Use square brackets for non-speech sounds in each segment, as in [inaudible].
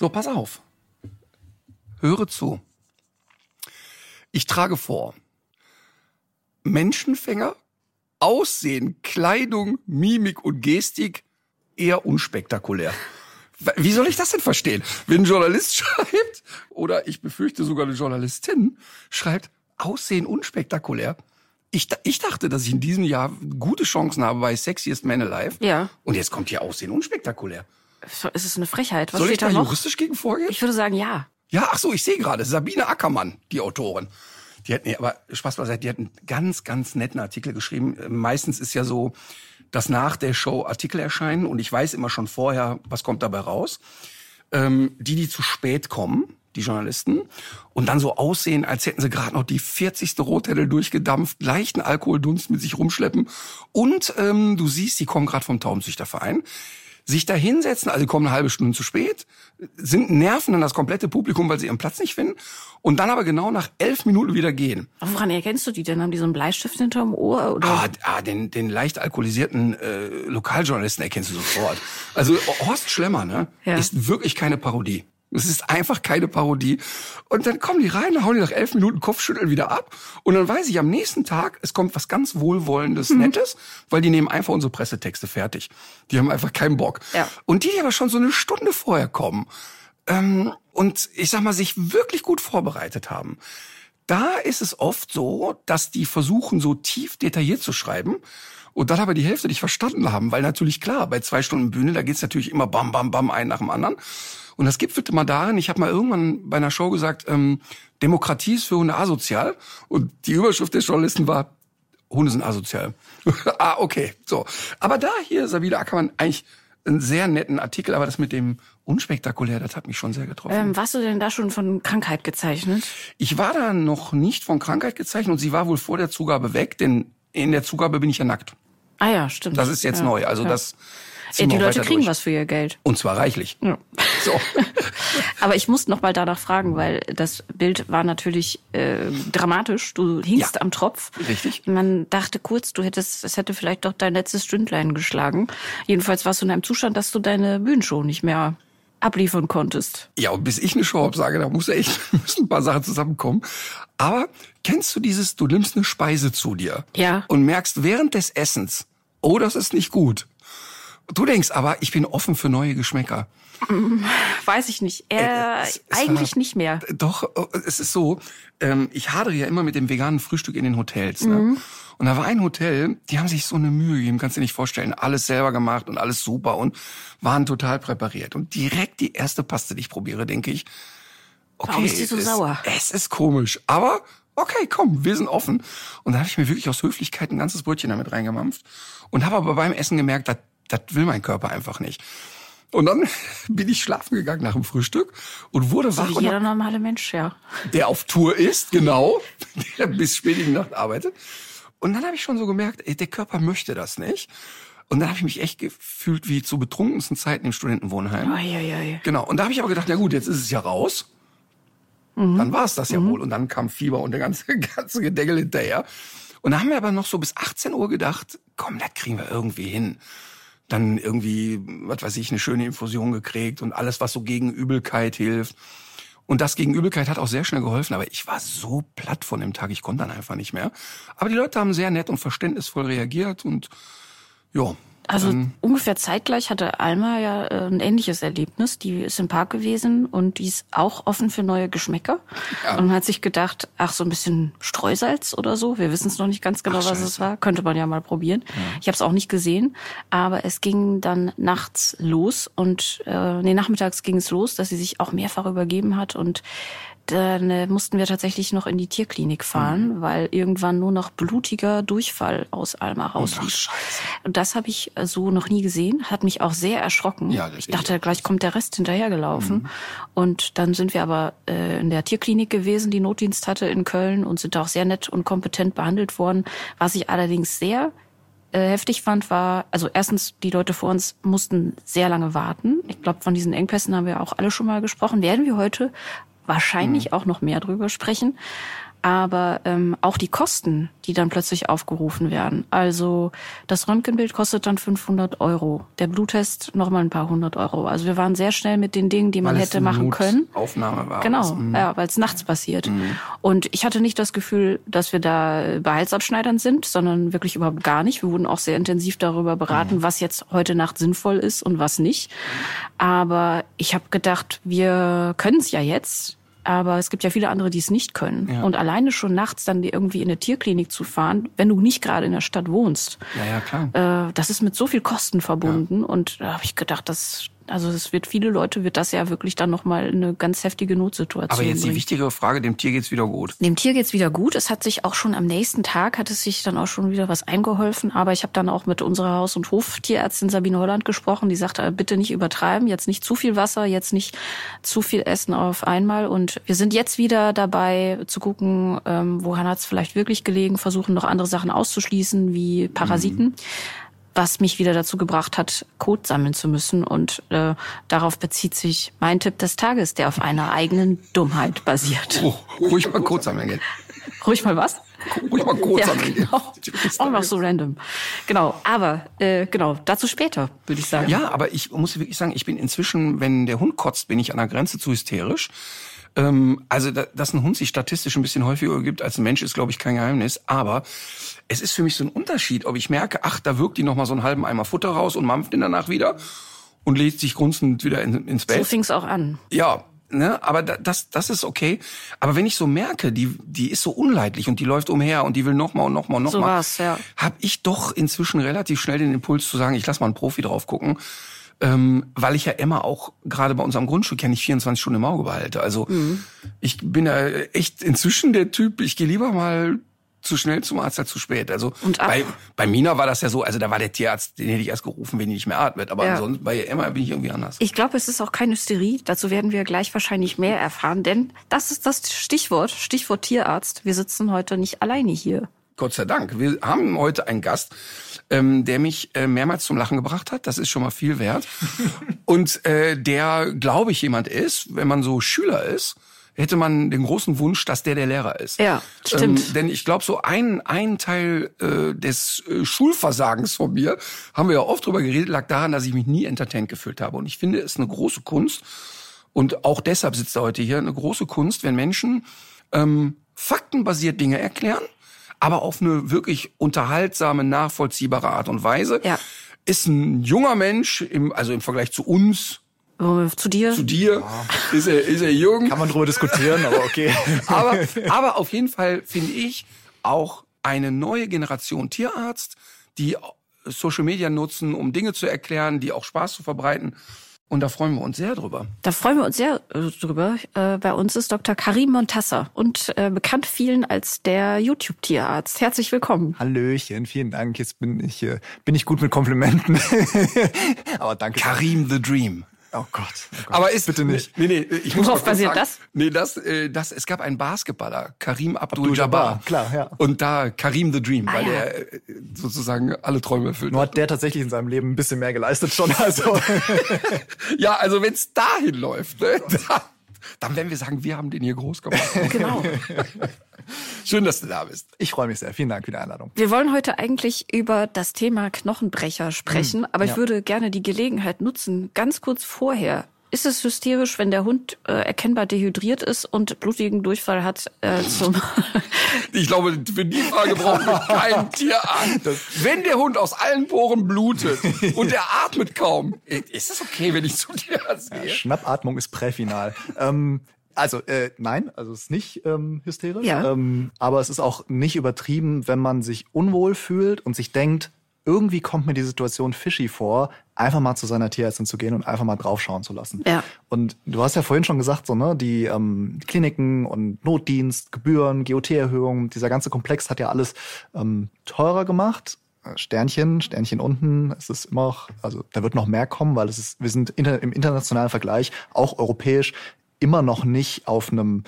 So, pass auf. Höre zu. Ich trage vor. Menschenfänger, Aussehen, Kleidung, Mimik und Gestik eher unspektakulär. Wie soll ich das denn verstehen? Wenn ein Journalist [laughs] schreibt, oder ich befürchte sogar eine Journalistin, schreibt, Aussehen unspektakulär. Ich, ich dachte, dass ich in diesem Jahr gute Chancen habe bei Sexiest Man Alive. Ja. Und jetzt kommt hier Aussehen unspektakulär. Es ist eine Frechheit. Was Soll ich da noch? juristisch gegen vorgehen? Ich würde sagen, ja. Ja, ach so, ich sehe gerade, Sabine Ackermann, die Autorin. Die hat, nee, aber Spaß beiseite, die hat einen ganz, ganz netten Artikel geschrieben. Meistens ist ja so, dass nach der Show Artikel erscheinen und ich weiß immer schon vorher, was kommt dabei raus. Ähm, die, die zu spät kommen, die Journalisten, und dann so aussehen, als hätten sie gerade noch die 40. Rothändel durchgedampft, leichten Alkoholdunst mit sich rumschleppen. Und ähm, du siehst, die kommen gerade vom Taubenzüchterverein sich da hinsetzen, also kommen eine halbe Stunde zu spät, sind nerven dann das komplette Publikum, weil sie ihren Platz nicht finden und dann aber genau nach elf Minuten wieder gehen. Aber woran erkennst du die denn? Haben die so einen Bleistift hinterm Ohr? Oder? Ah, ah den, den leicht alkoholisierten äh, Lokaljournalisten erkennst du sofort. Also Horst Schlemmer, ne, Ja. ist wirklich keine Parodie. Es ist einfach keine Parodie. Und dann kommen die rein, hauen die nach elf Minuten Kopfschütteln wieder ab. Und dann weiß ich am nächsten Tag, es kommt was ganz Wohlwollendes, Mhm. Nettes, weil die nehmen einfach unsere Pressetexte fertig. Die haben einfach keinen Bock. Ja. Und die, die aber schon so eine Stunde vorher kommen ähm, und ich sag mal, sich wirklich gut vorbereitet haben, da ist es oft so, dass die versuchen, so tief detailliert zu schreiben und dann aber die Hälfte nicht verstanden haben, weil natürlich klar, bei zwei Stunden Bühne, da geht's natürlich immer bam, bam, bam, ein nach dem anderen. Und das gipfelte mal darin, ich habe mal irgendwann bei einer Show gesagt, ähm, Demokratie ist für Hunde asozial. Und die Überschrift des Journalisten war, Hunde sind asozial. [laughs] ah, okay, so. Aber da hier, Sabine Ackermann, eigentlich einen sehr netten Artikel, aber das mit dem unspektakulär, das hat mich schon sehr getroffen. Ähm, warst du denn da schon von Krankheit gezeichnet? Ich war da noch nicht von Krankheit gezeichnet und sie war wohl vor der Zugabe weg, denn in der Zugabe bin ich ja nackt. Ah ja, stimmt. Das ist jetzt ja, neu. Also ja. das Ey, ziehen die Leute kriegen durch. was für ihr Geld. Und zwar reichlich. Ja. So. [laughs] Aber ich muss noch mal danach fragen, weil das Bild war natürlich äh, dramatisch. Du hingst Ja. am Tropf. Richtig. Man dachte kurz, du hättest, es hätte vielleicht doch dein letztes Stündlein geschlagen. Jedenfalls warst du in einem Zustand, dass du deine Bühnenshow nicht mehr abliefern konntest. Ja, und bis ich eine Show absage, da muss ja echt [laughs] müssen ein paar Sachen zusammenkommen. Aber kennst du dieses, du nimmst eine Speise zu dir Ja. und merkst während des Essens, oh, das ist nicht gut. Du denkst aber, ich bin offen für neue Geschmäcker. Weiß ich nicht. Äh, es- es eigentlich war- nicht mehr. Doch, äh, es ist so, ähm, ich hadere ja immer mit dem veganen Frühstück in den Hotels. Ne? Mhm. Und da war ein Hotel, die haben sich so eine Mühe gegeben, kannst du dir nicht vorstellen. Alles selber gemacht und alles super und waren total präpariert. Und direkt die erste Paste, die ich probiere, denke ich, okay, Warum ist die so es, sauer? Es ist komisch, aber okay, komm, wir sind offen. Und dann habe ich mir wirklich aus Höflichkeit ein ganzes Brötchen damit reingemampft und habe aber beim Essen gemerkt, das das will mein Körper einfach nicht. Und dann [laughs] bin ich schlafen gegangen nach dem Frühstück und wurde So wach wie jeder normale Mensch, ja. der auf Tour ist, genau, [laughs] der bis spät in die Nacht arbeitet. Und dann habe ich schon so gemerkt, ey, der Körper möchte das nicht. Und dann habe ich mich echt gefühlt wie zu betrunkensten Zeiten im Studentenwohnheim. Eieiei. Genau. Und da habe ich aber gedacht, na gut, jetzt ist es ja raus. Dann war es das ja wohl. Und dann kam Fieber und der ganze, [laughs] ganze Gedeckel hinterher. Und da haben wir aber noch so bis 18 Uhr gedacht, komm, das kriegen wir irgendwie hin. Dann irgendwie, was weiß ich, eine schöne Infusion gekriegt und alles, was so gegen Übelkeit hilft. Und das gegen Übelkeit hat auch sehr schnell geholfen, aber ich war so platt von dem Tag, ich konnte dann einfach nicht mehr. Aber die Leute haben sehr nett und verständnisvoll reagiert und ja. Also dann- ungefähr zeitgleich hatte Alma ja äh, ein ähnliches Erlebnis. Die ist im Park gewesen und die ist auch offen für neue Geschmäcker. Ja. Und hat sich gedacht, ach, so ein bisschen Streusalz oder so. Wir wissen es noch nicht ganz genau, Ach, was es war. Könnte man ja mal probieren. Ich habe es auch nicht gesehen. Aber es ging dann nachts los und äh, nee, nachmittags ging es los, dass sie sich auch mehrfach übergeben hat und dann äh, mussten wir tatsächlich noch in die Tierklinik fahren, Mhm. weil irgendwann nur noch blutiger Durchfall aus Alma rauslief. Scheiße. Und das habe ich äh, so noch nie gesehen, hat mich auch sehr erschrocken. Ja, ich dachte, gleich kommt der Rest hinterhergelaufen. Und dann sind wir aber äh, in der Tierklinik gewesen, die Notdienst hatte in Köln und sind auch sehr nett und kompetent behandelt worden. Was ich allerdings sehr äh, heftig fand, war, also erstens, die Leute vor uns mussten sehr lange warten. Ich glaube, von diesen Engpässen haben wir auch alle schon mal gesprochen. Werden wir heute wahrscheinlich auch noch mehr drüber sprechen. Aber ähm, auch die Kosten, die dann plötzlich aufgerufen werden. Also das Röntgenbild kostet dann 500 Euro, der Bluttest nochmal ein paar hundert Euro. Also wir waren sehr schnell mit den Dingen, die man Weil hätte machen können. Notaufnahme war. Genau, mhm. ja, weil es nachts passiert. Und ich hatte nicht das Gefühl, dass wir da bei Halsabschneidern sind, sondern wirklich überhaupt gar nicht. Wir wurden auch sehr intensiv darüber beraten, was jetzt heute Nacht sinnvoll ist und was nicht. Aber ich habe gedacht, wir können es ja jetzt. Aber es gibt ja viele andere, die es nicht können. Ja. Und alleine schon nachts dann irgendwie in eine Tierklinik zu fahren, wenn du nicht gerade in der Stadt wohnst, Ja, ja, klar. äh, das ist mit so viel Kosten verbunden. Und da habe ich gedacht, das, also es wird viele Leute wird das ja wirklich dann nochmal eine ganz heftige Notsituation. Aber jetzt die bringen. wichtigere Frage, dem Tier geht's wieder gut. Dem Tier geht's wieder gut. Es hat sich auch schon am nächsten Tag hat es sich dann auch schon wieder was eingeholfen. Aber ich habe dann auch mit unserer Haus- und Hoftierärztin Sabine Holland gesprochen. Die sagte, bitte nicht übertreiben, jetzt nicht zu viel Wasser, jetzt nicht zu viel Essen auf einmal. Und wir sind jetzt wieder dabei zu gucken, ähm, woran hat's vielleicht wirklich gelegen, versuchen noch andere Sachen auszuschließen, wie Parasiten. Was mich wieder dazu gebracht hat, Kot sammeln zu müssen. Und äh, darauf bezieht sich mein Tipp des Tages, der auf einer eigenen Dummheit basiert. Oh, ruhig mal kurz sammeln gehen. Ruhig mal was? Ruhig mal kurz Ja, sammeln gehen. genau. Auch noch so random. Genau, aber äh, genau, dazu später, würde ich sagen. Ja, aber ich muss wirklich sagen, ich bin inzwischen, wenn der Hund kotzt, bin ich an der Grenze zu hysterisch. Ähm, also, da, dass ein Hund sich statistisch ein bisschen häufiger gibt als ein Mensch, ist, glaube ich, kein Geheimnis. Aber es ist für mich so ein Unterschied, ob ich merke, ach, da wirkt die noch mal so einen halben Eimer Futter raus und mampft ihn danach wieder und legt sich grunzend wieder in, ins Bett. So fing's auch an. Ja, ne, aber da- das, das ist okay. Aber wenn ich so merke, die, die ist so unleidlich und die läuft umher und die will noch mal und noch mal und noch So mal, war's, ja. habe ich doch inzwischen relativ schnell den Impuls zu sagen, ich lass mal einen Profi drauf gucken. Ähm, weil ich ja Emma auch gerade bei unserem Grundstück ja nicht 24 Stunden im Auge behalte. Also Mhm. ich bin ja echt inzwischen der Typ, ich gehe lieber mal zu schnell zum Arzt als zu spät. Also bei, bei Mina war das ja so, also da war der Tierarzt, den hätte ich erst gerufen, wenn die nicht mehr atmet. Aber Ja. sonst bei Emma bin ich irgendwie anders. Ich glaube, es ist auch keine Hysterie. Dazu werden wir gleich wahrscheinlich mehr erfahren, denn das ist das Stichwort, Stichwort Tierarzt. Wir sitzen heute nicht alleine hier. Gott sei Dank. Wir haben heute einen Gast, ähm, der mich äh, mehrmals zum Lachen gebracht hat. Das ist schon mal viel wert. [laughs] Und äh, der, glaube ich, jemand ist, wenn man so Schüler ist, hätte man den großen Wunsch, dass der der Lehrer ist. Ja, stimmt. Ähm, denn ich glaube, so ein, ein Teil äh, des äh, Schulversagens von mir, haben wir ja oft drüber geredet, lag daran, dass ich mich nie entertained gefühlt habe. Und ich finde, es ist eine große Kunst. Und auch deshalb sitzt er heute hier, eine große Kunst, wenn Menschen ähm, faktenbasiert Dinge erklären, aber auf eine wirklich unterhaltsame, nachvollziehbare Art und Weise. Ja. Ist ein junger Mensch, im, also im Vergleich zu uns, Zu dir? zu dir, ist, er, ist er jung. Kann man drüber diskutieren, aber okay. [laughs] aber, aber auf jeden Fall finde ich auch eine neue Generation Tierarzt, die Social Media nutzen, um Dinge zu erklären, die auch Spaß zu verbreiten. Und da freuen wir uns sehr drüber. Da freuen wir uns sehr äh, drüber. Äh, bei uns ist Dr. Karim Montassa und äh, bekannt vielen als der YouTube-Tierarzt. Herzlich willkommen. Hallöchen, vielen Dank. Jetzt bin ich, bin ich gut mit Komplimenten. [laughs] aber danke. Karim the Dream. Oh Gott. Oh Gott. Aber ist bitte nicht. Nee, nee, ich muss Worauf basiert sagen, das? Nee, das, äh, das, es gab einen Basketballer, Karim Abdul-Jabbar. Abdul-Jabbar, klar, ja. Und da Karim the Dream, weil ja. der äh, sozusagen alle Träume erfüllt Nur hat. hat der tatsächlich in seinem Leben ein bisschen mehr geleistet schon. Also [laughs] Ja, also wenn es dahin läuft, ne, [laughs] da, dann werden wir sagen, wir haben den hier groß gemacht. [laughs] Genau. [laughs] Schön, dass du da bist. ich freue mich sehr. Vielen Dank für die Einladung. Wir wollen heute eigentlich über das Thema Knochenbrecher sprechen, aber ich ja. würde gerne die Gelegenheit nutzen, ganz kurz vorher. Ist es hysterisch, wenn der Hund äh, erkennbar dehydriert ist und blutigen Durchfall hat äh, zum [laughs] Ich glaube, für die Frage brauchen wir keinen Tierarzt. Wenn der Hund aus allen Poren blutet und er atmet kaum, ist es okay, wenn ich zu dir sehe? Schnappatmung ist präfinal. ähm, also äh, nein, also es ist nicht ähm, hysterisch. Ja. Ähm, aber es ist auch nicht übertrieben, wenn man sich unwohl fühlt und sich denkt, irgendwie kommt mir die Situation fishy vor. Einfach mal zu seiner Tierärztin zu gehen und einfach mal draufschauen zu lassen. Ja. Und du hast ja vorhin schon gesagt, so, ne, die ähm, Kliniken und Notdienst, Gebühren, GOT-Erhöhungen, dieser ganze Komplex hat ja alles ähm, teurer gemacht. Äh, Sternchen, Sternchen unten, es ist immer noch, also da wird noch mehr kommen, weil es ist, wir sind inter, im internationalen Vergleich, auch europäisch, immer noch nicht auf einem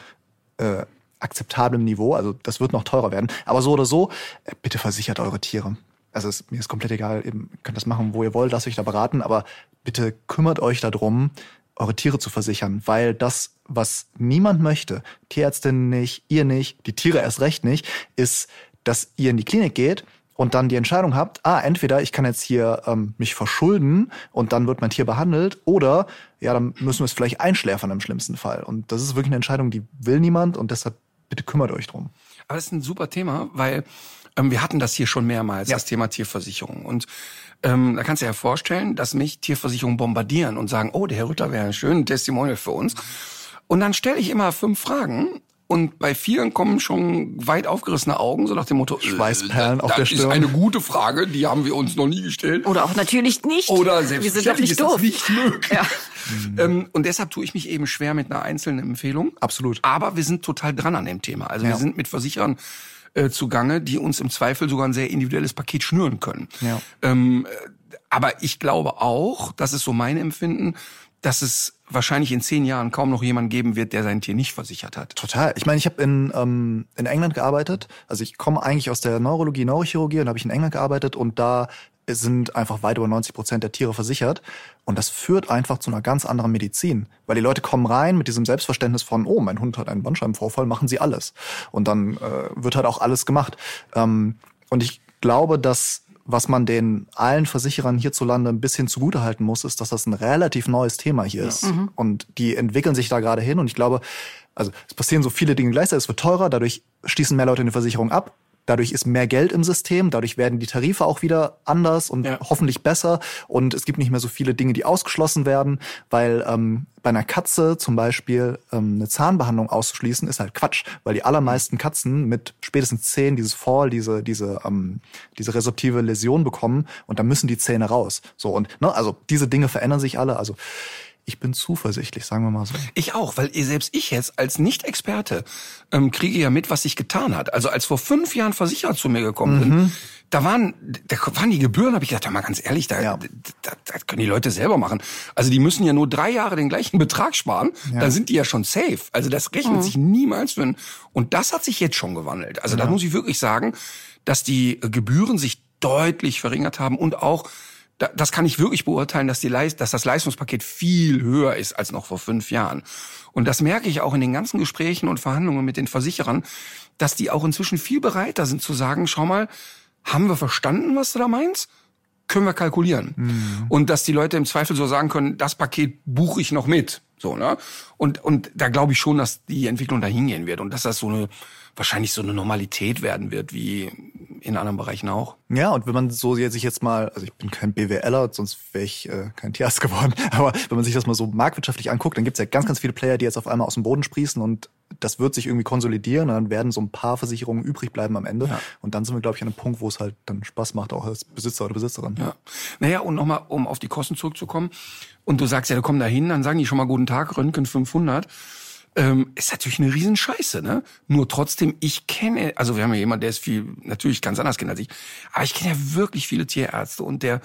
äh, akzeptablen Niveau. Also das wird noch teurer werden. Aber so oder so, äh, bitte versichert eure Tiere. Also es, mir ist komplett egal, ihr könnt das machen, wo ihr wollt, lasst euch da beraten, aber bitte kümmert euch darum, eure Tiere zu versichern, weil das, was niemand möchte, Tierärztin nicht, ihr nicht, die Tiere erst recht nicht, ist, dass ihr in die Klinik geht und dann die Entscheidung habt, ah, entweder ich kann jetzt hier ähm, mich verschulden und dann wird mein Tier behandelt oder ja, dann müssen wir es vielleicht einschläfern im schlimmsten Fall. Und das ist wirklich eine Entscheidung, die will niemand und deshalb bitte kümmert euch drum. Aber das ist ein super Thema, weil ähm, wir hatten das hier schon mehrmals, Ja. das Thema Tierversicherung. Und ähm, da kannst du dir ja vorstellen, dass mich Tierversicherungen bombardieren und sagen, oh, der Herr Rütter wäre ein schönes Testimonial für uns. Und dann stelle ich immer fünf Fragen und bei vielen kommen schon weit aufgerissene Augen, so nach dem Motto, Schweißperlen äh, auf das der ist Stirn. eine gute Frage, die haben wir uns noch nie gestellt. Oder auch natürlich nicht. Oder Wir sind doch selbstverständlich nicht ist doof. das nicht möglich. Ja. [laughs] Ähm, und deshalb tue ich mich eben schwer mit einer einzelnen Empfehlung. Absolut. Aber wir sind total dran an dem Thema. Also wir Ja. sind mit Versicherern äh, zugange, die uns im Zweifel sogar ein sehr individuelles Paket schnüren können. Ja. Ähm, äh, aber ich glaube auch, das ist so mein Empfinden, dass es wahrscheinlich in zehn Jahren kaum noch jemanden geben wird, der sein Tier nicht versichert hat. Total. Ich meine, ich habe in, ähm, in England gearbeitet. Also ich komme eigentlich aus der Neurologie, Neurochirurgie und habe ich in England gearbeitet und da sind einfach weit über 90 Prozent der Tiere versichert. Und das führt einfach zu einer ganz anderen Medizin. Weil die Leute kommen rein mit diesem Selbstverständnis von, oh, mein Hund hat einen Bandscheibenvorfall, machen sie alles. Und dann äh, wird halt auch alles gemacht. Ähm, und ich glaube, dass was man den allen Versicherern hierzulande ein bisschen zugutehalten muss, ist, dass das ein relativ neues Thema hier ist. Und die entwickeln sich da gerade hin. Und ich glaube, also es passieren so viele Dinge gleichzeitig. Es wird teurer, dadurch schließen mehr Leute eine Versicherung ab. Dadurch ist mehr Geld im System, dadurch werden die Tarife auch wieder anders und Ja. hoffentlich besser. Und es gibt nicht mehr so viele Dinge, die ausgeschlossen werden, weil ähm, bei einer Katze zum Beispiel ähm, eine Zahnbehandlung auszuschließen, ist halt Quatsch, weil die allermeisten Katzen mit spätestens Zähnen dieses Fall, diese, diese, ähm, diese resorptive Läsion bekommen und dann müssen die Zähne raus. So und ne, also diese Dinge verändern sich alle. Also ich bin zuversichtlich, sagen wir mal so. Ich auch, weil selbst ich jetzt als Nicht-Experte ähm, kriege ja mit, was sich getan hat. Also als vor fünf Jahren Versicherer zu mir gekommen sind, da waren, da waren die Gebühren, habe ich gedacht, ja mal ganz ehrlich, da, Ja. da, das können die Leute selber machen. Also die müssen ja nur drei Jahre den gleichen Betrag sparen, dann sind die ja schon safe. Also das rechnet sich niemals für und das hat sich jetzt schon gewandelt. Also da muss ich wirklich sagen, dass die Gebühren sich deutlich verringert haben und auch da, das kann ich wirklich beurteilen, dass, die Leist, dass das Leistungspaket viel höher ist als noch vor fünf Jahren. Und das merke ich auch in den ganzen Gesprächen und Verhandlungen mit den Versicherern, dass die auch inzwischen viel bereiter sind zu sagen, schau mal, haben wir verstanden, was du da meinst? Können wir kalkulieren. Und dass die Leute im Zweifel so sagen können, das Paket buche ich noch mit. So, ne? Und, und da glaube ich schon, dass die Entwicklung dahin gehen wird und dass das so eine, wahrscheinlich so eine Normalität werden wird, wie in anderen Bereichen auch. Ja, und wenn man so jetzt- sich jetzt mal, also ich bin kein BWLer, sonst wäre ich äh, kein Tierarzt geworden, [laughs] aber wenn man sich das mal so marktwirtschaftlich anguckt, dann gibt's ja ganz, ganz viele Player, die jetzt auf einmal aus dem Boden sprießen und das wird sich irgendwie konsolidieren und dann werden so ein paar Versicherungen übrig bleiben am Ende. Ja. Und dann sind wir, glaube ich, an einem Punkt, wo es halt dann Spaß macht, auch als Besitzer oder Besitzerin. Ja. Naja, und nochmal, um auf die Kosten zurückzukommen. Und du sagst ja, du komm da hin, dann sagen die schon mal guten Tag, Röntgen 500. Ähm, ist natürlich eine Riesenscheiße, ne? Nur trotzdem, ich kenne, also wir haben ja jemanden, der ist viel, natürlich ganz anders kennt als ich, aber ich kenne ja wirklich viele Tierärzte und der,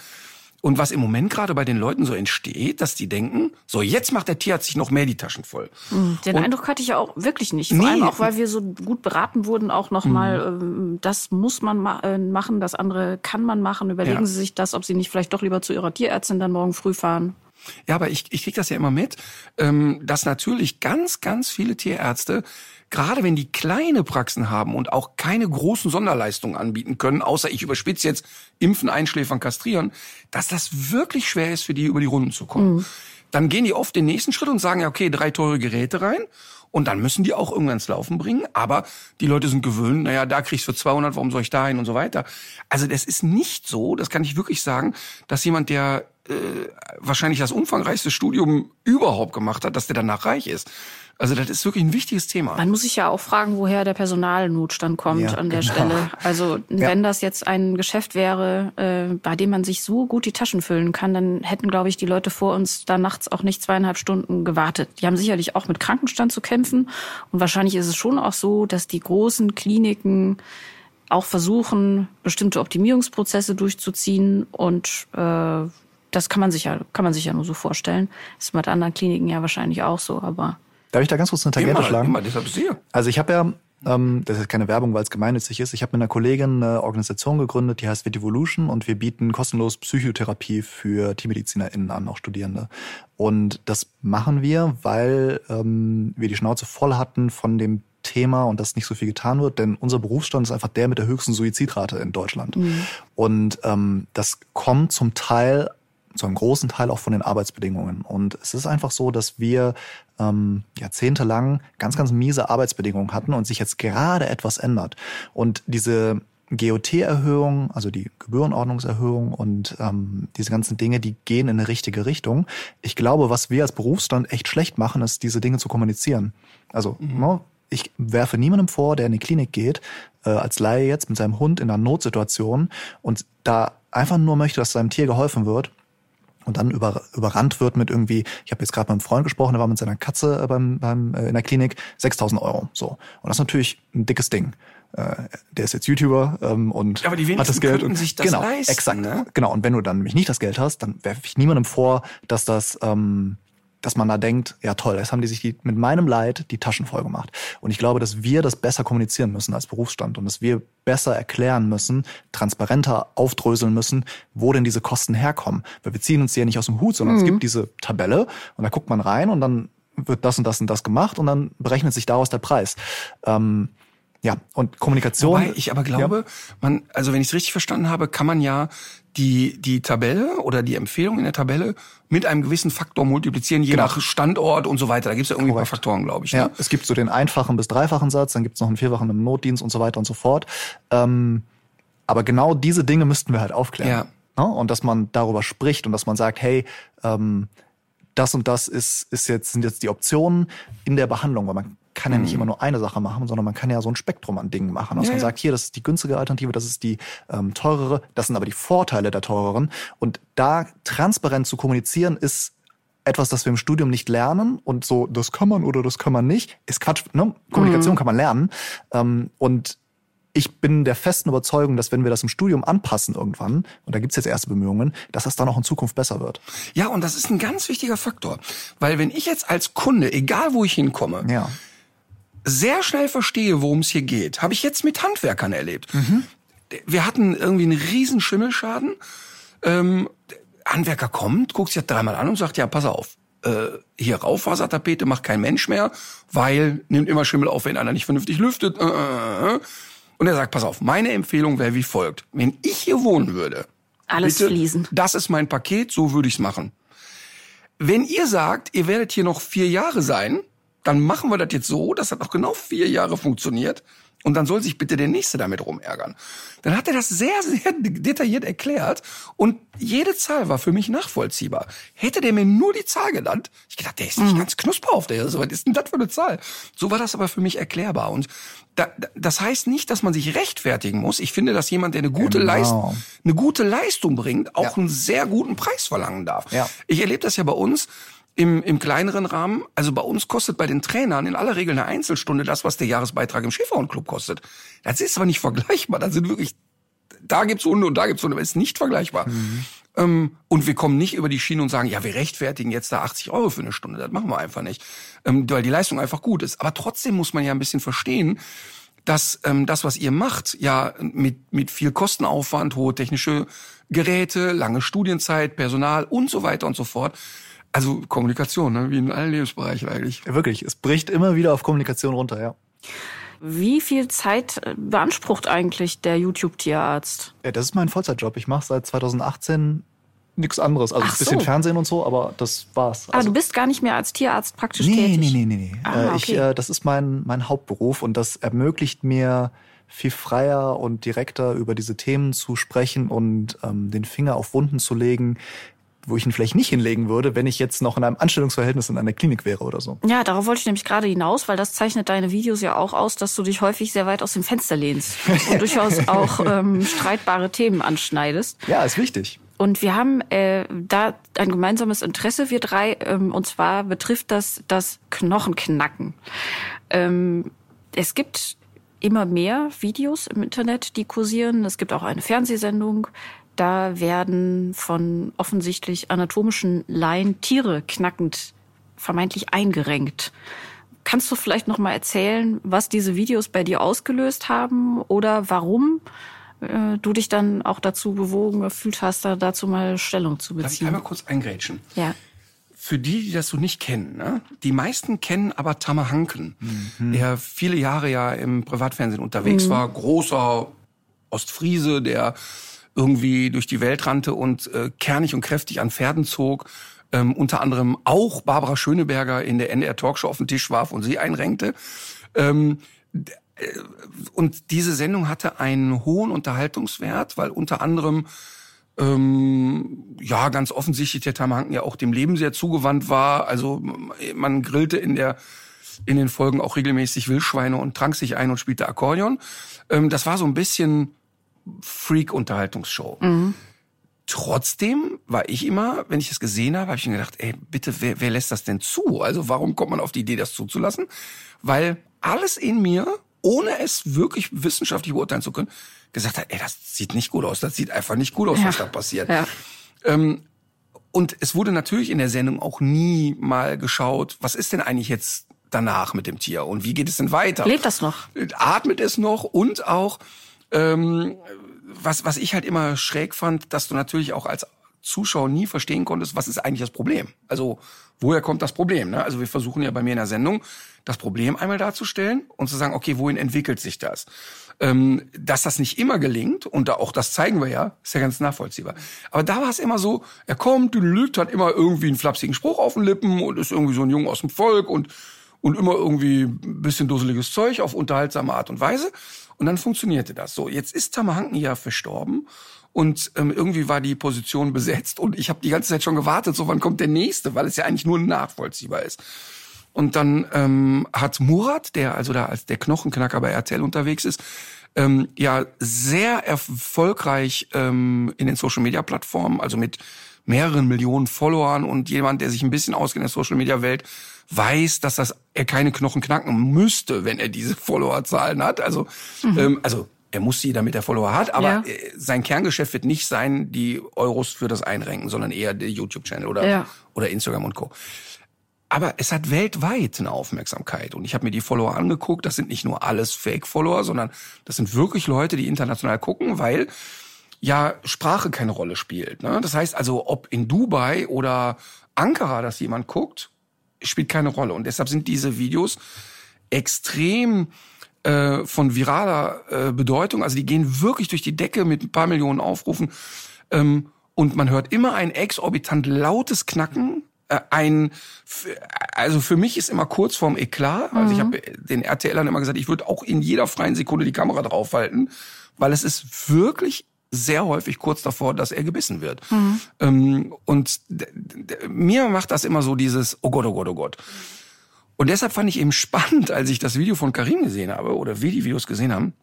und was im Moment gerade bei den Leuten so entsteht, dass die denken, so jetzt macht der Tierarzt sich noch mehr die Taschen voll. Den Und- Eindruck hatte ich ja auch wirklich nicht. Vor Nee. allem auch, weil wir so gut beraten wurden, auch nochmal, ähm, das muss man ma äh, machen, das andere kann man machen. Überlegen Ja. Sie sich das, ob Sie nicht vielleicht doch lieber zu Ihrer Tierärztin dann morgen früh fahren. Ja, aber ich, ich krieg das ja immer mit, ähm, dass natürlich ganz, ganz viele Tierärzte, gerade wenn die kleine Praxen haben und auch keine großen Sonderleistungen anbieten können, außer ich überspitze jetzt Impfen, Einschläfern, Kastrieren, dass das wirklich schwer ist für die, über die Runden zu kommen. Dann gehen die oft den nächsten Schritt und sagen, ja, okay, drei teure Geräte rein. Und dann müssen die auch irgendwann ins Laufen bringen. Aber die Leute sind gewöhnt, naja, da kriegst du für 200, warum soll ich da hin und so weiter. Also das ist nicht so, das kann ich wirklich sagen, dass jemand, der äh, wahrscheinlich das umfangreichste Studium überhaupt gemacht hat, dass der danach reich ist. Also das ist wirklich ein wichtiges Thema. Man muss sich ja auch fragen, woher der Personalnotstand kommt Ja, an der genau. Stelle. Also wenn das jetzt ein Geschäft wäre, äh, bei dem man sich so gut die Taschen füllen kann, dann hätten, glaube ich, die Leute vor uns da nachts auch nicht zweieinhalb Stunden gewartet. Die haben sicherlich auch mit Krankenstand zu kämpfen. Und wahrscheinlich ist es schon auch so, dass die großen Kliniken auch versuchen, bestimmte Optimierungsprozesse durchzuziehen und äh, das kann man sich ja, kann man sich ja nur so vorstellen. Das ist mit anderen Kliniken ja wahrscheinlich auch so, aber Darf ich da ganz kurz eine Tangente immer, schlagen? immer, deshalb bist du hier. Also ich habe ja, ähm, das ist keine Werbung, weil es gemeinnützig ist, ich habe mit einer Kollegin eine Organisation gegründet, die heißt Vitivolution und wir bieten kostenlos Psychotherapie für TiermedizinerInnen an, auch Studierende. Und das machen wir, weil ähm, wir die Schnauze voll hatten von dem Thema und dass nicht so viel getan wird, denn unser Berufsstand ist einfach der mit der höchsten Suizidrate in Deutschland. Und ähm, das kommt zum Teil zu einem großen Teil auch von den Arbeitsbedingungen. Und es ist einfach so, dass wir ähm, jahrzehntelang ganz, ganz miese Arbeitsbedingungen hatten und sich jetzt gerade etwas ändert. Und diese GOT-Erhöhung, also die Gebührenordnungserhöhung und ähm, diese ganzen Dinge, die gehen in eine richtige Richtung. Ich glaube, was wir als Berufsstand echt schlecht machen, ist, diese Dinge zu kommunizieren. Also, ne, ich werfe niemandem vor, der in die Klinik geht, äh, als Laie jetzt mit seinem Hund in einer Notsituation und da einfach nur möchte, dass seinem Tier geholfen wird, und dann über, überrannt wird mit irgendwie, ich habe jetzt gerade mit einem Freund gesprochen, der war mit seiner Katze äh, beim, beim, äh, in der Klinik, 6.000 Euro. So. Und das ist natürlich ein dickes Ding. Äh, der ist jetzt YouTuber ähm, und aber die hat das Geld. und, sich das genau, leisten, Exakt. ne? Genau. Und wenn du dann nämlich nicht das Geld hast, dann werfe ich niemandem vor, dass das ähm, dass man da denkt, ja toll, jetzt haben die sich die, mit meinem Leid die Taschen voll gemacht. Und ich glaube, dass wir das besser kommunizieren müssen als Berufsstand und dass wir besser erklären müssen, transparenter aufdröseln müssen, wo denn diese Kosten herkommen. Weil wir ziehen uns die ja nicht aus dem Hut, sondern es gibt diese Tabelle und da guckt man rein und dann wird das und das und das gemacht und dann berechnet sich daraus der Preis. Ähm, ja, und Kommunikation. Wobei ich aber glaube, man, also wenn ich es richtig verstanden habe, kann man ja die, die Tabelle oder die Empfehlung in der Tabelle mit einem gewissen Faktor multiplizieren, je Genau. nach Standort und so weiter. Da gibt es ja irgendwie ein paar Korrekt. Faktoren, glaube ich. Ja, Ne? es gibt so den einfachen bis dreifachen Satz, dann gibt es noch einen vierfachen im Notdienst und so weiter und so fort. Ähm, aber genau diese Dinge müssten wir halt aufklären. Ne? Und dass man darüber spricht und dass man sagt, hey, ähm, das und das ist, ist jetzt, sind jetzt die Optionen in der Behandlung, weil man kann ja nicht immer nur eine Sache machen, sondern man kann ja so ein Spektrum an Dingen machen. Dass Ja, man sagt, hier, das ist die günstige Alternative, das ist die ähm, teurere, das sind aber die Vorteile der teureren. Und da transparent zu kommunizieren, ist etwas, das wir im Studium nicht lernen und so, das kann man oder das kann man nicht, ist Quatsch. Ne? Kommunikation kann man lernen. Ähm, und ich bin der festen Überzeugung, dass wenn wir das im Studium anpassen irgendwann, und da gibt's jetzt erste Bemühungen, dass das dann auch in Zukunft besser wird. Ja, und das ist ein ganz wichtiger Faktor. Weil wenn ich jetzt als Kunde, egal wo ich hinkomme, Ja. Sehr schnell verstehe, worum es hier geht. Habe ich jetzt mit Handwerkern erlebt. Wir hatten irgendwie einen riesen Schimmelschaden. Ähm, Handwerker kommt, guckt sich das dreimal an und sagt, ja, pass auf, äh, hier Raufasertapete macht kein Mensch mehr, weil nimmt immer Schimmel auf, wenn einer nicht vernünftig lüftet. Äh, äh, äh. Und er sagt, pass auf, meine Empfehlung wäre wie folgt. Wenn ich hier wohnen würde, alles bitte, fließen. das ist mein Paket, so würde ich's machen. Wenn ihr sagt, ihr werdet hier noch vier Jahre sein, dann machen wir das jetzt so, dass das noch genau vier Jahre funktioniert. Und dann soll sich bitte der Nächste damit rumärgern. Dann hat er das sehr, sehr detailliert erklärt und jede Zahl war für mich nachvollziehbar. Hätte der mir nur die Zahl genannt, ich gedacht, der ist nicht ganz knusper auf der, so, was ist denn das für eine Zahl? So war das aber für mich erklärbar. Und da, da- das heißt nicht, dass man sich rechtfertigen muss. Ich finde, dass jemand, der eine gute, Genau. Leistung, eine gute Leistung bringt, auch Ja. einen sehr guten Preis verlangen darf. Ja. Ich erlebe das ja bei uns im, im kleineren Rahmen. Also bei uns kostet bei den Trainern in aller Regel eine Einzelstunde das, was der Jahresbeitrag im Schäferhundclub kostet. Das ist aber nicht vergleichbar. Das sind wirklich, da gibt's Hunde und da gibt's Hunde, aber ist nicht vergleichbar. Ähm, und wir kommen nicht über die Schiene und sagen, ja, wir rechtfertigen jetzt da 80 Euro für eine Stunde. Das machen wir einfach nicht, ähm, weil die Leistung einfach gut ist. Aber trotzdem muss man ja ein bisschen verstehen, dass ähm, das, was ihr macht, ja mit, mit viel Kostenaufwand, hohe technische Geräte, lange Studienzeit, Personal und so weiter und so fort. Also Kommunikation, ne? wie in allen Lebensbereichen eigentlich. Ja, wirklich, es bricht immer wieder auf Kommunikation runter, ja. Wie viel Zeit beansprucht eigentlich der YouTube-Tierarzt? ja das ist mein Vollzeitjob. Ich mache seit 2018 nichts anderes. Also Ach ein bisschen so. Fernsehen und so, aber das war's. Ah, Also, du bist gar nicht mehr als Tierarzt praktisch nee, tätig. nee, nee, nee, nee. Ah, Äh, ich, okay. äh, das ist mein, mein Hauptberuf und das ermöglicht mir viel freier und direkter über diese Themen zu sprechen und ähm, den Finger auf Wunden zu legen, wo ich ihn vielleicht nicht hinlegen würde, wenn ich jetzt noch in einem Anstellungsverhältnis in einer Klinik wäre oder so. Ja, darauf wollte ich nämlich gerade hinaus, weil das zeichnet deine Videos ja auch aus, dass du dich häufig sehr weit aus dem Fenster lehnst und [laughs] durchaus auch ähm, streitbare Themen anschneidest. Ja, ist wichtig. Und wir haben äh, da ein gemeinsames Interesse, wir drei, ähm, und zwar betrifft das das Knochenknacken. Ähm, es gibt immer mehr Videos im Internet, die kursieren. Es gibt auch eine Fernsehsendung. Da werden von offensichtlich anatomischen Laien Tiere knackend vermeintlich eingerenkt. Kannst du vielleicht noch mal erzählen, was diese Videos bei dir ausgelöst haben oder warum äh, du dich dann auch dazu bewogen gefühlt hast, da dazu mal Stellung zu beziehen? Darf ich einmal kurz eingrätschen? Ja. Für die, die das so nicht kennen, ne? die meisten kennen aber Tamahanken, der viele Jahre ja im Privatfernsehen unterwegs war, großer Ostfriese, der irgendwie durch die Welt rannte und äh, kernig und kräftig an Pferden zog, ähm, unter anderem auch Barbara Schöneberger in der NDR Talkshow auf den Tisch warf und sie einrenkte. Ähm, äh, und diese Sendung hatte einen hohen Unterhaltungswert, weil unter anderem ähm, ja ganz offensichtlich der Tamahanken ja auch dem Leben sehr zugewandt war. Also man grillte in der in den Folgen auch regelmäßig Wildschweine und trank sich ein und spielte Akkordeon. Ähm, das war so ein bisschen Freak-Unterhaltungsshow. Trotzdem war ich immer, wenn ich es gesehen habe, habe ich mir gedacht, ey, bitte, wer, wer lässt das denn zu? Also warum kommt man auf die Idee, das zuzulassen? Weil alles in mir, ohne es wirklich wissenschaftlich beurteilen zu können, gesagt hat, ey, das sieht nicht gut aus, das sieht einfach nicht gut aus, was da passiert. Ja. Ähm, und es wurde natürlich in der Sendung auch nie mal geschaut, was ist denn eigentlich jetzt danach mit dem Tier und wie geht es denn weiter? Lebt das noch? atmet es noch und auch ähm, was was ich halt immer schräg fand, dass du natürlich auch als Zuschauer nie verstehen konntest, was ist eigentlich das Problem? Also woher kommt das Problem? Ne? Also wir versuchen ja bei mir in der Sendung das Problem einmal darzustellen und zu sagen, okay, wohin entwickelt sich das? Ähm, dass das nicht immer gelingt und da auch das zeigen wir ja, ist ja ganz nachvollziehbar. Aber da war es immer so, er kommt, lügt, hat immer irgendwie einen flapsigen Spruch auf den Lippen und ist irgendwie so ein Junge aus dem Volk und und immer irgendwie ein bisschen dusseliges Zeug auf unterhaltsame Art und Weise. Und dann funktionierte das. So, jetzt ist Tamahanken ja verstorben und ähm, irgendwie war die Position besetzt und ich habe die ganze Zeit schon gewartet, so wann kommt der nächste, weil es ja eigentlich nur nachvollziehbar ist. Und dann ähm, hat Murat, der also da als der Knochenknacker bei RTL unterwegs ist, ähm, ja sehr erfolgreich ähm, in den Social Media Plattformen, also mit mehreren Millionen Followern und jemand, der sich ein bisschen auskennt in der Social Media Welt, weiß, dass das er keine Knochen knacken müsste, wenn er diese [laughs] Followerzahlen hat. Also, ähm, also er muss sie, damit er Follower hat, aber Ja. äh, sein Kerngeschäft wird nicht sein, die Euros für das Einrenken, sondern eher der YouTube-Channel oder, Ja. oder Instagram und Co. Aber es hat weltweit eine Aufmerksamkeit. Und ich habe mir die Follower angeguckt. Das sind nicht nur alles Fake-Follower, sondern das sind wirklich Leute, die international gucken, weil ja Sprache keine Rolle spielt. Ne? Das heißt also, ob in Dubai oder Ankara das jemand guckt, spielt keine Rolle. Und deshalb sind diese Videos extrem äh, von viraler äh, Bedeutung. Also die gehen wirklich durch die Decke mit ein paar Millionen Aufrufen. Ähm, und man hört immer ein exorbitant lautes Knacken. Äh, ein, also für mich ist immer kurz vorm Eklat. Also ich habe den RTLern immer gesagt, ich würde auch in jeder freien Sekunde die Kamera draufhalten, weil es ist wirklich sehr häufig kurz davor, dass er gebissen wird. Ähm, und mir macht das immer so dieses, oh Gott, oh Gott, oh Gott. Und deshalb fand ich eben spannend, als ich das Video von Karim gesehen habe oder wir die Videos gesehen haben,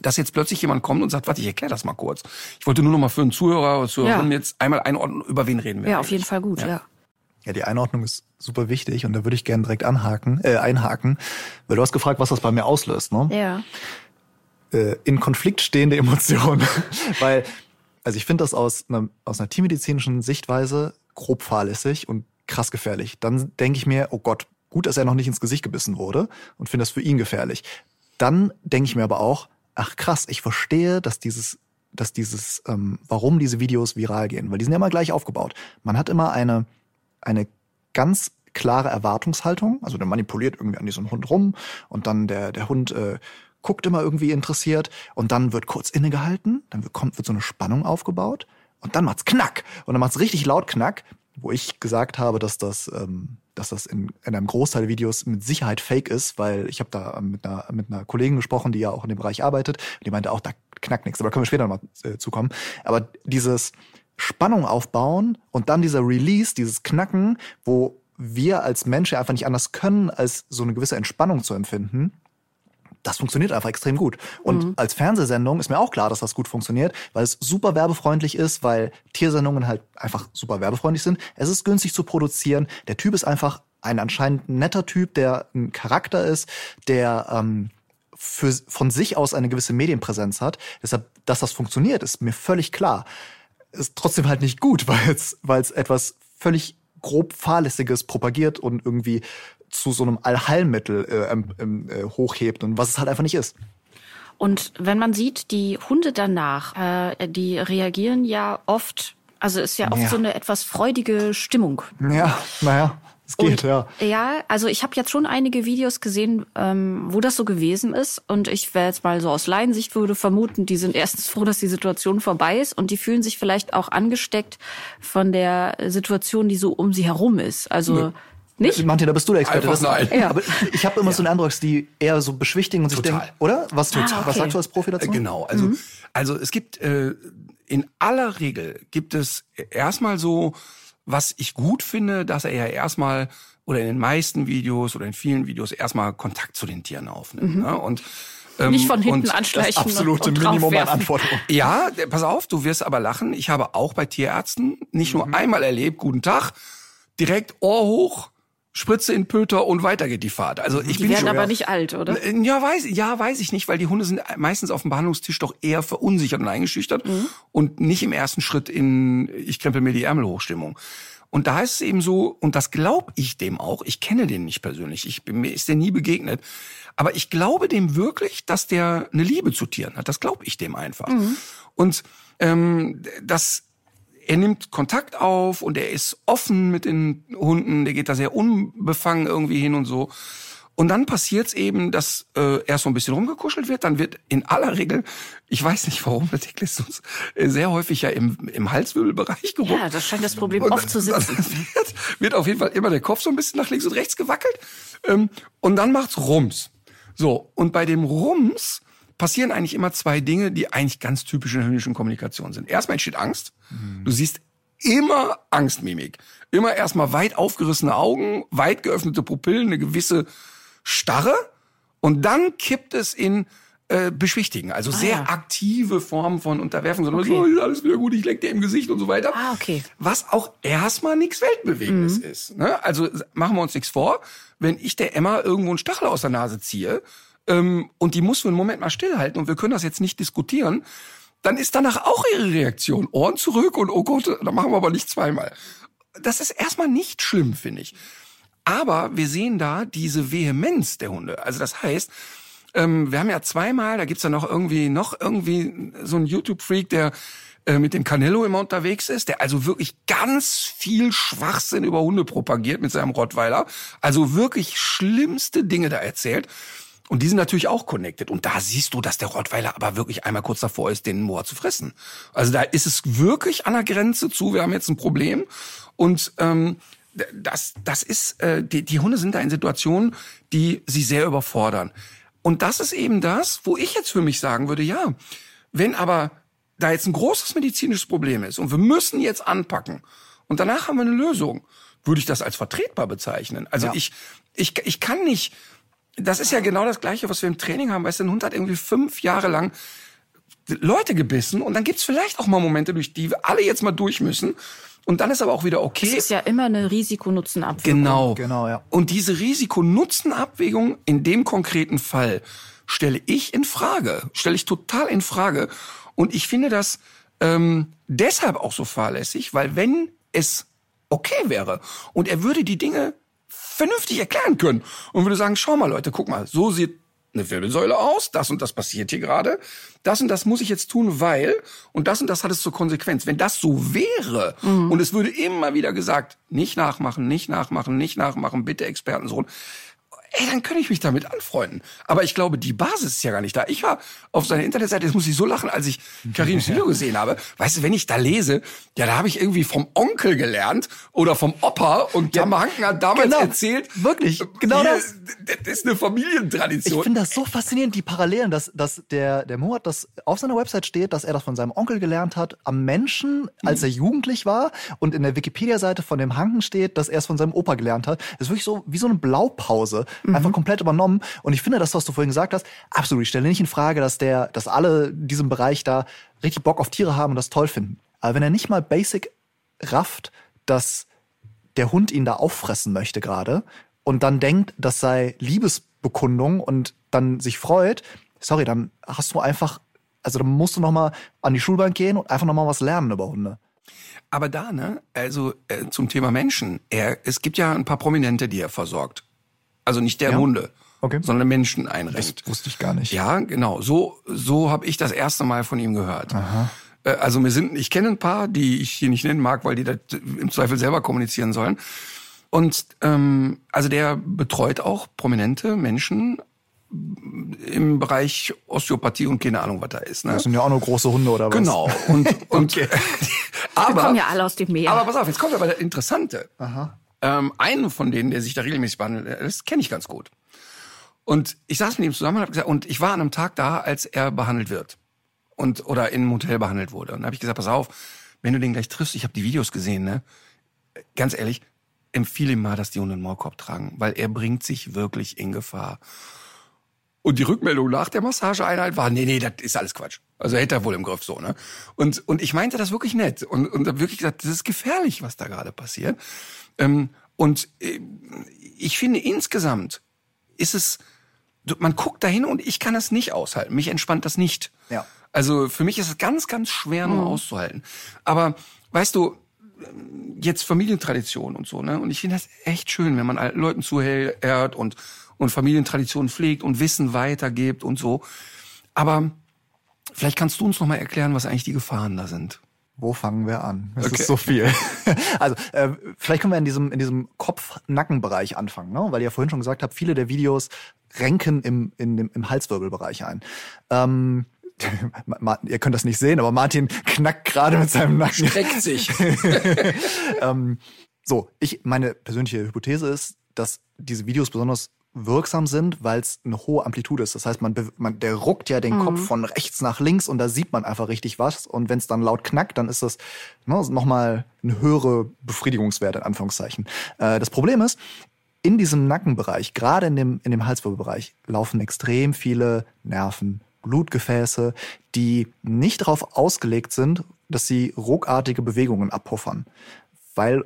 dass jetzt plötzlich jemand kommt und sagt, warte, ich erkläre das mal kurz. Ich wollte nur noch mal für einen Zuhörer oder Zuhörerin Ja. jetzt einmal einordnen, über wen reden wir. Ja, auf jeden Fall gut, ja. Ja, die Einordnung ist super wichtig und da würde ich gerne direkt anhaken, äh, einhaken, weil du hast gefragt, was das bei mir auslöst, ne? Ja. Äh, in Konflikt stehende Emotionen. [laughs] Weil, also ich finde das aus einer, aus einer tiermedizinischen Sichtweise grob fahrlässig und krass gefährlich. Dann denke ich mir, oh Gott, gut, dass er noch nicht ins Gesicht gebissen wurde und finde das für ihn gefährlich. Dann denke ich mir aber auch, ach krass, ich verstehe, dass dieses, dass dieses, ähm, warum diese Videos viral gehen, weil die sind ja immer gleich aufgebaut. Man hat immer eine, eine ganz klare Erwartungshaltung, also der manipuliert irgendwie an diesem Hund rum und dann der, der Hund äh, guckt immer irgendwie interessiert und dann wird kurz innegehalten, dann wird, kommt, wird so eine Spannung aufgebaut und dann macht's knack und dann macht's richtig laut knack, wo ich gesagt habe, dass das, ähm, dass das in, in einem Großteil der Videos mit Sicherheit fake ist, weil ich habe da mit einer, mit einer Kollegin gesprochen, die ja auch in dem Bereich arbeitet, und die meinte auch, da knackt nichts, aber da können wir später nochmal äh, zukommen. Aber dieses Spannung aufbauen und dann dieser Release, dieses Knacken, wo wir als Menschen einfach nicht anders können, als so eine gewisse Entspannung zu empfinden. Das funktioniert einfach extrem gut. Und Mhm. als Fernsehsendung ist mir auch klar, dass das gut funktioniert, weil es super werbefreundlich ist, weil Tiersendungen halt einfach super werbefreundlich sind. Es ist günstig zu produzieren. Der Typ ist einfach ein anscheinend netter Typ, der ein Charakter ist, der ähm, für, von sich aus eine gewisse Medienpräsenz hat. Deshalb, dass das funktioniert, ist mir völlig klar. Ist trotzdem halt nicht gut, [laughs] weil es, weil es etwas völlig grob Fahrlässiges propagiert und irgendwie zu so einem Allheilmittel äh, ähm, ähm, äh, hochhebt und was es halt einfach nicht ist. Und wenn man sieht, die Hunde danach, äh, die reagieren ja oft, also ist ja oft Ja. so eine etwas freudige Stimmung. Ja, naja, es geht, und, ja. Ja, also ich habe jetzt schon einige Videos gesehen, ähm, wo das so gewesen ist. Und ich wäre jetzt mal so aus Laiensicht würde vermuten, die sind erstens froh, dass die Situation vorbei ist und die fühlen sich vielleicht auch angesteckt von der Situation, die so um sie herum ist. Also nicht? Martin, da bist du der Experte. Einfach Das- nein. Ja. Aber ich habe immer so einen Eindruck, dass die eher so beschwichtigen und sich Total. denken, oder? Was, Ah, okay. was sagst du als Profi dazu? Äh, Genau, also, also es gibt äh, in aller Regel gibt es erstmal so, was ich gut finde, dass er ja erstmal oder in den meisten Videos oder in vielen Videos erstmal Kontakt zu den Tieren aufnimmt. Ne? Und ähm, Nicht von hinten und anschleichen. Das absolute und Minimum an. Anforderungen. Ja, pass auf, du wirst aber lachen. Ich habe auch bei Tierärzten nicht Mhm. nur einmal erlebt, guten Tag, direkt Ohr hoch, Spritze in Pöter und weiter geht die Fahrt. Also ich Die bin werden schon, aber nicht alt, oder? Ja, weiß, ja, weiß ich nicht, weil die Hunde sind meistens auf dem Behandlungstisch doch eher verunsichert und eingeschüchtert Mhm. und nicht im ersten Schritt in ich krempel mir die Ärmel hoch Stimmung. Und da ist es eben so, und das glaube ich dem auch, ich kenne den nicht persönlich, ich, bin- mir ist der nie begegnet, aber ich glaube dem wirklich, dass der eine Liebe zu Tieren hat. Das glaube ich dem einfach. Und ähm, das er nimmt Kontakt auf und er ist offen mit den Hunden, der geht da sehr unbefangen irgendwie hin und so. Und dann passiert's eben, dass äh, erst so ein bisschen rumgekuschelt wird, dann wird in aller Regel, ich weiß nicht warum, der Tick lässt uns sehr häufig ja im, im Halswirbelbereich gerupft. Ja, das scheint das Problem Und oft zu sitzen. [laughs] Wird, wird auf jeden Fall immer der Kopf so ein bisschen nach links und rechts gewackelt. Ähm, und dann macht's Rums. So, und bei dem Rums passieren eigentlich immer zwei Dinge, die eigentlich ganz typisch in der hündischen Kommunikation sind. Erstmal entsteht Angst. Du siehst immer Angstmimik. Immer erstmal weit aufgerissene Augen, weit geöffnete Pupillen, eine gewisse Starre. Und dann kippt es in äh, Beschwichtigen, also sehr ja. aktive Formen von Unterwerfung, sondern Okay. so, ist alles wieder gut, ich leck dir im Gesicht und so weiter. Ah, okay. Was auch erstmal nichts Weltbewegendes Mhm. ist. Ne? Also machen wir uns nichts vor, wenn ich der Emma irgendwo einen Stachel aus der Nase ziehe ähm, und die muss für einen Moment mal stillhalten und wir können das jetzt nicht diskutieren, dann ist danach auch ihre Reaktion Ohren zurück und oh Gott, da machen wir aber nicht zweimal. Das ist erstmal nicht schlimm, finde ich. Aber wir sehen da diese Vehemenz der Hunde. Also das heißt, ähm, wir haben ja zweimal, da gibt's ja noch irgendwie, noch irgendwie so ein YouTube-Freak, der äh, mit dem Canelo immer unterwegs ist, der also wirklich ganz viel Schwachsinn über Hunde propagiert mit seinem Rottweiler. Also wirklich schlimmste Dinge da erzählt. Und die sind natürlich auch connected. Und da siehst du, dass der Rottweiler aber wirklich einmal kurz davor ist, den Moor zu fressen. Also da ist es wirklich an der Grenze zu, wir haben jetzt ein Problem. Und ähm, das, das ist, äh, die, die Hunde sind da in Situationen, die sie sehr überfordern. Und das ist eben das, wo ich jetzt für mich sagen würde, ja, wenn aber da jetzt ein großes medizinisches Problem ist und wir müssen jetzt anpacken und danach haben wir eine Lösung, würde ich das als vertretbar bezeichnen. Also Ja. ich, ich, ich kann nicht, das ist ja genau das Gleiche, was wir im Training haben. Weißt du, ein Hund hat irgendwie fünf Jahre lang Leute gebissen und dann gibt's vielleicht auch mal Momente, durch die wir alle jetzt mal durch müssen. Und dann ist aber auch wieder okay. Es ist ja immer eine Risikonutzenabwägung. Genau. Genau, ja. Und diese Risiko-Nutzen-Abwägung in dem konkreten Fall stelle ich in Frage, stelle ich total in Frage. Und ich finde das ähm, deshalb auch so fahrlässig, weil wenn es okay wäre und er würde die Dinge vernünftig erklären können und würde sagen, schau mal Leute, guck mal, so sieht eine Wirbelsäule aus, das und das passiert hier gerade, das und das muss ich jetzt tun, weil und das und das hat es zur Konsequenz. Wenn das so wäre und es würde immer wieder gesagt, nicht nachmachen, nicht nachmachen, nicht nachmachen, bitte Expertensohn, ey, dann könnte ich mich damit anfreunden. Aber ich glaube, die Basis ist ja gar nicht da. Ich war auf seiner Internetseite, jetzt muss ich so lachen, als ich Karins Video gesehen habe. Weißt du, wenn ich da lese, ja, da habe ich irgendwie vom Onkel gelernt oder vom Opa und ja, Hanken hat damals genau, erzählt. Wirklich, genau hier, das. Das ist eine Familientradition. Ich finde das so faszinierend, die Parallelen, dass, dass der, der Murat, das auf seiner Website steht, dass er das von seinem Onkel gelernt hat, am Menschen, als er jugendlich war und in der Wikipedia-Seite von dem Hanken steht, dass er es von seinem Opa gelernt hat. Das ist wirklich so wie so eine Blaupause, mhm. einfach komplett übernommen. Und ich finde das, was du vorhin gesagt hast, absolut. Ich stelle nicht in Frage, dass der, dass alle in diesem Bereich da richtig Bock auf Tiere haben und das toll finden. Aber wenn er nicht mal basic rafft, dass der Hund ihn da auffressen möchte gerade und dann denkt, das sei Liebesbekundung und dann sich freut, sorry, dann hast du einfach, also dann musst du noch mal an die Schulbank gehen und einfach noch mal was lernen über Hunde. Aber da, ne, also äh, zum Thema Menschen, er, es gibt ja ein paar Prominente, die er versorgt. Also nicht der Ja? Hunde, Okay. sondern Menschen einrenkt. wusste ich gar nicht. Ja, genau. So, so habe ich das erste Mal von ihm gehört. Äh, Also mir sind, ich kenne ein paar, die ich hier nicht nennen mag, weil die das im Zweifel selber kommunizieren sollen. Und ähm, also der betreut auch prominente Menschen im Bereich Osteopathie und keine Ahnung, was da ist. Ne? Das sind ja auch nur große Hunde oder was? Genau. Und, [laughs] und [laughs] Wir aber, kommen ja alle aus dem Meer. aber pass auf, jetzt kommt aber das Interessante. Ähm, einen von denen, der sich da regelmäßig behandelt, äh, das kenne ich ganz gut. Und ich saß mit ihm zusammen und, hab gesagt, und ich war an einem Tag da, als er behandelt wird. Und, oder in einem Hotel behandelt wurde. Und da habe ich gesagt, pass auf, wenn du den gleich triffst, ich habe die Videos gesehen, ne? Ganz ehrlich, empfehle ihm mal, dass die Hunde einen Maulkorb tragen, weil er bringt sich wirklich in Gefahr. Und die Rückmeldung nach der Massageeinheit war, nee, nee, das ist alles Quatsch. Also hätte er wohl im Griff so, ne? Und, und ich meinte das wirklich nett. Und, und hab wirklich gesagt, das ist gefährlich, was da gerade passiert. Ähm, und äh, ich finde insgesamt ist es, man guckt dahin und ich kann es nicht aushalten. Mich entspannt das nicht. Ja. Also für mich ist es ganz, ganz schwer nur auszuhalten. Aber weißt du, jetzt Familientradition und so, ne? Und ich finde das echt schön, wenn man alten Leuten zuhört und, und Familientraditionen pflegt und Wissen weitergibt und so. Aber vielleicht kannst du uns noch mal erklären, was eigentlich die Gefahren da sind. Wo fangen wir an? Es Okay. ist so viel. [laughs] also, äh, vielleicht können wir in diesem, in diesem Kopf-Nacken-Bereich anfangen, ne? weil ihr ja vorhin schon gesagt habt, viele der Videos renken im, in dem, im Halswirbelbereich ein. Ähm, [laughs] Ma- Ma- ihr könnt das nicht sehen, aber Martin knackt gerade mit seinem Nacken. Streckt sich. [laughs] ähm, so, ich, meine persönliche Hypothese ist, dass diese Videos besonders wirksam sind, weil es eine hohe Amplitude ist. Das heißt, man, man der ruckt ja den Kopf von rechts nach links und da sieht man einfach richtig was. Und wenn es dann laut knackt, dann ist das ne, nochmal eine höhere Befriedigungswert in Anführungszeichen. Äh, das Problem ist, in diesem Nackenbereich, gerade in dem, in dem Halswirbelbereich, laufen extrem viele Nerven, Blutgefäße, die nicht darauf ausgelegt sind, dass sie ruckartige Bewegungen abpuffern. Weil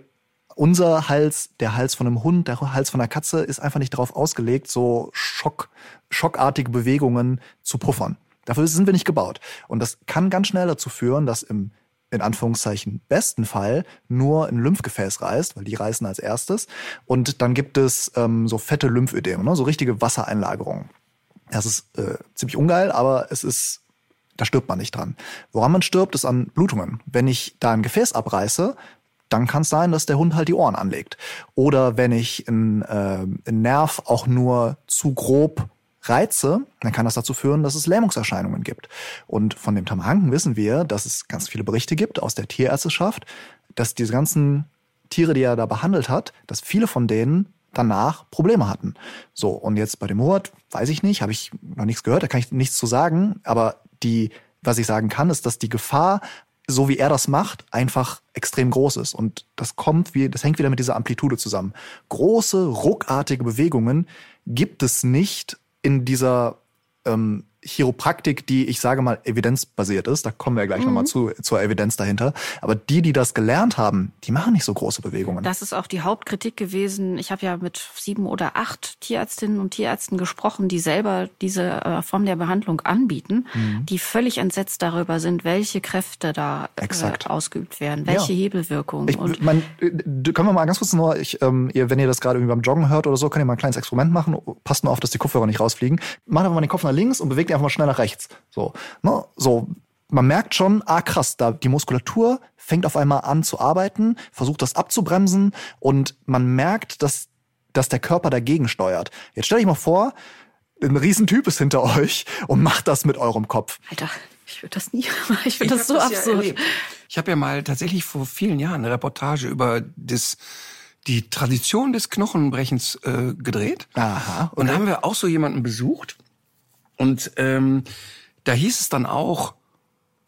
unser Hals, der Hals von einem Hund, der Hals von einer Katze ist einfach nicht darauf ausgelegt, so Schock, schockartige Bewegungen zu puffern. Dafür sind wir nicht gebaut. Und das kann ganz schnell dazu führen, dass im in Anführungszeichen besten Fall nur ein Lymphgefäß reißt, weil die reißen als erstes. Und dann gibt es ähm, so fette Lymphödeme, ne? so richtige Wassereinlagerungen. Das ist äh, ziemlich ungeil, aber es ist, da stirbt man nicht dran. Woran man stirbt, ist an Blutungen. Wenn ich da ein Gefäß abreiße, dann kann es sein, dass der Hund halt die Ohren anlegt. Oder wenn ich einen, äh, Nerv auch nur zu grob reize, dann kann das dazu führen, dass es Lähmungserscheinungen gibt. Und von dem Tamahanken wissen wir, dass es ganz viele Berichte gibt aus der Tierärzteschaft, dass diese ganzen Tiere, die er da behandelt hat, dass viele von denen danach Probleme hatten. So, und jetzt bei dem Murat, weiß ich nicht, habe ich noch nichts gehört, da kann ich nichts zu sagen, aber die, was ich sagen kann, ist, dass die Gefahr, so wie er das macht, einfach extrem groß ist. Und das kommt wie, das hängt wieder mit dieser Amplitude zusammen. Große, ruckartige Bewegungen gibt es nicht in dieser ähm, Chiropraktik, die ich sage mal evidenzbasiert ist. Da kommen wir ja gleich Mhm. nochmal zu, zur Evidenz dahinter. Aber die, die das gelernt haben, die machen nicht so große Bewegungen. Das ist auch die Hauptkritik gewesen. Ich habe ja mit sieben oder acht Tierärztinnen und Tierärzten gesprochen, die selber diese äh, Form der Behandlung anbieten, Mhm. die völlig entsetzt darüber sind, welche Kräfte da äh, Exakt. ausgeübt werden, welche Ja. Hebelwirkungen. Ich, und mein, äh, können wir mal ganz kurz nur, ich, ähm, ihr, wenn ihr das gerade irgendwie beim Joggen hört oder so, könnt ihr mal ein kleines Experiment machen. Passt nur auf, dass die Kopfhörer nicht rausfliegen. Macht einfach mal den Kopf nach links und bewegt einfach mal schnell nach rechts. So, ne? so. Man merkt schon, ah krass, da die Muskulatur fängt auf einmal an zu arbeiten, versucht das abzubremsen und man merkt, dass dass der Körper dagegen steuert. Jetzt stell dich mal vor, ein Riesentyp ist hinter [laughs] euch und macht das mit eurem Kopf. Alter, ich würde das nie machen. [laughs] Ich finde das so ja absurd. erlebt. ich habe ja mal tatsächlich vor vielen Jahren eine Reportage über das, die Tradition des Knochenbrechens äh, gedreht. Aha, Und da haben wir auch so jemanden besucht. Und ähm, da hieß es dann auch,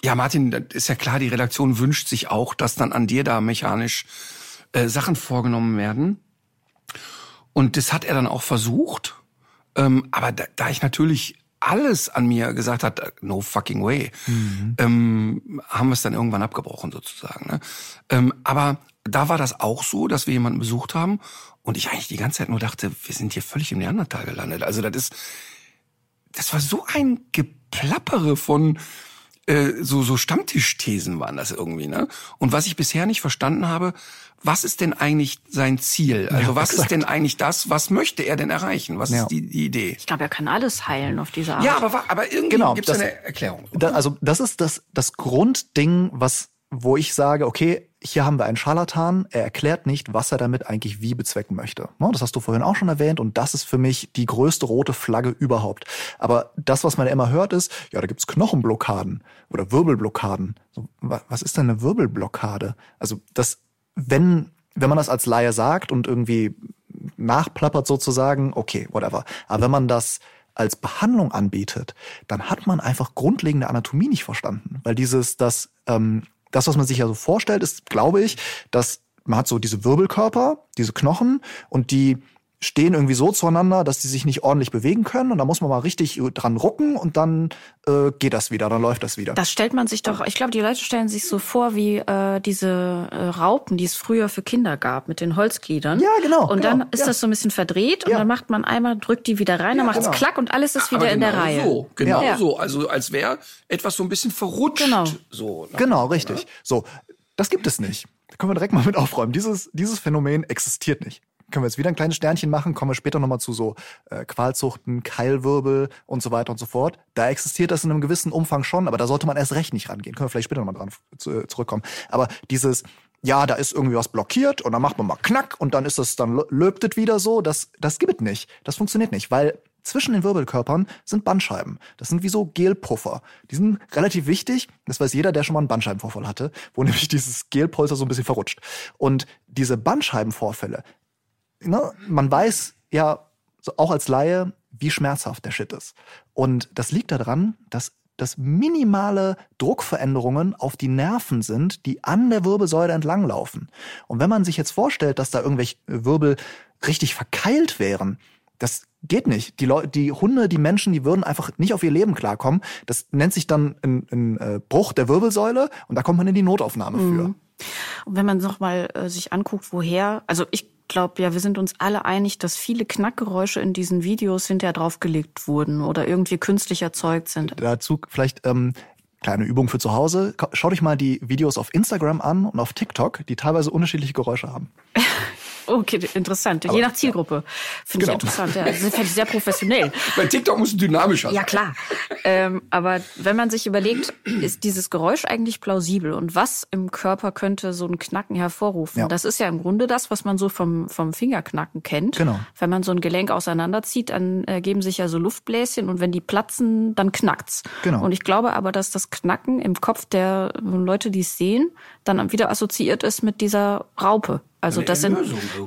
ja Martin, das ist ja klar, die Redaktion wünscht sich auch, dass dann an dir da mechanisch äh, Sachen vorgenommen werden. Und das hat er dann auch versucht. Ähm, aber da, da ich natürlich alles an mir gesagt hat, no fucking way, ähm, haben wir es dann irgendwann abgebrochen sozusagen. Ne? Ähm, aber da war das auch so, dass wir jemanden besucht haben und ich eigentlich die ganze Zeit nur dachte, wir sind hier völlig im Neandertal gelandet. Also das ist, das war so ein Geplappere von äh, so so Stammtischthesen waren das irgendwie, ne? Und was ich bisher nicht verstanden habe, was ist denn eigentlich sein Ziel? Also Ja, was exakt. ist denn eigentlich das? Was möchte er denn erreichen? Was Ja. ist die, die Idee? Ich glaube, er kann alles heilen auf diese Art. Ja, aber aber irgendwie Genau, gibt's das- eine Erklärung. Da, also das ist das, das Grundding, was, wo ich sage, okay, hier haben wir einen Scharlatan, er erklärt nicht, was er damit eigentlich wie bezwecken möchte. Ne, Das hast du vorhin auch schon erwähnt und das ist für mich die größte rote Flagge überhaupt. Aber das, was man immer hört, ist, ja, da gibt's Knochenblockaden oder Wirbelblockaden. Was ist denn eine Wirbelblockade? Also das, wenn, wenn man das als Laie sagt und irgendwie nachplappert sozusagen, okay, whatever. Aber wenn man das als Behandlung anbietet, dann hat man einfach grundlegende Anatomie nicht verstanden. Weil dieses, das, ähm, das, was man sich ja so vorstellt, ist, glaube ich, dass man hat so diese Wirbelkörper, diese Knochen und die stehen irgendwie so zueinander, dass die sich nicht ordentlich bewegen können und da muss man mal richtig dran rucken und dann äh, geht das wieder, dann läuft das wieder. Das stellt man sich doch, ich glaube, die Leute stellen sich so vor wie äh, diese äh, Raupen, die es früher für Kinder gab, mit den Holzgliedern. Ja, genau, Und genau, dann ist ja. das so ein bisschen verdreht und Ja. dann macht man einmal, drückt die wieder rein, dann macht's genau. klack und alles ist wieder Aber in der genau Reihe. So, genau Ja. so. Also als wäre etwas so ein bisschen verrutscht. Genau. So, ne? Genau, richtig. So, das gibt es nicht. Da können wir direkt mal mit aufräumen. Dieses, dieses Phänomen existiert nicht. Können wir jetzt wieder ein kleines Sternchen machen, kommen wir später nochmal zu so äh, Qualzuchten, Keilwirbel und so weiter und so fort. Da existiert das in einem gewissen Umfang schon, aber da sollte man erst recht nicht rangehen. Können wir vielleicht später nochmal dran zu, äh, zurückkommen. Aber dieses, ja, da ist irgendwie was blockiert und dann macht man mal Knack und dann ist das, dann lö- löbt es wieder so, das, das gibt es nicht. Das funktioniert nicht, weil zwischen den Wirbelkörpern sind Bandscheiben. Das sind wie so Gelpuffer. Die sind relativ wichtig. Das weiß jeder, der schon mal einen Bandscheibenvorfall hatte, wo [laughs] nämlich dieses Gelpolster so ein bisschen verrutscht. Und diese Bandscheibenvorfälle, ne, man weiß ja so auch als Laie, wie schmerzhaft der Shit ist. Und das liegt daran, dass das minimale Druckveränderungen auf die Nerven sind, die an der Wirbelsäule entlanglaufen. Und wenn man sich jetzt vorstellt, dass da irgendwelche Wirbel richtig verkeilt wären, das geht nicht. Die, Leu die Hunde, die Menschen, die würden einfach nicht auf ihr Leben klarkommen. Das nennt sich dann ein, ein äh, Bruch der Wirbelsäule und da kommt man in die Notaufnahme für. Und wenn man noch mal äh, sich anguckt, woher, also ich glaube ja, wir sind uns alle einig, dass viele Knackgeräusche in diesen Videos hinterher draufgelegt wurden oder irgendwie künstlich erzeugt sind. Dazu vielleicht ähm, kleine Übung für zu Hause. Schaut euch mal die Videos auf Instagram an und auf TikTok, die teilweise unterschiedliche Geräusche haben. [laughs] Okay, interessant. Je nach Zielgruppe. Finde Genau. ich interessant. Ja, das finde ich sehr professionell. [laughs] Bei TikTok muss dynamischer Ja, sein. klar. Ähm, aber wenn man sich überlegt, ist dieses Geräusch eigentlich plausibel und was im Körper könnte so ein Knacken hervorrufen? Ja. Das ist ja im Grunde das, was man so vom, vom Fingerknacken kennt. Genau. Wenn man so ein Gelenk auseinanderzieht, dann ergeben sich ja so Luftbläschen und wenn die platzen, dann knackt's. Genau. Und ich glaube aber, dass das Knacken im Kopf der Leute, die es sehen, dann wieder assoziiert ist mit dieser Raupe. Also das sind,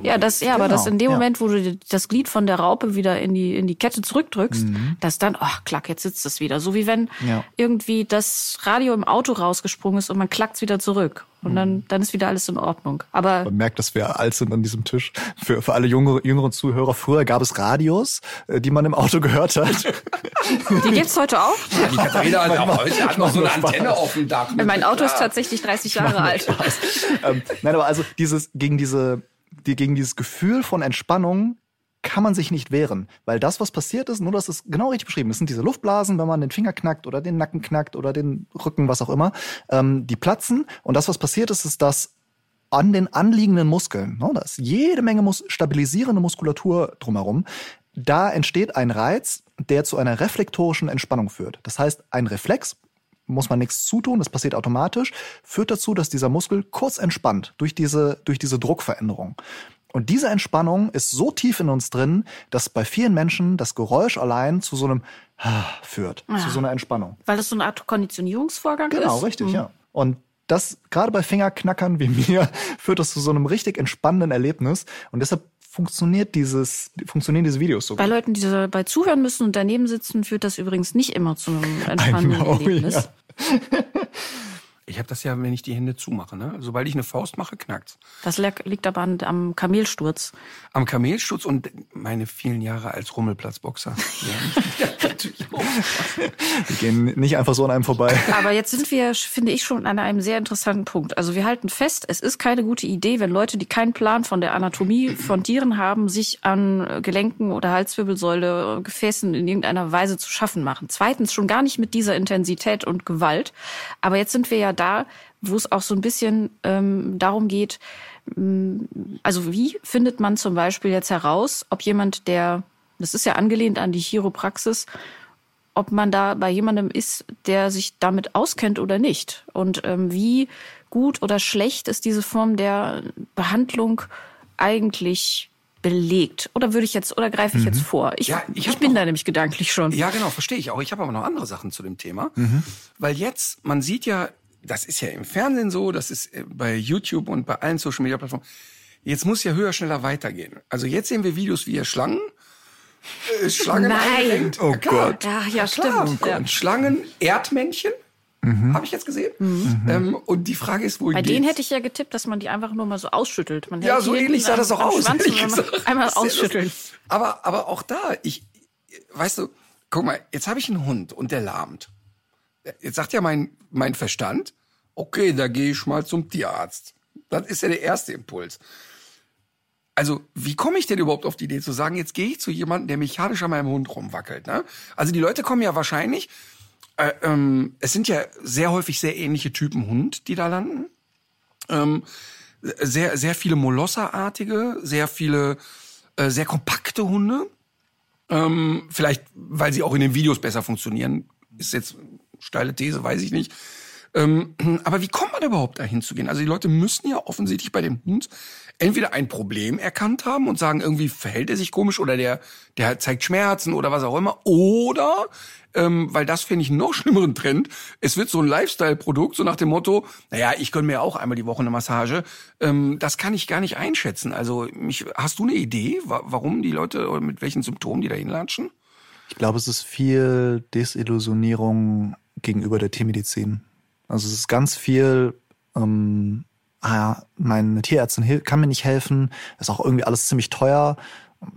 ja, das, ja, aber Genau, das in dem ja. Moment, wo du das Glied von der Raupe wieder in die, in die Kette zurückdrückst, dass dann, ach, klack, jetzt sitzt es wieder. So wie wenn Mhm. Ja. irgendwie das Radio im Auto rausgesprungen ist und man klackt's wieder zurück. Und Mhm. dann, dann ist wieder alles in Ordnung. Aber Man merkt, dass wir alt sind an diesem Tisch. Für, für alle jüngere, jüngeren Zuhörer, früher gab es Radios, äh, die man im Auto gehört hat. [laughs] die gibt's heute auch. Die Katharina hat auch heute hat noch so eine Spaß. Antenne auf dem Dach. Mein Auto ist tatsächlich 30 Jahre alt. ähm, nein, aber also dieses, gegen diese, die, gegen dieses Gefühl von Entspannung kann man sich nicht wehren. Weil das, was passiert ist, nur das ist genau richtig beschrieben. Das sind diese Luftblasen, wenn man den Finger knackt oder den Nacken knackt oder den Rücken, was auch immer, ähm, die platzen. Und das, was passiert ist, ist, dass an den anliegenden Muskeln, ne, da ist jede Menge mus stabilisierende Muskulatur drumherum, da entsteht ein Reiz, der zu einer reflektorischen Entspannung führt. Das heißt, ein Reflex, muss man nichts zutun, das passiert automatisch, führt dazu, dass dieser Muskel kurz entspannt durch diese, durch diese Druckveränderung. Und diese Entspannung ist so tief in uns drin, dass bei vielen Menschen das Geräusch allein zu so einem führt, Ja. zu so einer Entspannung. Weil das so eine Art Konditionierungsvorgang Genau, ist. richtig, ja. Und das, gerade bei Fingerknackern wie [laughs] mir, führt das zu so einem richtig entspannenden Erlebnis. Und deshalb funktioniert dieses, funktionieren diese Videos so Bei gut. Leuten, die dabei zuhören müssen und daneben sitzen, führt das übrigens nicht immer zu einem [laughs] entspannenden know, Erlebnis. ja. [laughs] Ich habe das ja, wenn ich die Hände zumache. Ne? Sobald ich eine Faust mache, knackt's. Das liegt aber an, am Kamelsturz. Am Kamelsturz und meine vielen Jahre als Rummelplatzboxer. Ja, [laughs] natürlich auch. [laughs] Die gehen nicht einfach so an einem vorbei. Aber jetzt sind wir, finde ich, schon an einem sehr interessanten Punkt. Also wir halten fest, es ist keine gute Idee, wenn Leute, die keinen Plan von der Anatomie von Tieren haben, sich an Gelenken oder Halswirbelsäule, Gefäßen in irgendeiner Weise zu schaffen machen. Zweitens schon gar nicht mit dieser Intensität und Gewalt. Aber jetzt sind wir ja da, wo es auch so ein bisschen ähm, darum geht, mh, also wie findet man zum Beispiel jetzt heraus, ob jemand, der, das ist ja angelehnt an die Chiropraxis, ob man da bei jemandem ist, der sich damit auskennt oder nicht. Und ähm, wie gut oder schlecht ist diese Form der Behandlung eigentlich belegt? Oder würde ich jetzt, oder greife ich jetzt vor? Ich, Ja, ich ich, bin noch- da nämlich gedanklich schon. Ja, genau, verstehe ich auch. Ich habe aber noch andere Sachen zu dem Thema. Weil jetzt, man sieht ja, das ist ja im Fernsehen so, das ist äh, bei YouTube und bei allen Social Media Plattformen. Jetzt muss ja höher, schneller weitergehen. Also jetzt sehen wir Videos, wie ihr Schlangen, äh, [laughs] Schlangen Nein. Oh Ja, klar. Gott. Ja, ja, Klar. stimmt. Ja. Und Schlangen, Erdmännchen, habe ich jetzt gesehen. Ähm, und die Frage ist, wo Bei denen hätte ich ja getippt, dass man die einfach nur mal so ausschüttelt. Man Ja, so ähnlich sah das auch aus. [laughs] Schwanz. Einmal ja ausschütteln. Aber, aber auch da, ich, weißt du, guck mal, jetzt habe ich einen Hund und der lahmt. Jetzt sagt ja mein, mein Verstand, okay, da gehe ich mal zum Tierarzt. Das ist ja der erste Impuls. Also, wie komme ich denn überhaupt auf die Idee zu sagen, jetzt gehe ich zu jemandem, der mechanisch an meinem Hund rumwackelt? Ne? Also die Leute kommen ja wahrscheinlich, äh, ähm, es sind ja sehr häufig sehr ähnliche Typen Hund, die da landen. Ähm, sehr, sehr viele Molosser-artige, sehr viele, äh, sehr kompakte Hunde. Ähm, vielleicht, weil sie auch in den Videos besser funktionieren. Ist jetzt steile These, weiß ich nicht. Ähm, [clears throat] aber wie kommt man überhaupt dahin zu gehen? Also die Leute müssen ja offensichtlich bei dem Hund entweder ein Problem erkannt haben und sagen, irgendwie verhält er sich komisch oder der, der zeigt Schmerzen oder was auch immer. Oder, ähm, weil das finde ich einen noch [laughs] schlimmeren Trend, es wird so ein Lifestyle-Produkt, so nach dem Motto, naja, ich gönn mir auch einmal die Woche eine Massage. Ähm, das kann ich gar nicht einschätzen. Also mich, hast du eine Idee, wa warum die Leute oder mit welchen Symptomen die da hinlatschen? Ich glaube, es ist viel Desillusionierung gegenüber der Tiermedizin. Also es ist ganz viel, ähm, ah ja, meine Tierärztin kann mir nicht helfen, ist auch irgendwie alles ziemlich teuer,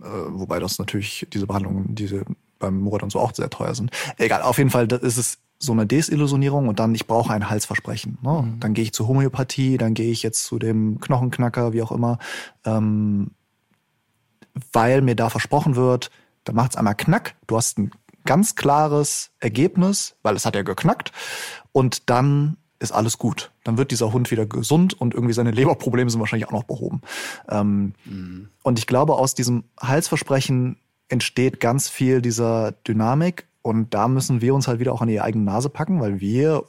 äh, wobei das natürlich diese Behandlungen, diese beim Murat und so auch sehr teuer sind. Egal, auf jeden Fall das ist es so eine Desillusionierung und dann, ich brauche ein Halsversprechen. Ne? Dann gehe ich zur Homöopathie, dann gehe ich jetzt zu dem Knochenknacker, wie auch immer. Ähm, weil mir da versprochen wird, da macht's einmal Knack, du hast ein ganz klares Ergebnis, weil es hat ja geknackt und dann ist alles gut. Dann wird dieser Hund wieder gesund und irgendwie seine Leberprobleme sind wahrscheinlich auch noch behoben. Ähm, Und ich glaube, aus diesem Halsversprechen entsteht ganz viel dieser Dynamik und da müssen wir uns halt wieder auch an die eigene Nase packen, weil wir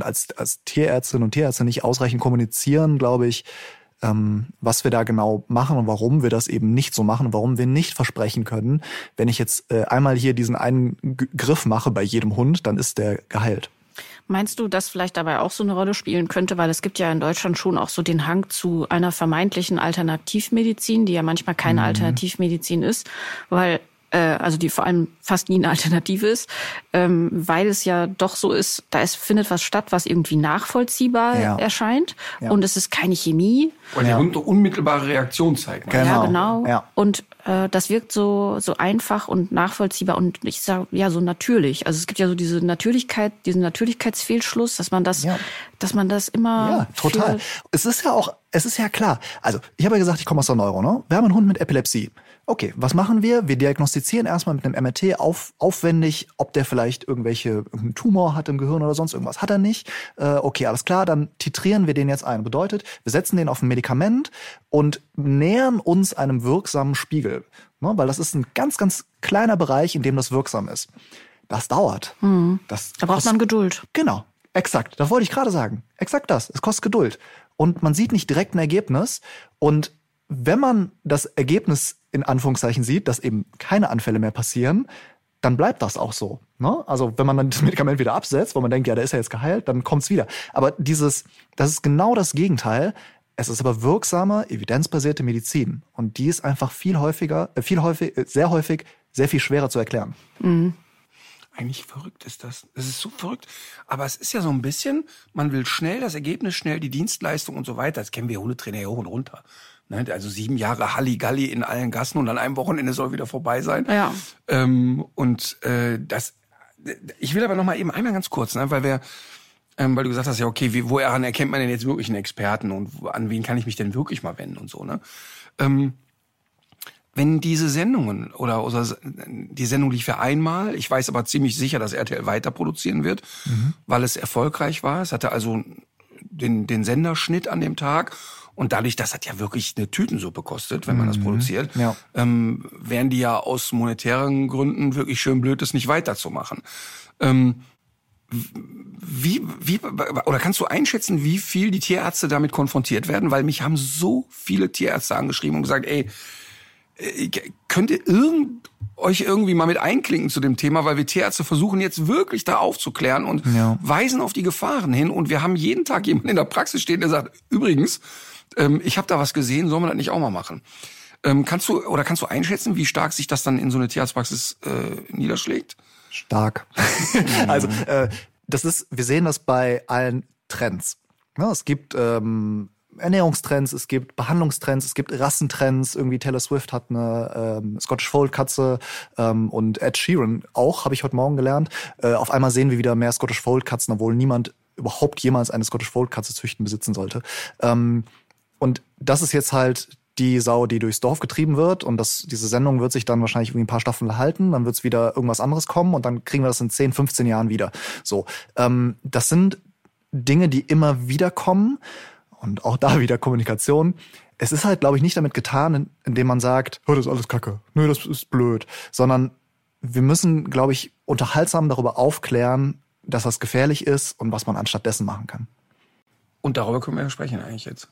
als, als Tierärztinnen und Tierärzte nicht ausreichend kommunizieren, glaube ich, ähm, was wir da genau machen und warum wir das eben nicht so machen, warum wir nicht versprechen können, wenn ich jetzt äh, einmal hier diesen einen G Griff mache bei jedem Hund, dann ist der geheilt. Meinst du, dass vielleicht dabei auch so eine Rolle spielen könnte? Weil es gibt ja in Deutschland schon auch so den Hang zu einer vermeintlichen Alternativmedizin, die ja manchmal keine Alternativmedizin ist, weil äh, also die vor allem fast nie eine Alternative ist, ähm, weil es ja doch so ist, da ist, findet was statt, was irgendwie nachvollziehbar Ja. erscheint Ja. und es ist keine Chemie. Weil Hund eine unmittelbare Reaktion zeigt. Genau. Ja, genau. Ja. Und äh, das wirkt so so einfach und nachvollziehbar und ich sag ja so natürlich. Also es gibt ja so diese Natürlichkeit, diesen Natürlichkeitsfehlschluss, dass man das, Ja. dass man das immer Ja, total. Es ist ja auch, es ist ja klar. Also, ich habe ja gesagt, ich komme aus der Neuro, ne? Wir haben einen Hund mit Epilepsie. Okay, was machen wir? Wir diagnostizieren erstmal mit einem MRT auf, aufwendig, ob der vielleicht irgendwelche irgendeinen Tumor hat im Gehirn oder sonst irgendwas. Hat er nicht? Äh, okay, alles klar, dann titrieren wir den jetzt ein. Bedeutet, wir setzen den auf ein Medikament und nähern uns einem wirksamen Spiegel. Ne? Weil das ist ein ganz, ganz kleiner Bereich, in dem das wirksam ist. Das dauert. Das Da braucht man Geduld. Genau, exakt. Das wollte ich gerade sagen. Exakt das. Es kostet Geduld. Und man sieht nicht direkt ein Ergebnis. Und wenn man das Ergebnis in Anführungszeichen sieht, dass eben keine Anfälle mehr passieren, dann bleibt das auch so. Ne? Also wenn man dann das [laughs] Medikament wieder absetzt, wo man denkt, ja, der ist ja jetzt geheilt, dann kommt's wieder. Aber dieses, das ist genau das Gegenteil. Es ist aber wirksamer, evidenzbasierte Medizin. Und die ist einfach viel häufiger, äh, viel häufig, äh, sehr häufig, sehr viel schwerer zu erklären. Eigentlich verrückt ist das. Das ist so verrückt. Aber es ist ja so ein bisschen, man will schnell das Ergebnis, schnell die Dienstleistung und so weiter. Das kennen wir Hundetrainer ja hoch und runter. Ne? Also sieben Jahre Halligalli in allen Gassen und an einem Wochenende soll wieder vorbei sein. Ja. Ähm, und äh, das, ich will aber noch mal eben einmal ganz kurz, ne, weil wir, ähm, weil du gesagt hast, ja okay, wie, woran erkennt man denn jetzt wirklich einen Experten und an wen kann ich mich denn wirklich mal wenden und so, ne? Ähm, wenn diese Sendungen oder, oder die Sendung lief ja einmal, ich weiß aber ziemlich sicher, dass RTL weiter produzieren wird, weil es erfolgreich war. Es hatte also den, den Senderschnitt an dem Tag und dadurch, das hat ja wirklich eine Tütensuppe kostet, wenn man das produziert, Ja. ähm, wären die ja aus monetären Gründen wirklich schön blöd, das nicht weiterzumachen. Ähm, wie, wie, oder kannst du einschätzen, wie viel die Tierärzte damit konfrontiert werden? Weil mich haben so viele Tierärzte angeschrieben und gesagt, ey, äh, könnt ihr irgend, euch irgendwie mal mit einklinken zu dem Thema, weil wir Tierärzte versuchen jetzt wirklich da aufzuklären und Ja. weisen auf die Gefahren hin und wir haben jeden Tag jemanden in der Praxis stehen, der sagt, übrigens, ähm, ich habe da was gesehen, sollen wir das nicht auch mal machen? Ähm, kannst du oder kannst du einschätzen, wie stark sich das dann in so eine Tierarztpraxis äh, niederschlägt? Stark. [laughs] also äh, das ist, wir sehen das bei allen Trends. Ja, es gibt ähm, Ernährungstrends, es gibt Behandlungstrends, es gibt Rassentrends. Irgendwie Taylor Swift hat eine ähm, Scottish Fold Katze ähm, und Ed Sheeran auch, habe ich heute Morgen gelernt. Äh, auf einmal sehen wir wieder mehr Scottish Fold Katzen, obwohl niemand überhaupt jemals eine Scottish Fold Katze züchten besitzen sollte. Ähm, und das ist jetzt halt die Sau, die durchs Dorf getrieben wird. Und das, diese Sendung wird sich dann wahrscheinlich irgendwie ein paar Staffeln halten. Dann wird es wieder irgendwas anderes kommen und dann kriegen wir das in 10, 15 Jahren wieder. So, ähm, das sind Dinge, die immer wieder kommen. Und auch da [laughs] wieder Kommunikation. Es ist halt, glaube ich, nicht damit getan, in- indem man sagt, oh, das ist alles Kacke. Nö, das ist blöd. Sondern wir müssen, glaube ich, unterhaltsam darüber aufklären, dass das gefährlich ist und was man anstattdessen machen kann. Und darüber können wir ja sprechen eigentlich jetzt.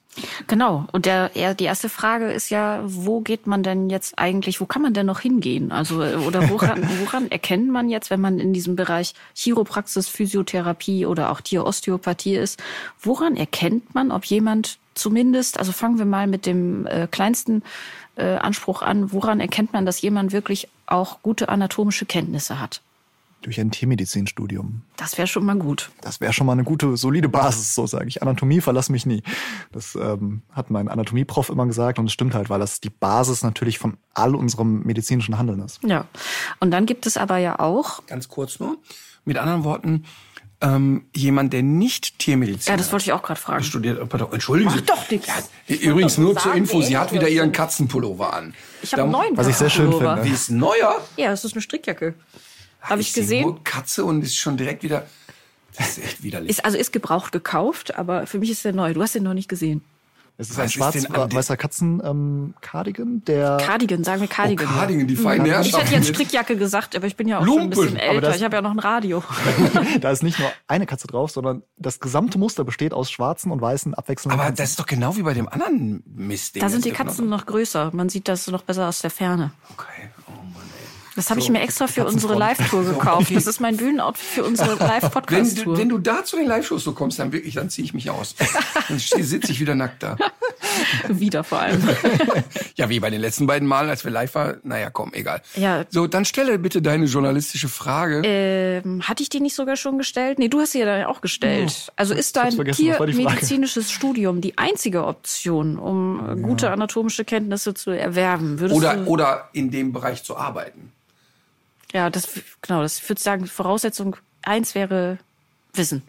Genau. Und der, eher die erste Frage ist ja, wo geht man denn jetzt eigentlich, wo kann man denn noch hingehen? Also, äh, oder woran, [laughs] woran erkennt man jetzt, wenn man in diesem Bereich Chiropraxis, Physiotherapie oder auch Tierosteopathie ist, woran erkennt man, ob jemand zumindest, also fangen wir mal mit dem äh, kleinsten äh, Anspruch an, woran erkennt man, dass jemand wirklich auch gute anatomische Kenntnisse hat? Durch ein Tiermedizinstudium. Das wäre schon mal gut. Das wäre schon mal eine gute, solide Basis, so sage ich. Anatomie verlass mich nie. Das ähm, hat mein Anatomieprof immer gesagt und es stimmt halt, weil das die Basis natürlich von all unserem medizinischen Handeln ist. Ja. Und dann gibt es aber ja auch, Ganz kurz nur. Mit anderen Worten, ähm, jemand, der nicht Tiermedizin ja, das wollte ich auch gerade fragen. studiert. Oh, Entschuldigen Sie. Mach doch nix. Ja, übrigens nur zur Info, sie hat wieder ihren Katzenpullover an. Ich habe einen neuen Was ich sehr schön finde. Die ist neuer. Ja, das ist eine Strickjacke. Habe ich Ist sie gesehen. Nur Katze und ist schon direkt wieder. Das ist echt widerlich. Ist, also ist gebraucht gekauft, aber für mich ist der neu. Du hast den noch nicht gesehen. Es ist Was ein ist schwarz denn an dem- weißer Katzen ähm, Cardigan, der Cardigan, sagen wir Cardigan. Oh, Cardigan, die feinen Ich Herrschaften. hätte jetzt Strickjacke gesagt, aber ich bin ja auch schon ein Lumpen. bisschen älter. das- Ich habe ja noch ein Radio. [laughs] da ist nicht nur eine Katze drauf, sondern das gesamte Muster besteht aus schwarzen und weißen abwechselnden Aber Katzen. das ist doch genau wie bei dem anderen Mist. Da sind die Katzen noch größer. Man sieht das noch besser aus der Ferne. Okay. Oh. Das habe ich mir extra für unsere. Live-Tour [laughs] gekauft. Das ist mein Bühnenoutfit für unsere [laughs] Wenn, Live-Podcast-Tour. wenn du da zu den Live-Shows so kommst, dann wirklich, dann ziehe ich mich aus. Dann [laughs] sitze ich wieder nackt da. Wieder vor allem. Ja, wie bei den letzten beiden Malen, als wir live waren. Naja, komm, egal. Ja. So, dann stelle bitte deine journalistische Frage. Ähm, hatte ich die nicht sogar schon gestellt? Nee, du hast sie ja dann auch gestellt. Also ist dein tiermedizinisches Studium die einzige Option, um äh, gute anatomische Kenntnisse zu erwerben? Würdest oder, oder in dem Bereich zu arbeiten. Ja, das genau, das würde sagen, Voraussetzung eins wäre Wissen.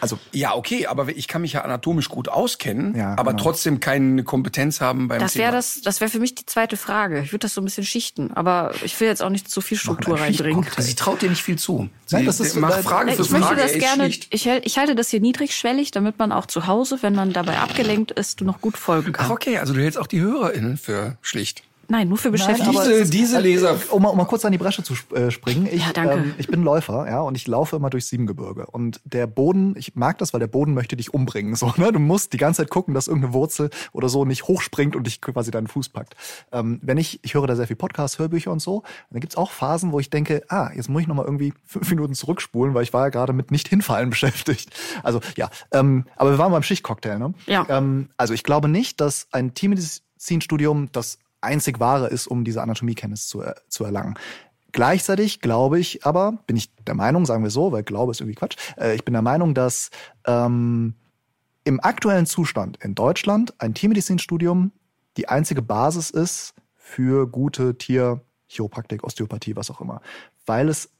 also Ja, okay, aber ich kann mich ja anatomisch gut auskennen, Ja, aber genau. trotzdem keine Kompetenz haben beim Das Thema. wäre das, das wäre für mich die zweite Frage. Ich würde das so ein bisschen schichten, aber ich will jetzt auch nicht zu viel Struktur reinbringen. Sie traut dir nicht viel zu. Sie Nein, das ist- macht nein, Frage für Ich möchte Frage. das ey, gerne, ich, ich halte das hier niedrigschwellig, damit man auch zu Hause, wenn man dabei abgelenkt ist, noch gut folgen Ach, kann. okay, also du hältst auch die HörerInnen für schlicht. Nein, nur für Beschäftigte. aber Diese, diese Leser. Um, mal- um mal kurz an die Bresche zu äh, springen. Ich, Ja, danke. Ähm, ich bin Läufer, ja, und ich laufe immer durch Siebengebirge. Und der Boden, ich mag das, weil der Boden möchte dich umbringen. So, ne? Du musst die ganze Zeit gucken, dass irgendeine Wurzel oder so nicht hochspringt und dich quasi deinen Fuß packt. Ähm, wenn ich, ich höre da sehr viel Podcasts, Hörbücher und so, dann gibt's auch Phasen, wo ich denke, ah, jetzt muss ich nochmal irgendwie fünf Minuten zurückspulen, weil ich war ja gerade mit nicht hinfallen [laughs] beschäftigt. Also ja, ähm, aber wir waren beim Schichtcocktail, ne? Ja. Ähm, also ich glaube nicht, dass ein Tiermedizinstudium das einzig wahre ist, um diese Anatomiekenntnis zu, er- zu erlangen. Gleichzeitig glaube ich aber, bin ich der Meinung, sagen wir so, weil Glaube ist irgendwie Quatsch, äh, ich bin der Meinung, dass ähm, im aktuellen Zustand in Deutschland ein Tiermedizinstudium die einzige Basis ist für gute Tierchiropraktik, Osteopathie, was auch immer. Weil es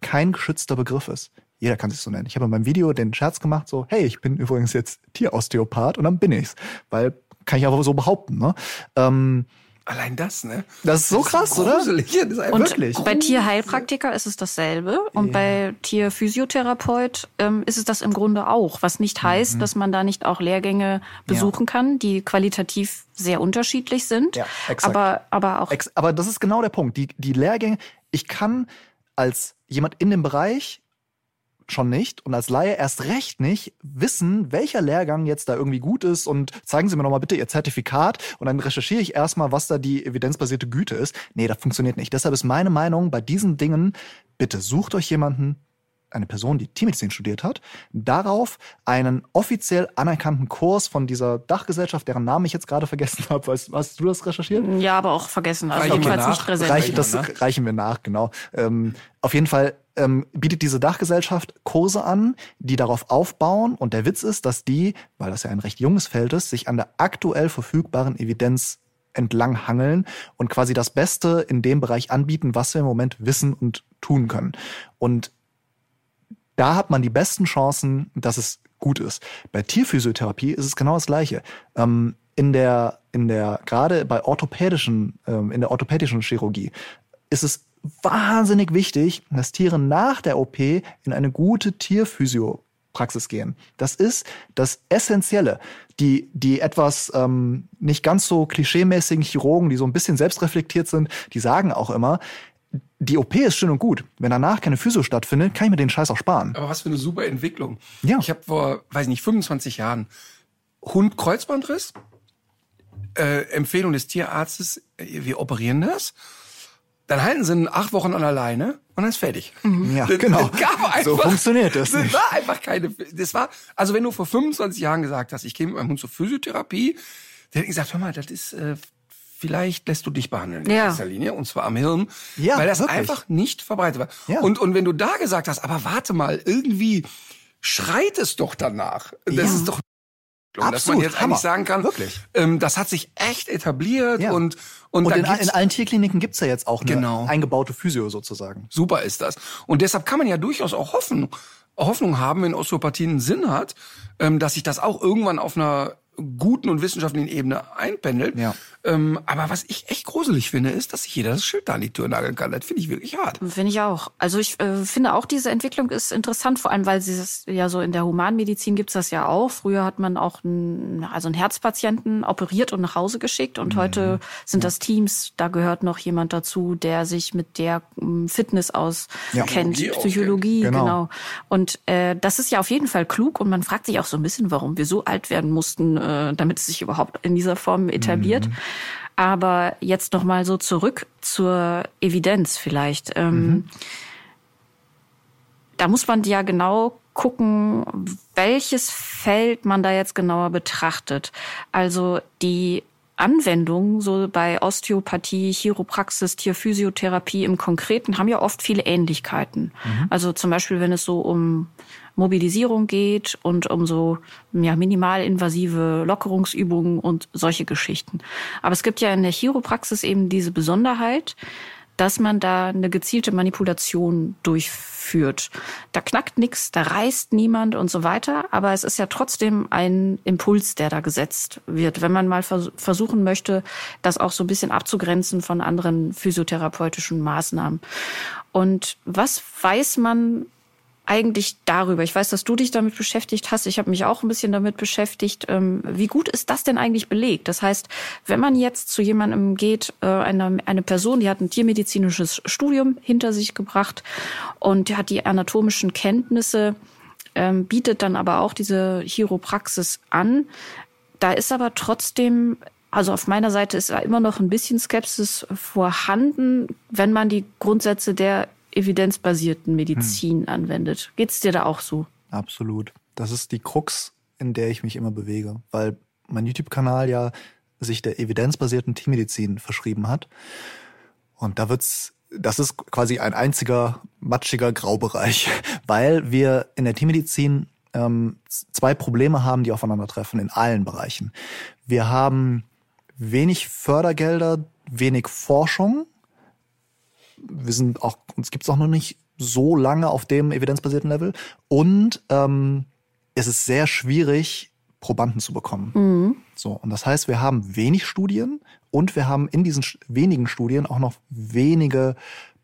kein geschützter Begriff ist. Jeder kann sich so nennen. Ich habe in meinem Video den Scherz gemacht, so, hey, ich bin übrigens jetzt Tierosteopath und dann bin ich's. Weil, kann ich aber so behaupten, ne? Ähm, Allein das, ne? das ist so krass, oder? Gruselig. Ja, das ist einfach Und Wirklich? bei Tierheilpraktiker ist es dasselbe und bei Tierphysiotherapeut ähm, ist es das im Grunde auch, was nicht heißt, dass man da nicht auch Lehrgänge besuchen kann, die qualitativ sehr unterschiedlich sind, Ja, exakt. aber aber auch Ex aber das ist genau der Punkt. Die, die Lehrgänge, ich kann als jemand in dem Bereich schon nicht und als Laie erst recht nicht wissen, welcher Lehrgang jetzt da irgendwie gut ist und zeigen Sie mir nochmal bitte Ihr Zertifikat und dann recherchiere ich erstmal, was da die evidenzbasierte Güte ist. Nee, das funktioniert nicht. Deshalb ist meine Meinung bei diesen Dingen, bitte sucht euch jemanden, eine Person, die Tiermedizin studiert hat, darauf einen offiziell anerkannten Kurs von dieser Dachgesellschaft, deren Namen ich jetzt gerade vergessen [laughs] habe. Weißt, hast du das recherchiert? ja, aber auch vergessen, also Reichen wir jedenfalls nicht nach. präsent. Reich, das ne? reichen wir nach, genau. Ähm, auf jeden Fall ähm, bietet diese Dachgesellschaft Kurse an, die darauf aufbauen. Und der Witz ist, dass die, weil das ja ein recht junges Feld ist, sich an der aktuell verfügbaren Evidenz entlang hangeln und quasi das Beste in dem Bereich anbieten, was wir im Moment wissen und tun können. Und da hat man die besten Chancen, dass es gut ist. Bei Tierphysiotherapie ist es genau das Gleiche. Ähm, in der, in der, gerade bei orthopädischen, ähm, in der orthopädischen Chirurgie ist es wahnsinnig wichtig, dass Tiere nach der OP in eine gute Tierphysiopraxis gehen. Das ist das Essentielle. Die, die etwas ähm, nicht ganz so klischeemäßigen Chirurgen, die so ein bisschen selbstreflektiert sind, die sagen auch immer, die OP ist schön und gut. Wenn danach keine Physio stattfindet, kann ich mir den Scheiß auch sparen. Aber was für eine super Entwicklung. Ja. Ich habe vor, weiß nicht, 25 Jahren Hund Kreuzbandriss. Äh, Empfehlung des Tierarztes, äh, wir operieren das. Dann halten sie ihn acht Wochen an der Leine und dann ist fertig. Ja, [laughs] Das- genau. [laughs] das einfach, So funktioniert das [laughs] Das nicht. war einfach keine. Das war, also wenn du vor 25 Jahren gesagt hast, ich gehe mit meinem Hund zur Physiotherapie, der hat gesagt, hör mal, das ist, äh, vielleicht lässt du dich behandeln in Ja. erster Linie, und zwar am Hirn, Ja, weil das wirklich. einfach nicht verbreitet war. Ja. Und, und wenn du da gesagt hast, aber warte mal, irgendwie schreit es doch danach. Das Ja. ist doch dass man Absolut, jetzt Hammer. eigentlich sagen kann, Wirklich. Ähm, das hat sich echt etabliert Ja. und und, Und da in, in allen Tierkliniken gibt's ja jetzt auch eine Genau. eingebaute Physio sozusagen. super ist das. Und deshalb kann man ja durchaus auch Hoffnung, Hoffnung haben, wenn Osteopathie einen Sinn hat, ähm, dass sich das auch irgendwann auf einer guten und wissenschaftlichen Ebene einpendelt. Ja. Ähm, aber was ich echt gruselig finde, ist, dass sich jeder das Schild da an die Tür nageln kann. Das finde ich wirklich hart. Finde ich auch. Also ich äh, finde auch, diese Entwicklung ist interessant, vor allem weil sie das ja so in der Humanmedizin gibt's das ja auch. Früher hat man auch einen, also einen Herzpatienten operiert und nach Hause geschickt und heute sind das Teams, da gehört noch jemand dazu, der sich mit der Fitness auskennt, Psychologie Psychologie. Genau. genau. Und äh, das ist ja auf jeden Fall klug und man fragt sich auch so ein bisschen, warum wir so alt werden mussten, äh, damit es sich überhaupt in dieser Form etabliert. Aber jetzt noch mal so zurück zur Evidenz vielleicht. Ähm, Da muss man ja genau gucken, welches Feld man da jetzt genauer betrachtet. Also die Anwendungen so bei Osteopathie, Chiropraxis, Tierphysiotherapie im Konkreten haben ja oft viele Ähnlichkeiten. Also zum Beispiel, wenn es so um Mobilisierung geht und um so ja, minimalinvasive Lockerungsübungen und solche Geschichten. Aber es gibt ja in der Chiropraxis eben diese Besonderheit, dass man da eine gezielte Manipulation durchführt. Da knackt nichts, da reißt niemand und so weiter, aber es ist ja trotzdem ein Impuls, der da gesetzt wird, wenn man mal vers versuchen möchte, das auch so ein bisschen abzugrenzen von anderen physiotherapeutischen Maßnahmen. Und was weiß man eigentlich darüber. Ich weiß, dass du dich damit beschäftigt hast. Ich habe mich auch ein bisschen damit beschäftigt. Ähm, wie gut ist das denn eigentlich belegt? Das heißt, wenn man jetzt zu jemandem geht, äh, eine, eine Person, die hat ein tiermedizinisches Studium hinter sich gebracht und die hat die anatomischen Kenntnisse, ähm, bietet dann aber auch diese Chiropraxis an. Da ist aber trotzdem also auf meiner Seite ist immer noch ein bisschen Skepsis vorhanden, wenn man die Grundsätze der evidenzbasierten Medizin hm. anwendet. Geht's dir da auch so? Absolut. Das ist die Krux, in der ich mich immer bewege, weil mein YouTube-Kanal ja sich der evidenzbasierten Tiermedizin verschrieben hat. Und da wird's, das ist quasi ein einziger matschiger Graubereich, [laughs] weil wir in der Tiermedizin ähm, zwei Probleme haben, die aufeinandertreffen in allen Bereichen. Wir haben wenig Fördergelder, wenig Forschung wir sind auch, uns gibt's auch noch nicht so lange auf dem evidenzbasierten Level. Und ähm, es ist sehr schwierig, Probanden zu bekommen. Mhm. So, und das heißt, wir haben wenig Studien und wir haben in diesen wenigen Studien auch noch wenige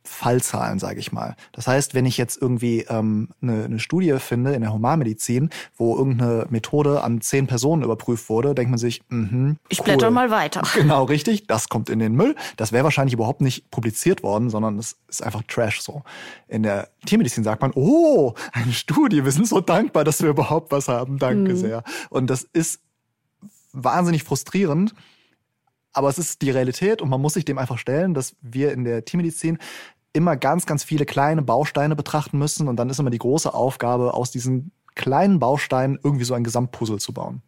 Fallzahlen, sage ich mal. Das heißt, wenn ich jetzt irgendwie ähm, eine, eine Studie finde in der Humanmedizin, wo irgendeine Methode an zehn Personen überprüft wurde, denkt man sich, mhm, ich cool. blätter mal weiter. [laughs] Genau, richtig. Das kommt in den Müll. Das wäre wahrscheinlich überhaupt nicht publiziert worden, sondern es ist einfach Trash so. In der Tiermedizin sagt man, oh, eine Studie, wir sind so dankbar, dass wir überhaupt was haben. Danke mhm. sehr. Und das ist wahnsinnig frustrierend. Aber es ist die Realität und man muss sich dem einfach stellen, dass wir in der Tiermedizin immer ganz, ganz viele kleine Bausteine betrachten müssen und dann ist immer die große Aufgabe, aus diesen kleinen Bausteinen irgendwie so ein Gesamtpuzzle zu bauen.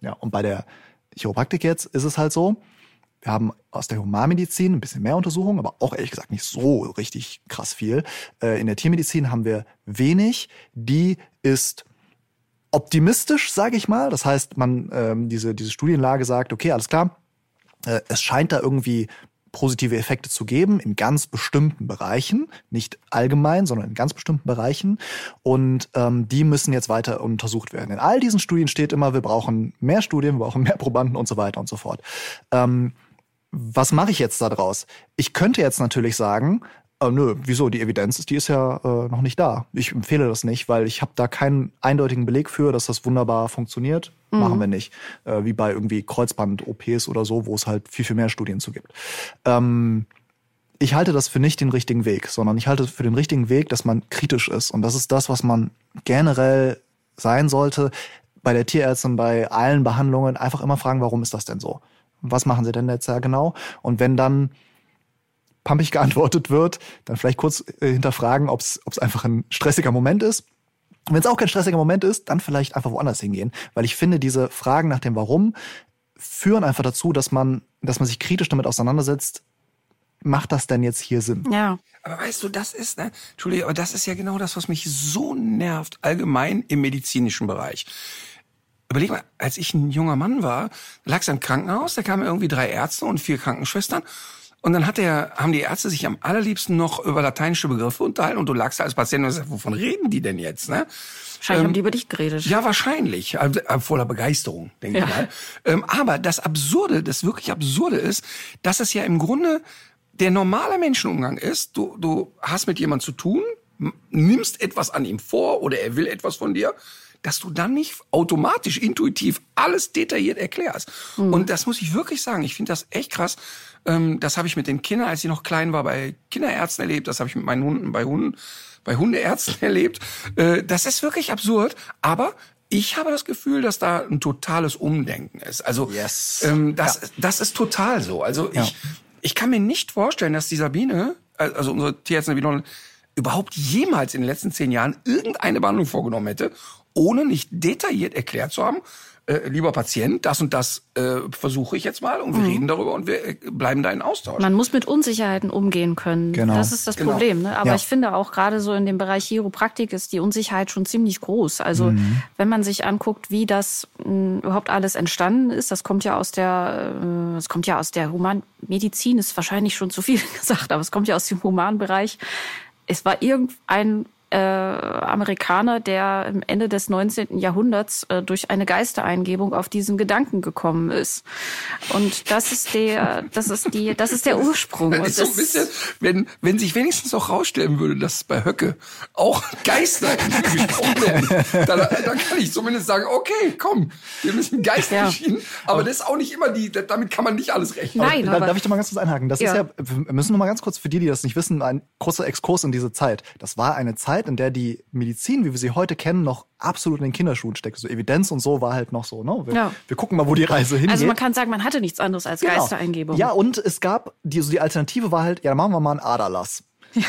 Ja, und bei der Chiropraktik jetzt ist es halt so, wir haben aus der Humanmedizin ein bisschen mehr Untersuchungen, aber auch ehrlich gesagt nicht so richtig krass viel. Äh, in der Tiermedizin haben wir wenig. Die ist optimistisch, sage ich mal. Das heißt, man ähm, diese diese Studienlage sagt, okay, alles klar, es scheint da irgendwie positive Effekte zu geben in ganz bestimmten Bereichen, nicht allgemein, sondern in ganz bestimmten Bereichen. Und ähm, die müssen jetzt weiter untersucht werden. In all diesen Studien steht immer, wir brauchen mehr Studien, wir brauchen mehr Probanden und so weiter und so fort. Ähm, was mache ich jetzt daraus? Ich könnte jetzt natürlich sagen, äh, nö, wieso? Die Evidenz ist, die ist ja äh, noch nicht da. Ich empfehle das nicht, weil ich habe da keinen eindeutigen Beleg für, dass das wunderbar funktioniert. Mhm. Machen wir nicht. Äh, wie bei irgendwie Kreuzband-OPs oder so, wo es halt viel, viel mehr Studien zu gibt. Ähm, ich halte das für nicht den richtigen Weg, sondern ich halte für den richtigen Weg, dass man kritisch ist. Und das ist das, was man generell sein sollte. Bei der Tierärztin, bei allen Behandlungen einfach immer fragen, warum ist das denn so? Was machen sie denn jetzt ja genau? Und wenn dann pampig geantwortet wird, dann vielleicht kurz äh, hinterfragen, ob es einfach ein stressiger Moment ist. Wenn es auch kein stressiger Moment ist, dann vielleicht einfach woanders hingehen, weil ich finde, diese Fragen nach dem Warum führen einfach dazu, dass man, dass man sich kritisch damit auseinandersetzt. Macht das denn jetzt hier Sinn? Ja. Aber weißt du, das ist, ne, Entschuldige, aber das ist ja genau das, was mich so nervt, allgemein im medizinischen Bereich. Überleg mal, als ich ein junger Mann war, lag es im Krankenhaus, da kamen irgendwie drei Ärzte und vier Krankenschwestern und dann hat der, haben die Ärzte sich am allerliebsten noch über lateinische Begriffe unterhalten und du lagst da als Patient und sagst, wovon reden die denn jetzt? Ne? Wahrscheinlich ähm, haben die über dich geredet. Ja, wahrscheinlich. Äh, voller Begeisterung, denke ja. ich mal. Ähm, aber das Absurde, das wirklich Absurde ist, dass es ja im Grunde der normale Menschenumgang ist. Du, du hast mit jemandem zu tun, nimmst etwas an ihm vor oder er will etwas von dir dass du dann nicht automatisch, intuitiv alles detailliert erklärst. Mhm. Und das muss ich wirklich sagen. Ich finde das echt krass. Ähm, das habe ich mit den Kindern, als ich noch klein war, bei Kinderärzten erlebt. Das habe ich mit meinen Hunden bei Hunden, bei Hundeärzten [laughs] erlebt. Äh, das ist wirklich absurd. Aber ich habe das Gefühl, dass da ein totales Umdenken ist. Also yes. ähm, das, ja. das ist total so. Also ja. ich, ich kann mir nicht vorstellen, dass die Sabine, also unsere Tierärztin Sabine, überhaupt jemals in den letzten zehn Jahren irgendeine Behandlung vorgenommen hätte ohne nicht detailliert erklärt zu haben, äh, lieber Patient, das und das äh, versuche ich jetzt mal und wir mhm. reden darüber und wir äh, bleiben da in Austausch. Man muss mit Unsicherheiten umgehen können. Genau. Das ist das genau. Problem. Ne? Aber ja. ich finde auch gerade so in dem Bereich Chiropraktik ist die Unsicherheit schon ziemlich groß. Also mhm. wenn man sich anguckt, wie das mh, hm, überhaupt alles entstanden ist, das kommt ja aus der, äh, das kommt ja aus der Humanmedizin, ist wahrscheinlich schon zu viel [laughs] gesagt, aber es kommt ja aus dem Humanbereich. Es war irgendein äh, Amerikaner, der im Ende des 19. Jahrhunderts äh, durch eine Geistereingebung auf diesen Gedanken gekommen ist. Und das ist der, das ist die, das ist der Ursprung. [laughs] Das ist so ein bisschen, wenn, wenn sich wenigstens auch rausstellen würde, dass bei Höcke auch Geister gesprochen werden, dann, dann kann ich zumindest sagen, okay, komm, wir müssen Geister Ja. Aber das ist auch nicht immer die, damit kann man nicht alles rechnen. Nein, Da, aber darf ich da mal ganz kurz einhaken? Das Ja. ist ja, wir müssen noch mal ganz kurz für die, die das nicht wissen, ein großer Exkurs in diese Zeit. Das war eine Zeit, in der die Medizin, wie wir sie heute kennen, noch absolut in den Kinderschuhen steckte. So Evidenz und so war halt noch so, ne? Wir, Ja. wir gucken mal, wo die Reise hingeht. also man kann sagen, man hatte nichts anderes als Genau. Geistereingebung. Ja, und es gab, die, so die Alternative war halt, ja, dann machen wir mal einen Aderlass. [laughs]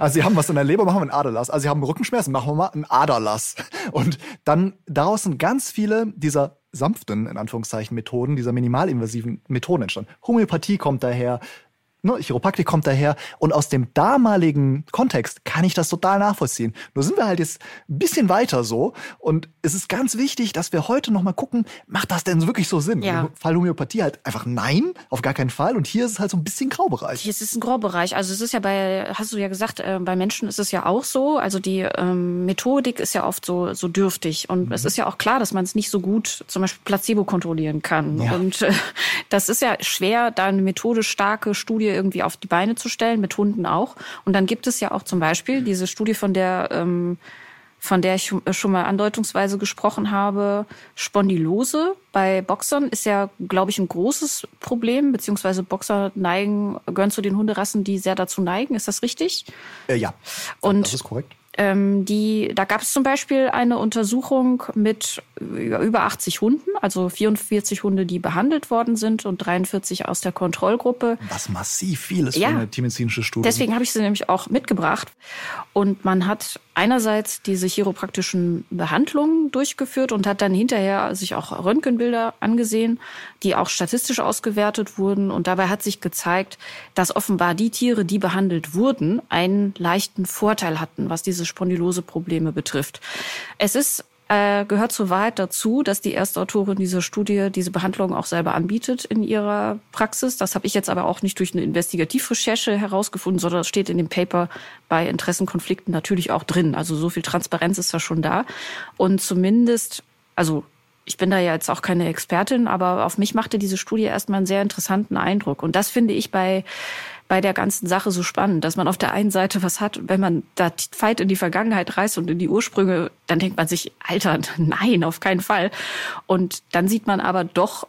Also sie haben was in der Leber, machen wir einen Aderlass. Also sie haben Rückenschmerzen, machen wir mal einen Aderlass. Und dann daraus sind ganz viele dieser sanften, in Anführungszeichen, Methoden, dieser minimalinvasiven Methoden entstanden. Homöopathie kommt daher, ne, Chiropraktik kommt daher. Und aus dem damaligen Kontext kann ich das total nachvollziehen. Nur sind wir halt jetzt ein bisschen weiter so. Und es ist ganz wichtig, dass wir heute noch mal gucken, macht das denn wirklich so Sinn? Ja. Im Fall Homöopathie halt einfach nein, auf gar keinen Fall. Und hier ist es halt so ein bisschen Graubereich. Hier ist es ein Graubereich. Also es ist ja bei, hast du ja gesagt, äh, bei Menschen ist es ja auch so. Also die ähm, Methodik ist ja oft so, so dürftig. Und Mhm. es ist ja auch klar, dass man es nicht so gut zum Beispiel Placebo kontrollieren kann. Ja. Und äh, das ist ja schwer, da eine methodisch starke Studie irgendwie auf die Beine zu stellen, mit Hunden auch. Und dann gibt es ja auch zum Beispiel diese Studie, von der ähm, von der ich schon- schon mal andeutungsweise gesprochen habe, Spondylose bei Boxern ist ja, glaube ich, ein großes Problem, beziehungsweise Boxer neigen, gehören zu den Hunderassen, die sehr dazu neigen. Ist das richtig? Äh, ja, Und- das ist korrekt. Ähm, die, da gab es zum Beispiel eine Untersuchung mit über 80 Hunden, also 44 Hunde, die behandelt worden sind und 43 aus der Kontrollgruppe. Was massiv viel ist Ja. für eine tiermedizinische Studie. Deswegen habe ich sie nämlich auch mitgebracht. Und man hat einerseits diese chiropraktischen Behandlungen durchgeführt und hat dann hinterher sich auch Röntgenbilder angesehen, die auch statistisch ausgewertet wurden. Und dabei hat sich gezeigt, dass offenbar die Tiere, die behandelt wurden, einen leichten Vorteil hatten, was diese Spondylose-Probleme betrifft. Es ist äh, gehört zur Wahrheit dazu, dass die erste Autorin dieser Studie diese Behandlung auch selber anbietet in ihrer Praxis. Das habe ich jetzt aber auch nicht durch eine Investigativrecherche herausgefunden, sondern das steht in dem Paper bei Interessenkonflikten natürlich auch drin. Also so viel Transparenz ist da schon da. Und zumindest, also ich bin da ja jetzt auch keine Expertin, aber auf mich machte diese Studie erstmal einen sehr interessanten Eindruck. Und das finde ich bei, bei der ganzen Sache so spannend, dass man auf der einen Seite was hat, wenn man da weit in die Vergangenheit reist und in die Ursprünge, dann denkt man sich, Alter, [laughs] nein, auf keinen Fall. Und dann sieht man aber doch,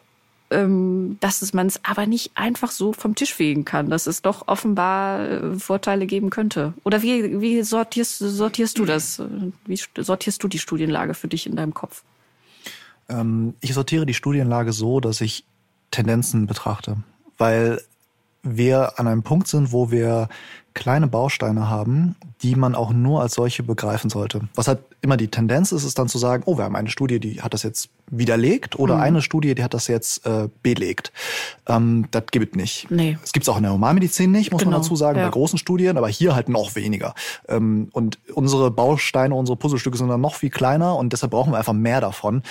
ähm, dass man es aber nicht einfach so vom Tisch fegen kann, dass es doch offenbar äh, Vorteile geben könnte. Oder wie, wie sortierst, sortierst du das? Wie sortierst du die Studienlage für dich in deinem Kopf? Ähm, ich sortiere die Studienlage so, dass ich Tendenzen betrachte, weil wir an einem Punkt sind, wo wir kleine Bausteine haben, die man auch nur als solche begreifen sollte. Was halt immer die Tendenz ist, ist dann zu sagen, oh, wir haben eine Studie, die hat das jetzt widerlegt oder eine Studie, die hat das jetzt äh, belegt. Ähm, das gibt es nicht. Nee. Es gibt es auch in der Humanmedizin nicht, muss Genau, man dazu sagen, ja. bei großen Studien, aber hier halt noch weniger. Ähm, und unsere Bausteine, unsere Puzzlestücke sind dann noch viel kleiner und deshalb brauchen wir einfach mehr davon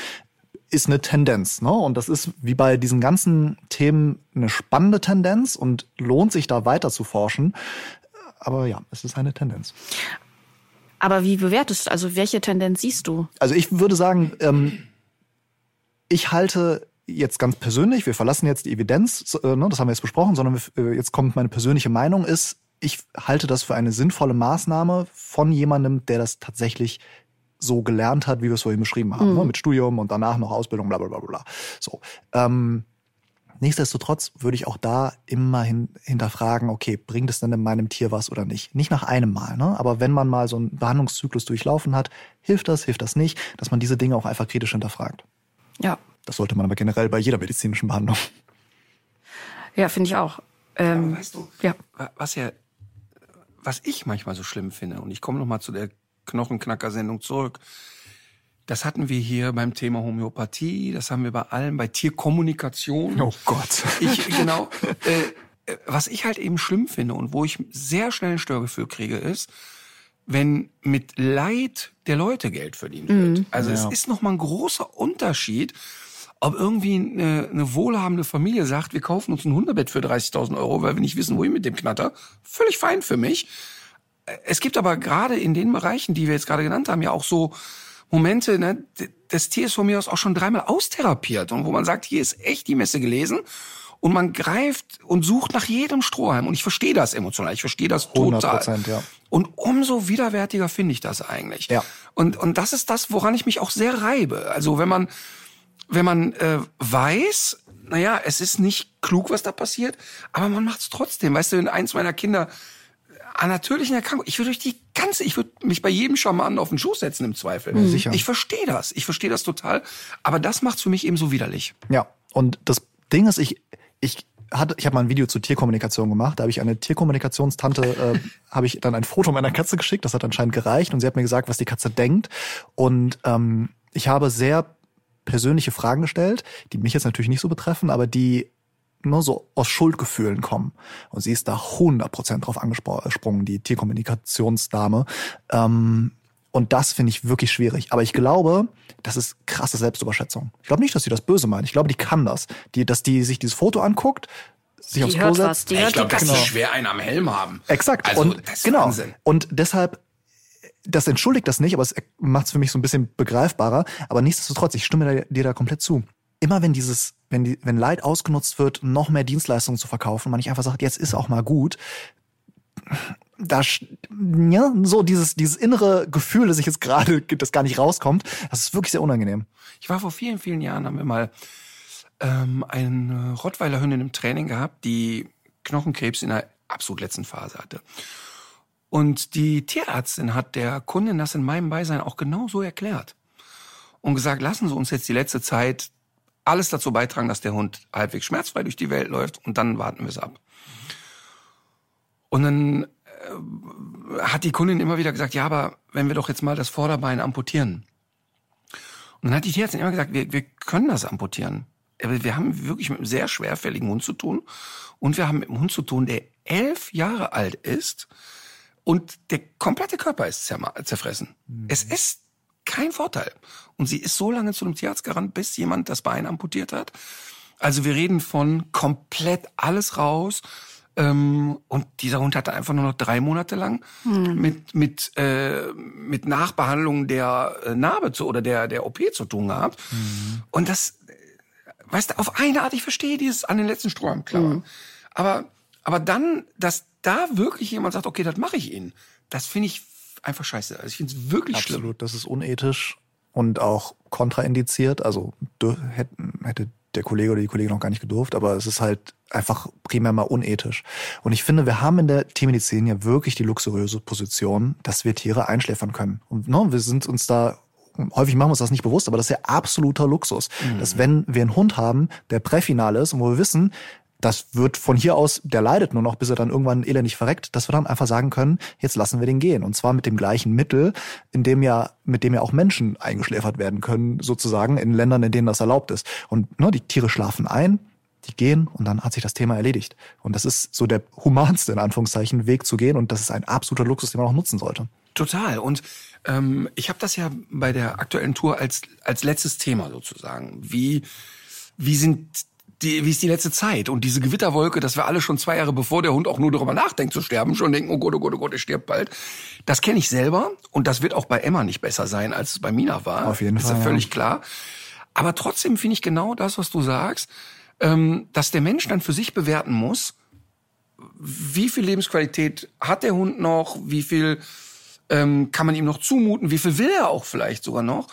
ist eine Tendenz. Ne? Und das ist wie bei diesen ganzen Themen eine spannende Tendenz und lohnt sich da weiter zu forschen. Aber ja, es ist eine Tendenz. Aber wie bewertest du, also welche Tendenz siehst du? Also ich würde sagen, ähm, ich halte jetzt ganz persönlich, wir verlassen jetzt die Evidenz, äh, ne, das haben wir jetzt besprochen, sondern wir, äh, jetzt kommt meine persönliche Meinung, ist, ich halte das für eine sinnvolle Maßnahme von jemandem, der das tatsächlich so gelernt hat, wie wir es vorhin beschrieben haben, ne, mit Studium und danach noch Ausbildung, bla bla bla bla. So. Ähm, Nichtsdestotrotz würde ich auch da immer hin, hinterfragen, okay, bringt es denn in meinem Tier was oder nicht? Nicht nach einem Mal, ne? aber wenn man mal so einen Behandlungszyklus durchlaufen hat, hilft das, hilft das nicht, dass man diese Dinge auch einfach kritisch hinterfragt. Ja, Das sollte man aber generell bei jeder medizinischen Behandlung. ja, finde ich auch. Ähm, Weißt du, ja. was ja, was ich manchmal so schlimm finde, und ich komme noch mal zu der Knochenknacker-Sendung zurück. Das hatten wir hier beim Thema Homöopathie, das haben wir bei allem, bei Tierkommunikation. Oh Gott. Ich, [laughs] genau. Äh, äh, was ich halt eben schlimm finde und wo ich sehr schnell ein Störgefühl kriege, ist, wenn mit Leid der Leute Geld verdient wird. Also es Ja. ist nochmal ein großer Unterschied, ob irgendwie eine, eine wohlhabende Familie sagt, wir kaufen uns ein Hundebett für 30.000 Euro, weil wir nicht wissen, wohin mit dem Knatter. Völlig fein für mich. Es gibt aber gerade in den Bereichen, die wir jetzt gerade genannt haben, ja auch so Momente, ne, das Tier ist von mir aus auch schon dreimal austherapiert und wo man sagt, hier ist echt die Messe gelesen und man greift und sucht nach jedem Strohhalm und ich verstehe das emotional, ich verstehe das total. 100%, ja. Und umso widerwärtiger finde ich das eigentlich. Ja. Und und das ist das, woran ich mich auch sehr reibe. Also wenn man wenn man äh, weiß, naja, es ist nicht klug, was da passiert, aber man macht es trotzdem. Weißt du, wenn eins meiner Kinder an natürlichen Erkrankungen, ich würde durch die ganze, ich würde mich bei jedem Schamanen auf den Schoß setzen im Zweifel. Ja, sicher. Ich verstehe das, ich verstehe das total, aber das macht für mich eben so widerlich. Ja, und das Ding ist, ich, ich hatte, ich habe mal ein Video zur Tierkommunikation gemacht. Da habe ich eine Tierkommunikationstante, äh, habe ich dann ein Foto meiner Katze geschickt. Das hat anscheinend gereicht und sie hat mir gesagt, was die Katze denkt. Und ähm, ich habe sehr persönliche Fragen gestellt, die mich jetzt natürlich nicht so betreffen, aber die nur so aus Schuldgefühlen kommen. Und sie ist da 100% drauf angesprungen, die Tierkommunikationsdame. Ähm, und das finde ich wirklich schwierig. Aber ich glaube, das ist krasse Selbstüberschätzung. Ich glaube nicht, dass sie das böse meint. Ich glaube, die kann das. Die, dass die sich dieses Foto anguckt, sich aufs Die Klo hört setzt. was, die Ich glaube, dass Genau. die schwer einen am Helm haben. Exakt. Also, und das ist genau. Wahnsinn. Und deshalb, das entschuldigt das nicht, aber es macht es für mich so ein bisschen begreifbarer. Aber nichtsdestotrotz, ich stimme dir da komplett zu. Immer wenn dieses, wenn die, wenn Leid ausgenutzt wird, noch mehr Dienstleistungen zu verkaufen, man nicht einfach sagt, jetzt ist auch mal gut. Da, ja, so dieses, dieses innere Gefühl, das ich jetzt gerade, das gar nicht rauskommt, das ist wirklich sehr unangenehm. Ich war vor vielen, vielen Jahren, haben wir mal ähm, eine Rottweiler-Hündin im Training gehabt, die Knochenkrebs in der absolut letzten Phase hatte. Und die Tierärztin hat der Kundin das in meinem Beisein auch genau so erklärt. Und gesagt, lassen Sie uns jetzt die letzte Zeit alles dazu beitragen, dass der Hund halbwegs schmerzfrei durch die Welt läuft und dann warten wir es ab. Und dann äh, hat die Kundin immer wieder gesagt, ja, aber wenn wir doch jetzt mal das Vorderbein amputieren. Und dann hat die Tierärztin immer gesagt, wir, wir können das amputieren. Aber wir haben wirklich mit einem sehr schwerfälligen Hund zu tun. Und wir haben mit einem Hund zu tun, der elf Jahre alt ist und der komplette Körper ist zerfressen. Es ist kein Vorteil. Und sie ist so lange zu einem Tierarzt gerannt, bis jemand das Bein amputiert hat. Also wir reden von komplett alles raus. Ähm, und dieser Hund hatte einfach nur noch drei Monate lang mit mit äh, mit Nachbehandlung der äh, Narbe zu oder der der OP zu tun gehabt. Und das, weißt du, auf eine Art, ich verstehe dieses an den letzten Strohhalm klammern. Aber aber dann, dass da wirklich jemand sagt, okay, das mache ich Ihnen, das finde ich einfach scheiße. Also ich finde es wirklich schlimm. Absolut, das ist unethisch und auch kontraindiziert. Also hätte der Kollege oder die Kollegin noch gar nicht gedurft, aber es ist halt einfach primär mal unethisch. Und ich finde, wir haben in der Tiermedizin ja wirklich die luxuriöse Position, dass wir Tiere einschläfern können. Und ne, wir sind uns da Häufig machen wir uns das nicht bewusst, aber das ist ja absoluter Luxus. Dass wenn wir einen Hund haben, der präfinal ist und wo wir wissen, das wird von hier aus, der leidet nur noch, bis er dann irgendwann elendig verreckt, dass wir dann einfach sagen können, jetzt lassen wir den gehen. Und zwar mit dem gleichen Mittel, in dem ja, mit dem ja auch Menschen eingeschläfert werden können, sozusagen, in Ländern, in denen das erlaubt ist. Und ne, die Tiere schlafen ein, die gehen und dann hat sich das Thema erledigt. Und das ist so der humanste, in Anführungszeichen, Weg zu gehen. Und das ist ein absoluter Luxus, den man auch nutzen sollte. Total. Und ähm, ich habe das ja bei der aktuellen Tour als als letztes Thema sozusagen. Wie wie sind die, wie ist die letzte Zeit und diese Gewitterwolke, dass wir alle schon zwei Jahre bevor der Hund auch nur darüber nachdenkt zu sterben, schon denken, oh Gott, oh Gott, oh Gott, er stirbt bald. Das kenne ich selber und das wird auch bei Emma nicht besser sein, als es bei Mina war. Auf jeden ist Fall, ja ja. völlig klar. Aber trotzdem finde ich genau das, was du sagst, ähm, dass der Mensch dann für sich bewerten muss, wie viel Lebensqualität hat der Hund noch, wie viel ähm, kann man ihm noch zumuten, wie viel will er auch vielleicht sogar noch.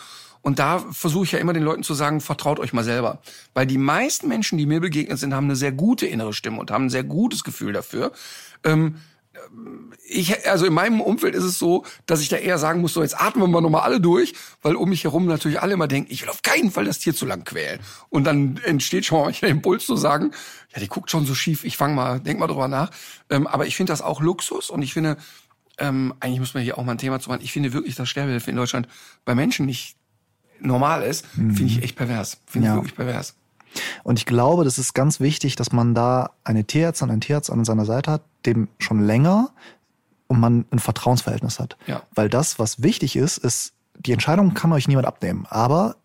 Und da versuche ich ja immer den Leuten zu sagen, vertraut euch mal selber. Weil die meisten Menschen, die mir begegnet sind, haben eine sehr gute innere Stimme und haben ein sehr gutes Gefühl dafür. Ähm, ich, also in meinem Umfeld ist es so, dass ich da eher sagen muss, so jetzt atmen wir nochmal alle durch, weil um mich herum natürlich alle immer denken, ich will auf keinen Fall das Tier zu lang quälen. Und dann entsteht schon mal der Impuls zu sagen, ja, die guckt schon so schief, ich fang mal, denk mal drüber nach. Ähm, aber ich finde das auch Luxus und ich finde, ähm, eigentlich müssen wir hier auch mal ein Thema zu machen. Ich finde wirklich, dass Sterbehilfe in Deutschland bei Menschen nicht normal ist, finde ich echt pervers. Finde Ja. ich wirklich pervers. Und ich glaube, das ist ganz wichtig, dass man da eine Tierärztin, einen Tierarzt an seiner Seite hat, dem schon länger und man ein Vertrauensverhältnis hat. Ja. Weil das, was wichtig ist, ist, die Entscheidung kann euch niemand abnehmen. Aber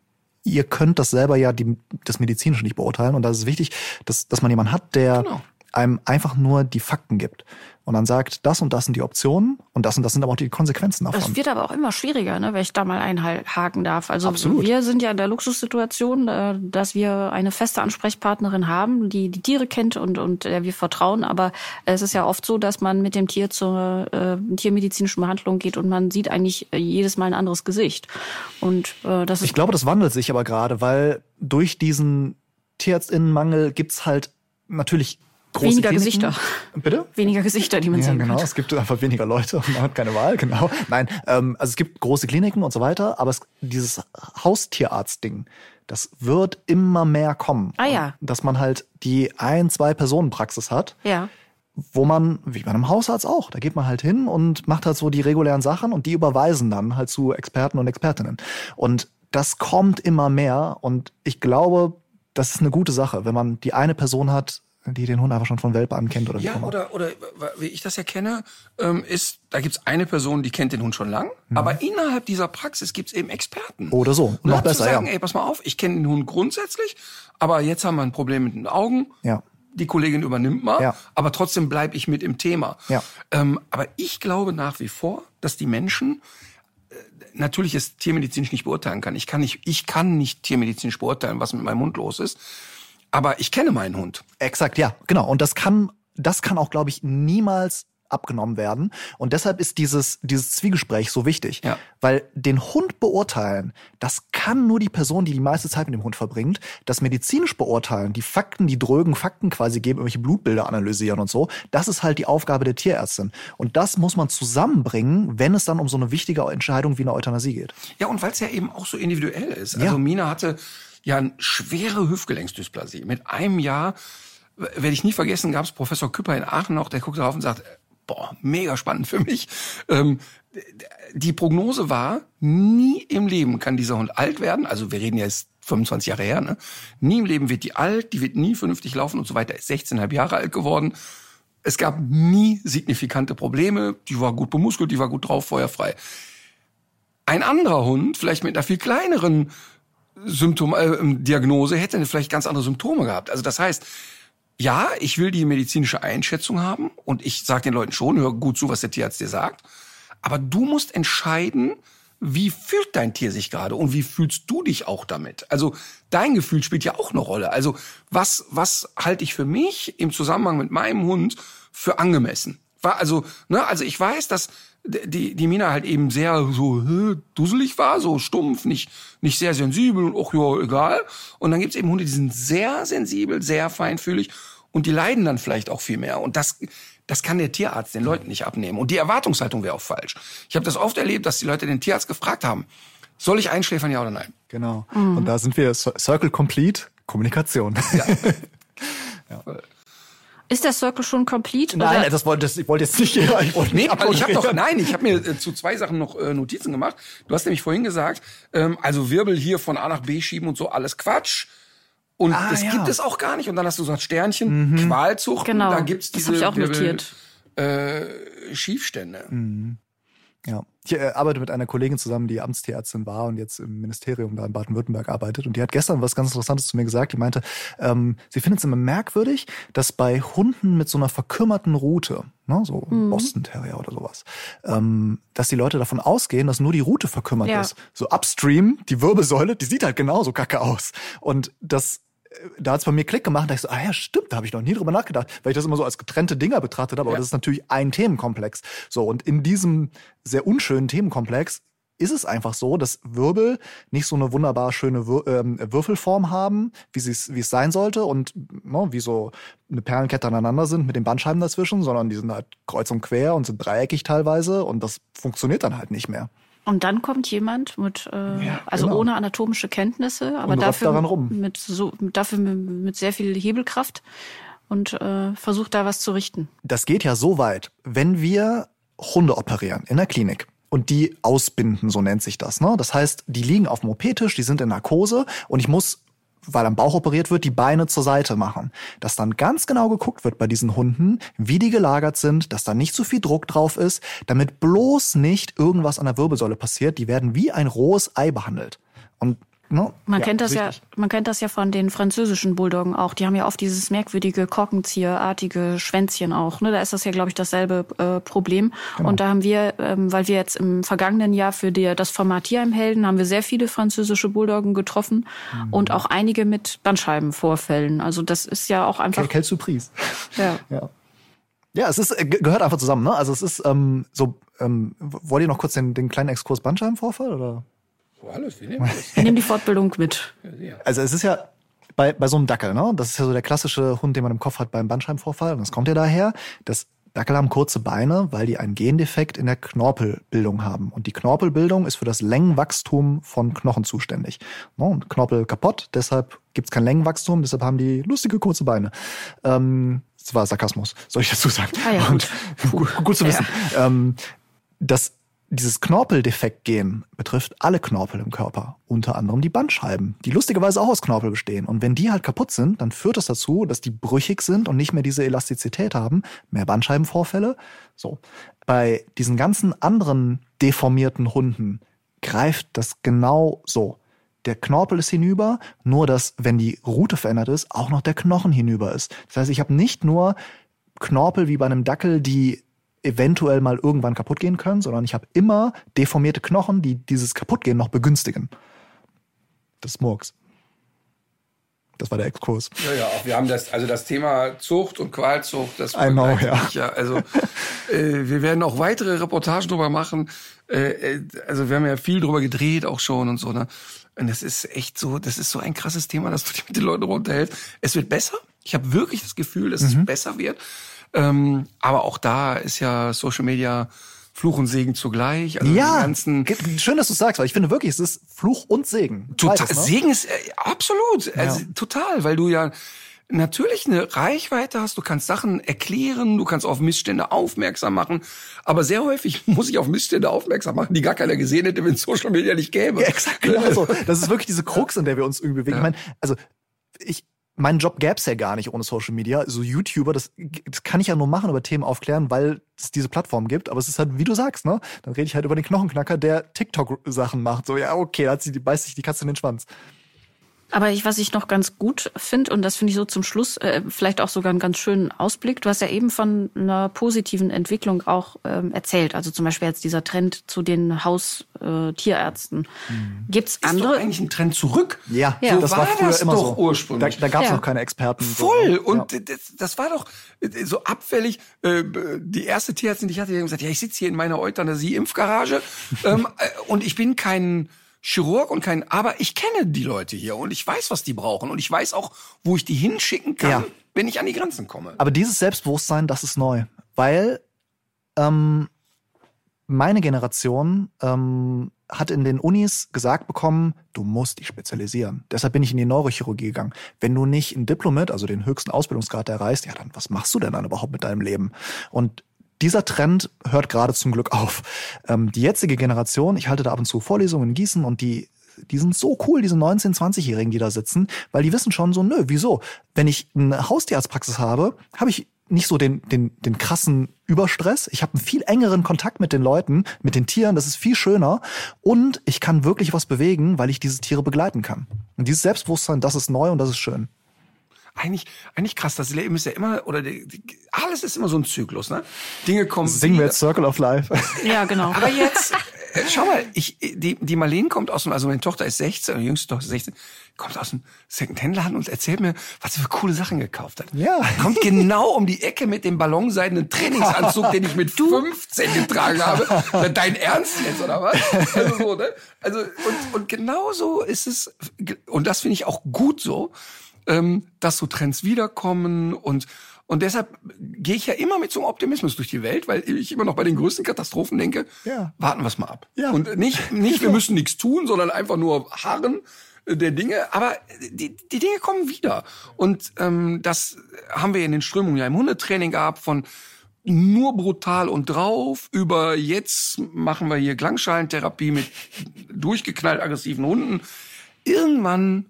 ihr könnt das selber ja die, das Medizinische nicht beurteilen. Und da ist es wichtig, dass, dass man jemanden hat, der Genau. Einem einfach nur die Fakten gibt. und dann sagt, das und das sind die Optionen und das und das sind aber auch die Konsequenzen davon. Es wird aber auch immer schwieriger, ne, wenn ich da mal einhaken darf. Also Absolut. wir sind ja in der Luxussituation, äh, dass wir eine feste Ansprechpartnerin haben, die die Tiere kennt und, und der wir vertrauen. Aber es ist ja oft so, dass man mit dem Tier zur äh, tiermedizinischen Behandlung geht und man sieht eigentlich äh, jedes Mal ein anderes Gesicht. Und äh, das ist Ich glaube, das wandelt sich aber gerade, weil durch diesen Tierärztinnenmangel gibt's halt natürlich große Weniger Kliniken. Gesichter. Bitte? weniger Gesichter, die man Ja, sehen genau. kann. Es gibt einfach weniger Leute und man hat keine Wahl, genau. Nein, ähm, also es gibt große Kliniken und so weiter, aber es, dieses Haustierarzt-Ding, das wird immer mehr kommen. Ah, ja. Dass man halt die ein, zwei Personen Praxis hat, Ja. wo man, wie bei einem Hausarzt auch, da geht man halt hin und macht halt so die regulären Sachen und die überweisen dann halt zu Experten und Expertinnen. Und das kommt immer mehr und ich glaube, das ist eine gute Sache, wenn man die eine Person hat, die den Hund einfach schon von Welpe an kennt oder Ja, oder, oder wie ich das ja kenne, ähm, ist, da gibt's eine Person, die kennt den Hund schon lang, aber innerhalb dieser Praxis gibt's eben Experten. Mhm. Oder so. Ne, Noch besser, zu sagen, ja. ey, pass mal auf, ich kenne den Hund grundsätzlich, aber jetzt haben wir ein Problem mit den Augen. Ja. Die Kollegin übernimmt mal, Ja. aber trotzdem bleib ich mit im Thema. Ja. Ähm, aber ich glaube nach wie vor, dass die Menschen äh, natürlich es tiermedizinisch nicht beurteilen kann. Ich kann nicht, ich kann nicht tiermedizinisch beurteilen, was mit meinem Hund los ist. Aber ich kenne meinen Hund. Exakt, ja, genau. Und das kann, das kann auch, glaube ich, niemals abgenommen werden. Und deshalb ist dieses, dieses Zwiegespräch so wichtig. Ja. Weil den Hund beurteilen, das kann nur die Person, die die meiste Zeit mit dem Hund verbringt. Das medizinisch beurteilen, die Fakten, die drögen Fakten quasi geben, irgendwelche Blutbilder analysieren und so, das ist halt die Aufgabe der Tierärztin. Und das muss man zusammenbringen, wenn es dann um so eine wichtige Entscheidung wie eine Euthanasie geht. Ja, und weil es ja eben auch so individuell ist. Ja. Also Mina hatte ja eine schwere Hüftgelenksdysplasie. Mit einem Jahr, werde ich nie vergessen, gab es Professor Küpper in Aachen noch, der guckt darauf und sagt, boah, mega spannend für mich. Ähm, die Prognose war, nie im Leben kann dieser Hund alt werden. Also wir reden ja jetzt 25 Jahre her, ne? Nie im Leben wird die alt, die wird nie vernünftig laufen und so weiter. Ist 16,5 Jahre alt geworden. Es gab nie signifikante Probleme. Die war gut bemuskelt, die war gut drauf, feuerfrei. Ein anderer Hund, vielleicht mit einer viel kleineren Symptom äh, Diagnose, hätte vielleicht ganz andere Symptome gehabt. Also das heißt, ja, ich will die medizinische Einschätzung haben und ich sage den Leuten schon, hör gut zu, was der Tierarzt dir sagt. Aber du musst entscheiden, wie fühlt dein Tier sich gerade und wie fühlst du dich auch damit? Also dein Gefühl spielt ja auch eine Rolle. Also was, was halte ich für mich im Zusammenhang mit meinem Hund für angemessen? War also, ne, also ich weiß, dass die, die Mina halt eben sehr so äh, dusselig war, so stumpf, nicht, nicht sehr sensibel und auch ja, egal. Und dann gibt's eben Hunde, die sind sehr sensibel, sehr feinfühlig und die leiden dann vielleicht auch viel mehr. Und das, das kann der Tierarzt den Leuten nicht abnehmen. Und die Erwartungshaltung wäre auch falsch. Ich habe das oft erlebt, dass die Leute den Tierarzt gefragt haben, soll ich einschläfern, ja oder nein? Genau. Und da sind wir Cir- Circle Complete, Kommunikation. [laughs] Ist der Circle schon complete? Nein, oder? das wollte das, ich wollte jetzt nicht. [laughs] Ich wollte Nee, nicht ich habe doch, nein, ich habe mir äh, zu zwei Sachen noch äh, Notizen gemacht. Du hast nämlich vorhin gesagt, ähm, also Wirbel hier von A nach B schieben und so, alles Quatsch. Und Ah, das ja. gibt es auch gar nicht. Und dann hast du gesagt, Sternchen, Qualzucht, Genau, da gibt's das diese hab ich auch Wirbel, notiert. Äh, Schiefstände. Ja. Ich äh, arbeite mit einer Kollegin zusammen, die Amtstierärztin war und jetzt im Ministerium da in Baden-Württemberg arbeitet. Und die hat gestern was ganz Interessantes zu mir gesagt. Die meinte, ähm, sie findet es immer merkwürdig, dass bei Hunden mit so einer verkümmerten Route, ne, so Boston Terrier oder sowas, ähm, dass die Leute davon ausgehen, dass nur die Route verkümmert Ja. ist. So upstream, die Wirbelsäule, die sieht halt genauso kacke aus. Und das da hat's bei mir Klick gemacht, da ich so, ah ja, stimmt, da habe ich noch nie drüber nachgedacht, weil ich das immer so als getrennte Dinger betrachtet habe, aber Ja. das ist natürlich ein Themenkomplex. So, und in diesem sehr unschönen Themenkomplex ist es einfach so, dass Wirbel nicht so eine wunderbar schöne Wür ähm, Würfelform haben, wie es wie es sein sollte und ne, wie so eine Perlenkette aneinander sind mit den Bandscheiben dazwischen, sondern die sind halt kreuz und quer und sind dreieckig teilweise und das funktioniert dann halt nicht mehr. Und dann kommt jemand mit, äh, Ja, also genau. ohne anatomische Kenntnisse, aber dafür mit so, dafür mit sehr viel Hebelkraft und äh, versucht da was zu richten. Das geht ja so weit, wenn wir Hunde operieren in der Klinik und die ausbinden, so nennt sich das. Ne? Das heißt, die liegen auf dem OP-Tisch, die sind in Narkose und ich muss, weil am Bauch operiert wird, die Beine zur Seite machen. Dass dann ganz genau geguckt wird bei diesen Hunden, wie die gelagert sind, dass da nicht zu viel Druck drauf ist, damit bloß nicht irgendwas an der Wirbelsäule passiert. Die werden wie ein rohes Ei behandelt. Und ne? Man kennt das ja, man kennt das ja von den französischen Bulldoggen auch. Die haben ja oft dieses merkwürdige Korkenzieherartige Schwänzchen auch. Ne? Da ist das ja, glaube ich, dasselbe äh, Problem. Genau. Und da haben wir, ähm, weil wir jetzt im vergangenen Jahr für die, das Format Tierheimhelden haben wir sehr viele französische Bulldoggen getroffen Mhm. und auch einige mit Bandscheibenvorfällen. Also das ist ja auch einfach. Quelle Surprise. Ja. [laughs] Ja. Ja, es ist, äh, ge- gehört einfach zusammen, ne? Also es ist ähm, so, ähm, wollt ihr noch kurz den, den kleinen Exkurs Bandscheibenvorfall oder? Oh, alles, [laughs] wie nehmen wir das? Wir nehmen die Fortbildung mit. Also es ist ja bei, bei so einem Dackel, ne? Das ist ja so der klassische Hund, den man im Kopf hat beim Bandscheibenvorfall. Und das kommt ja daher, dass Dackel haben kurze Beine, weil die einen Gendefekt in der Knorpelbildung haben. Und die Knorpelbildung ist für das Längenwachstum von Knochen zuständig. Ne? Und Knorpel kaputt, deshalb gibt's kein Längenwachstum, deshalb haben die lustige kurze Beine. Ähm, das war Sarkasmus, soll ich dazu sagen. Ah ja, gut. Und, gut, [laughs] gut zu wissen. Ähm, das, dieses Knorpeldefekt-Gen betrifft alle Knorpel im Körper, unter anderem die Bandscheiben, die lustigerweise auch aus Knorpel bestehen. Und wenn die halt kaputt sind, dann führt das dazu, dass die brüchig sind und nicht mehr diese Elastizität haben, mehr Bandscheibenvorfälle. So. Bei diesen ganzen anderen deformierten Hunden greift das genau so. Der Knorpel ist hinüber, nur dass, wenn die Rute verändert ist, auch noch der Knochen hinüber ist. Das heißt, ich habe nicht nur Knorpel wie bei einem Dackel, die eventuell mal irgendwann kaputt gehen können, sondern ich habe immer deformierte Knochen, die dieses Kaputtgehen noch begünstigen. Das ist Murks. Das war der Exkurs. Ja, ja, auch wir haben das, also das Thema Zucht und Qualzucht, das know, ja. mich ja. Also [laughs] äh, wir werden auch weitere Reportagen drüber machen. Äh, äh, also wir haben ja viel drüber gedreht auch schon und so. Ne? Und das ist echt so, das ist so ein krasses Thema, dass du [laughs] dich mit den Leuten runterhältst. Es wird besser. Ich habe wirklich das Gefühl, dass Mhm. es besser wird. Ähm, aber auch da ist ja Social Media Fluch und Segen zugleich. Also ge- schön, dass du sagst, weil ich finde wirklich, es ist Fluch und Segen. Total, Beides, ne? Segen ist äh, absolut, also, total, weil du ja natürlich eine Reichweite hast, du kannst Sachen erklären, du kannst auf Missstände aufmerksam machen, aber sehr häufig [laughs] muss ich auf Missstände aufmerksam machen, die gar keiner gesehen hätte, wenn es Social Media nicht gäbe. Ja, exakt, genau [laughs] so. Das ist wirklich diese Krux, in der wir uns irgendwie bewegen. Ich meine, also ich, meinen Job gäb's ja gar nicht ohne Social Media. So YouTuber, das, das kann ich ja nur machen, über Themen aufklären, weil es diese Plattform gibt. Aber es ist halt, wie du sagst, ne? Dann rede ich halt über den Knochenknacker, der TikTok-Sachen macht. So, ja, okay, da hat sie, beißt sich die Katze in den Schwanz. Aber ich, was ich noch ganz gut finde, und das finde ich so zum Schluss, äh, vielleicht auch sogar einen ganz schönen Ausblick, du hast ja eben von einer positiven Entwicklung auch ähm, erzählt. Also zum Beispiel jetzt dieser Trend zu den Haustierärzten. Mhm. Gibt's Ist andere? eigentlich ein Trend zurück. Ja, Ja. das So war war früher das immer doch so. ursprünglich. Da, da gab's Ja. noch keine Experten. so, Voll. ne? Und ja. das, das war doch äh, so abfällig. Äh, Die erste Tierärztin, die ich hatte, die hat gesagt, ja, ich sitze hier in meiner Euthanasie-Impfgarage [laughs] ähm, äh, und ich bin kein Chirurg und kein, aber ich kenne die Leute hier und ich weiß, was die brauchen und ich weiß auch, wo ich die hinschicken kann, Ja. wenn ich an die Grenzen komme. Aber dieses Selbstbewusstsein, das ist neu. Weil ähm, meine Generation ähm, hat in den Unis gesagt bekommen, du musst dich spezialisieren. Deshalb bin ich in die Neurochirurgie gegangen. Wenn du nicht ein Diplomit, also den höchsten Ausbildungsgrad erreichst, ja, dann was machst du denn dann überhaupt mit deinem Leben? Und dieser Trend hört gerade zum Glück auf. Ähm, die jetzige Generation, ich halte da ab und zu Vorlesungen in Gießen und die die sind so cool, diese 19-, 20-Jährigen, die da sitzen, weil die wissen schon so, nö, wieso? Wenn ich eine Haustierarztpraxis habe, habe ich nicht so den, den, den krassen Überstress. Ich habe einen viel engeren Kontakt mit den Leuten, mit den Tieren. Das ist viel schöner. Und ich kann wirklich was bewegen, weil ich diese Tiere begleiten kann. Und dieses Selbstbewusstsein, das ist neu und das ist schön. Eigentlich, eigentlich krass, das Leben ist ja immer, oder die, die, alles ist immer so ein Zyklus, ne? Dinge kommen. Singen wir jetzt Circle of Life. Ja, genau. Aber jetzt, [laughs] schau mal, ich, die, die Marlene kommt aus dem, also meine Tochter ist 16, die jüngste Tochter ist 16, kommt aus dem Second-Hand-Laden und erzählt mir, was sie für coole Sachen gekauft hat. Ja. Kommt genau um die Ecke mit dem ballonseidenen Trainingsanzug, den ich mit 15 getragen habe. Dein Ernst jetzt, oder was? Also so, ne? Also, und, und genau so ist es, und das finde ich auch gut so, ähm, dass so Trends wiederkommen und und deshalb gehe ich ja immer mit so einem Optimismus durch die Welt, weil ich immer noch bei den größten Katastrophen denke, Ja. warten wir es mal ab. Ja. Und nicht, [laughs] nicht wir müssen nichts tun, sondern einfach nur harren äh, der Dinge. Aber die, die Dinge kommen wieder. Und ähm, das haben wir in den Strömungen ja im Hundetraining gehabt von nur brutal und drauf über jetzt machen wir hier Klangschalentherapie mit durchgeknallt aggressiven Hunden. Irgendwann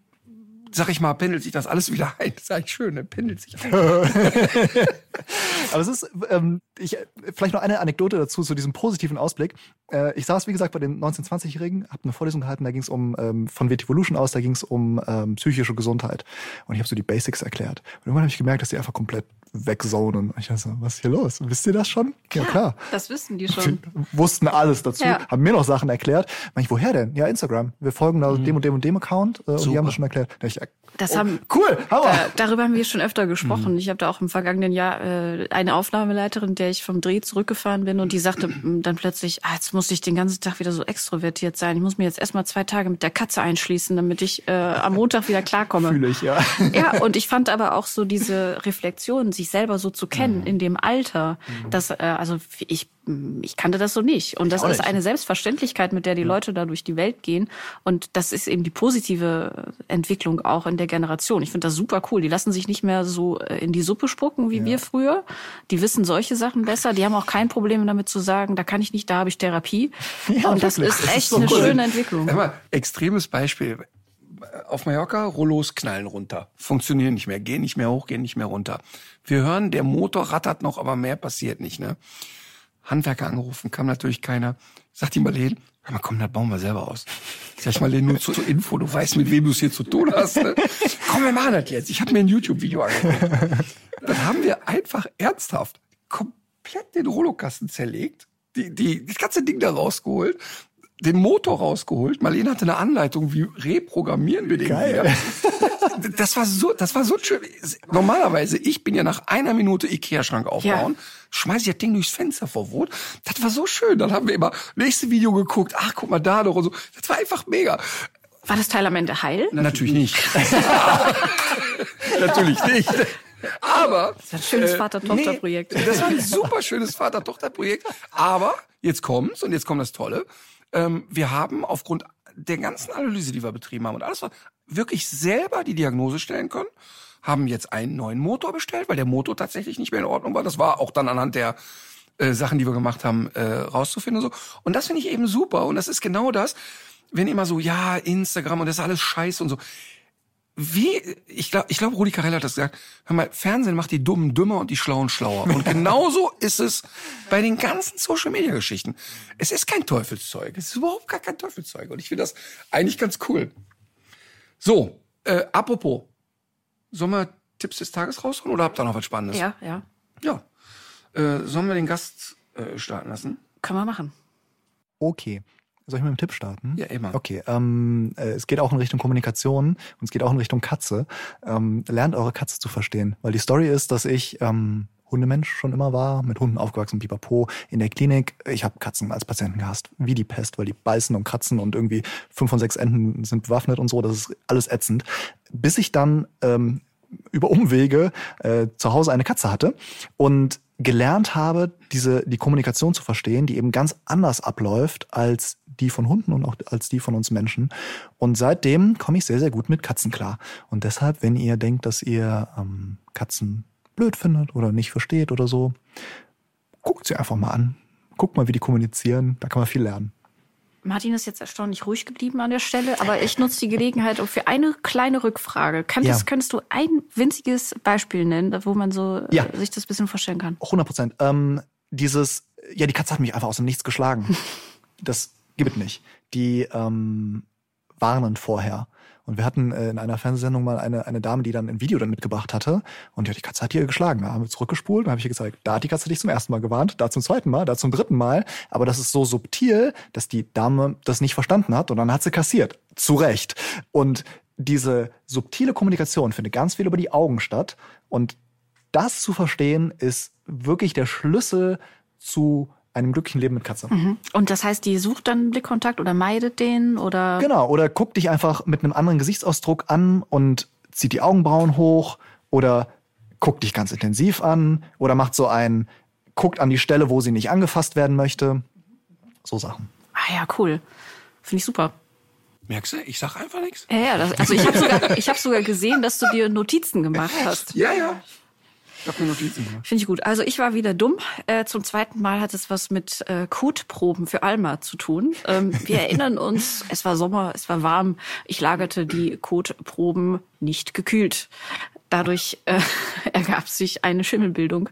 sag ich mal, pendelt sich das alles wieder ein. [laughs] Ist eigentlich schön, ne? pendelt sich ein. [laughs] [laughs] Aber es ist, ähm, ich, vielleicht noch eine Anekdote dazu, zu diesem positiven Ausblick. Äh, ich saß, wie gesagt, bei den 19-20-Jährigen, habe eine Vorlesung gehalten, da ging es um, ähm, von Vetivolution aus, da ging es um ähm, psychische Gesundheit. Und ich habe so die Basics erklärt. Und irgendwann habe ich gemerkt, dass die einfach komplett wegzonen. Und ich dachte so, was ist hier los? Wisst ihr das schon? Ja, klar. Das wissen die schon. Wussten alles dazu, Ja. haben mir noch Sachen erklärt. Meine ich, woher denn? Ja, Instagram. Wir folgen da dem und dem und dem Account äh, und die haben das schon erklärt. Da ich, äh, Das oh, haben- cool, Hammer. Da, darüber haben wir schon öfter gesprochen. Ich habe da auch im vergangenen Jahr äh, eine Aufnahmeleiterin, der ich vom Dreh zurückgefahren bin und die sagte dann plötzlich, ah, jetzt muss ich den ganzen Tag wieder so extrovertiert sein. Ich muss mir jetzt erstmal zwei Tage mit der Katze einschließen, damit ich äh, am Montag wieder klarkomme. Fühle ich, ja. [laughs] Ja, und ich fand aber auch so diese Reflexion, sich selber so zu Mhm. kennen in dem Alter, dass, äh, also ich, ich kannte das so nicht. Und das ist eine Selbstverständlichkeit, mit der die Leute da durch die Welt gehen. Und das ist eben die positive Entwicklung auch in der Generation. Ich finde das super cool. Die lassen sich nicht mehr so äh, in die Suppe spucken wie wir früher. Die wissen solche Sachen besser. Die haben auch kein Problem damit zu sagen, da kann ich nicht, da habe ich Therapie. [laughs] Ja, und das wirklich. ist Das ist echt so eine cool. schöne Entwicklung. Mal, extremes Beispiel. Auf Mallorca, Rollos knallen runter. Funktionieren nicht mehr, gehen nicht mehr hoch, gehen nicht mehr runter. Wir hören, der Motor rattert noch, aber mehr passiert nicht, ne? Handwerker angerufen, kam natürlich keiner. Sagt die Marlene, hör mal, komm, das bauen wir selber aus. Sag ich Marlene, nur zur zur Info, du weißt, mit wem du es hier zu tun hast. Ne? Komm, wir machen das jetzt. Ich habe mir ein YouTube-Video angeguckt. Dann haben wir einfach ernsthaft komplett den Rollokasten zerlegt, die, die, das ganze Ding da rausgeholt, den Motor rausgeholt. Marlene hatte eine Anleitung, wie reprogrammieren wir den Geil. wieder. [laughs] Das war so, das war so schön. Normalerweise, ich bin ja nach einer Minute Ikea-Schrank aufbauen, schmeiß ich das Ding durchs Fenster vor Wut. Das war so schön. Dann haben wir immer nächste Video geguckt. Ach, guck mal da doch und so. Das war einfach mega. War das Teil am Ende heil? Natürlich nicht. [laughs] Natürlich nicht. Aber Das ist ein schönes äh, Vater-Tochter-Projekt. Nee, das war ein super schönes Vater-Tochter-Projekt. Aber jetzt kommt's und jetzt kommt das Tolle. Ähm, wir haben aufgrund der ganzen Analyse, die wir betrieben haben und alles, was wirklich selber die Diagnose stellen können, haben jetzt einen neuen Motor bestellt, weil der Motor tatsächlich nicht mehr in Ordnung war. Das war auch dann anhand der äh, Sachen, die wir gemacht haben, äh, rauszufinden und so. Und das finde ich eben super. Und das ist genau das, wenn immer so, ja, Instagram und das ist alles scheiße und so wie, ich glaube, ich glaube, Rudi Carell hat das gesagt, hör mal, Fernsehen macht die Dummen dümmer und die Schlauen schlauer. Und genauso [laughs] ist es bei den ganzen Social-Media-Geschichten. Es ist kein Teufelszeug. Es ist überhaupt gar kein Teufelszeug. Und ich finde das eigentlich ganz cool. So, äh, apropos, sollen wir Tipps des Tages rausholen oder habt ihr noch was Spannendes? Ja, ja. Ja. Äh, sollen wir den Gast äh, starten lassen? Können wir machen. Okay. Soll ich mit dem Tipp starten? Ja, immer. Okay, ähm, äh, es geht auch in Richtung Kommunikation und es geht auch in Richtung Katze. Ähm, lernt eure Katze zu verstehen, weil die Story ist, dass ich ähm, Hundemensch schon immer war, mit Hunden aufgewachsen, pipapo, in der Klinik. Ich habe Katzen als Patienten gehasst, wie die Pest, weil die beißen und kratzen und irgendwie fünf von sechs Enden sind bewaffnet und so. Das ist alles ätzend. Bis ich dann ähm, über Umwege äh, zu Hause eine Katze hatte und gelernt habe, diese die Kommunikation zu verstehen, die eben ganz anders abläuft als die von Hunden und auch als die von uns Menschen. Und seitdem komme ich sehr, sehr gut mit Katzen klar. Und deshalb, wenn ihr denkt, dass ihr ähm, Katzen blöd findet oder nicht versteht oder so, guckt sie einfach mal an. Guckt mal, wie die kommunizieren. Da kann man viel lernen. Martin ist jetzt erstaunlich ruhig geblieben an der Stelle, aber ich nutze die Gelegenheit um für eine kleine Rückfrage. Könntest, Ja. könntest du ein winziges Beispiel nennen, wo man so Ja. äh, sich das ein bisschen vorstellen kann? 100 Prozent. Ähm, dieses, ja, die Katze hat mich einfach aus dem Nichts geschlagen. [laughs] Das gibt es nicht. Die ähm, warnen vorher. Und wir hatten äh, in einer Fernsehsendung mal eine, eine Dame, die dann ein Video dann mitgebracht hatte. Und ja, die Katze hat hier geschlagen. Da haben wir zurückgespult. Da habe ich ihr gezeigt, da hat die Katze dich zum ersten Mal gewarnt, da zum zweiten Mal, da zum dritten Mal. Aber das ist so subtil, dass die Dame das nicht verstanden hat. Und dann hat sie kassiert. Zu Recht. Und diese subtile Kommunikation findet ganz viel über die Augen statt. Und das zu verstehen, ist wirklich der Schlüssel zu einem glücklichen Leben mit Katze. Mhm. Und das heißt, die sucht dann Blickkontakt oder meidet den oder Genau, oder guckt dich einfach mit einem anderen Gesichtsausdruck an und zieht die Augenbrauen hoch oder guckt dich ganz intensiv an oder macht so ein, guckt an die Stelle, wo sie nicht angefasst werden möchte. So Sachen. Ah ja, cool. Finde ich super. Merkst du? Ich sag einfach nichts. Ja, ja, das, also ich habe sogar, ich hab sogar gesehen, dass du dir Notizen gemacht hast. Ja, ja. Ich habe mir Notizen. Finde ich gut. Also ich war wieder dumm. Äh, zum zweiten Mal hat es was mit äh, Kotproben für Alma zu tun. Ähm, wir erinnern uns, [laughs] es war Sommer, es war warm. Ich lagerte die Kotproben nicht gekühlt. Dadurch äh, [laughs] ergab sich eine Schimmelbildung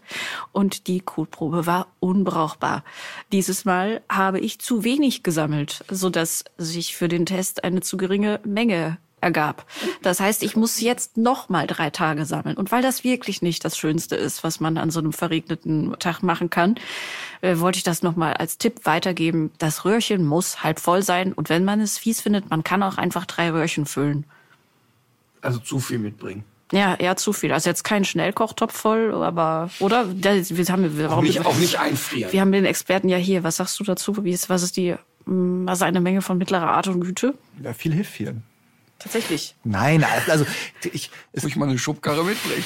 und die Kotprobe war unbrauchbar. Dieses Mal habe ich zu wenig gesammelt, sodass sich für den Test eine zu geringe Menge ergab. Das heißt, ich muss jetzt noch mal drei Tage sammeln. Und weil das wirklich nicht das Schönste ist, was man an so einem verregneten Tag machen kann, äh, wollte ich das noch mal als Tipp weitergeben. Das Röhrchen muss halb voll sein. Und wenn man es fies findet, man kann auch einfach drei Röhrchen füllen. Also zu viel mitbringen. Ja, eher zu viel. Also jetzt kein Schnellkochtopf voll, aber oder? Das, wir haben, warum, Auch nicht, auch nicht einfrieren. wir haben den Experten ja hier. Was sagst du dazu? Wie ist, was ist die, ist eine Menge von mittlerer Art und Güte? Ja, viel hilft vielen. Tatsächlich. Nein, also ich, Muss ich mal eine Schubkarre mitbringen.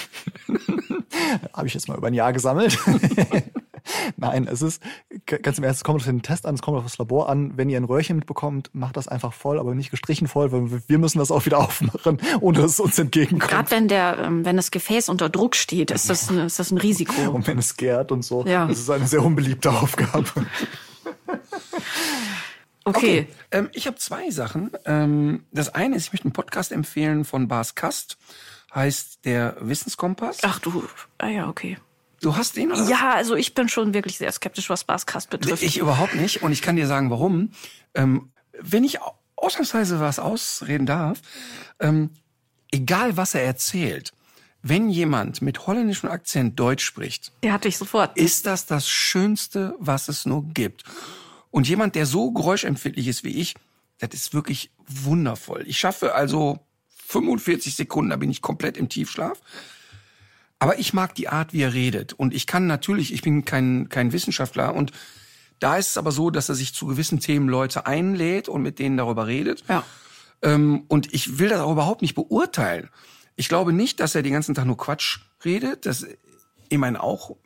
[laughs] habe ich jetzt mal über ein Jahr gesammelt. [laughs] Nein, es ist ganz im Ernst, es kommt auf den Test an, es kommt auf das Labor an. Wenn ihr ein Röhrchen mitbekommt, macht das einfach voll, aber nicht gestrichen voll, weil wir- wir müssen das auch wieder [laughs] aufmachen, ohne dass es uns entgegenkommt. Gerade wenn der, ähm, wenn das Gefäß unter Druck steht, ist das ein, ist das ein Risiko. Und wenn es gärt und so. Ja. Das ist eine sehr unbeliebte Aufgabe. Okay. Ähm, ich habe zwei Sachen. Ähm, das eine ist, ich möchte einen Podcast empfehlen von Bas Kast, heißt der Wissenskompass. Ach du, ah ja, okay. Du hast den? Oder? Ja, also ich bin schon wirklich sehr skeptisch, was Baskast betrifft. Ich überhaupt nicht. Und ich kann dir sagen, warum. Ähm, wenn ich au- ausnahmsweise was ausreden darf, ähm, egal was er erzählt, wenn jemand mit holländischem Akzent Deutsch spricht, Der hatte ich sofort. ist das das Schönste, was es nur gibt. Und jemand, der so geräuschempfindlich ist wie ich, das ist wirklich wundervoll. Ich schaffe also 45 Sekunden, da bin ich komplett im Tiefschlaf. Aber ich mag die Art, wie er redet. Und ich kann natürlich, ich bin kein, kein Wissenschaftler und da ist es aber so, dass er sich zu gewissen Themen Leute einlädt und mit denen darüber redet. Ja. Ähm, und ich will das auch überhaupt nicht beurteilen. Ich glaube nicht, dass er den ganzen Tag nur Quatsch redet. Das ist immerhin auch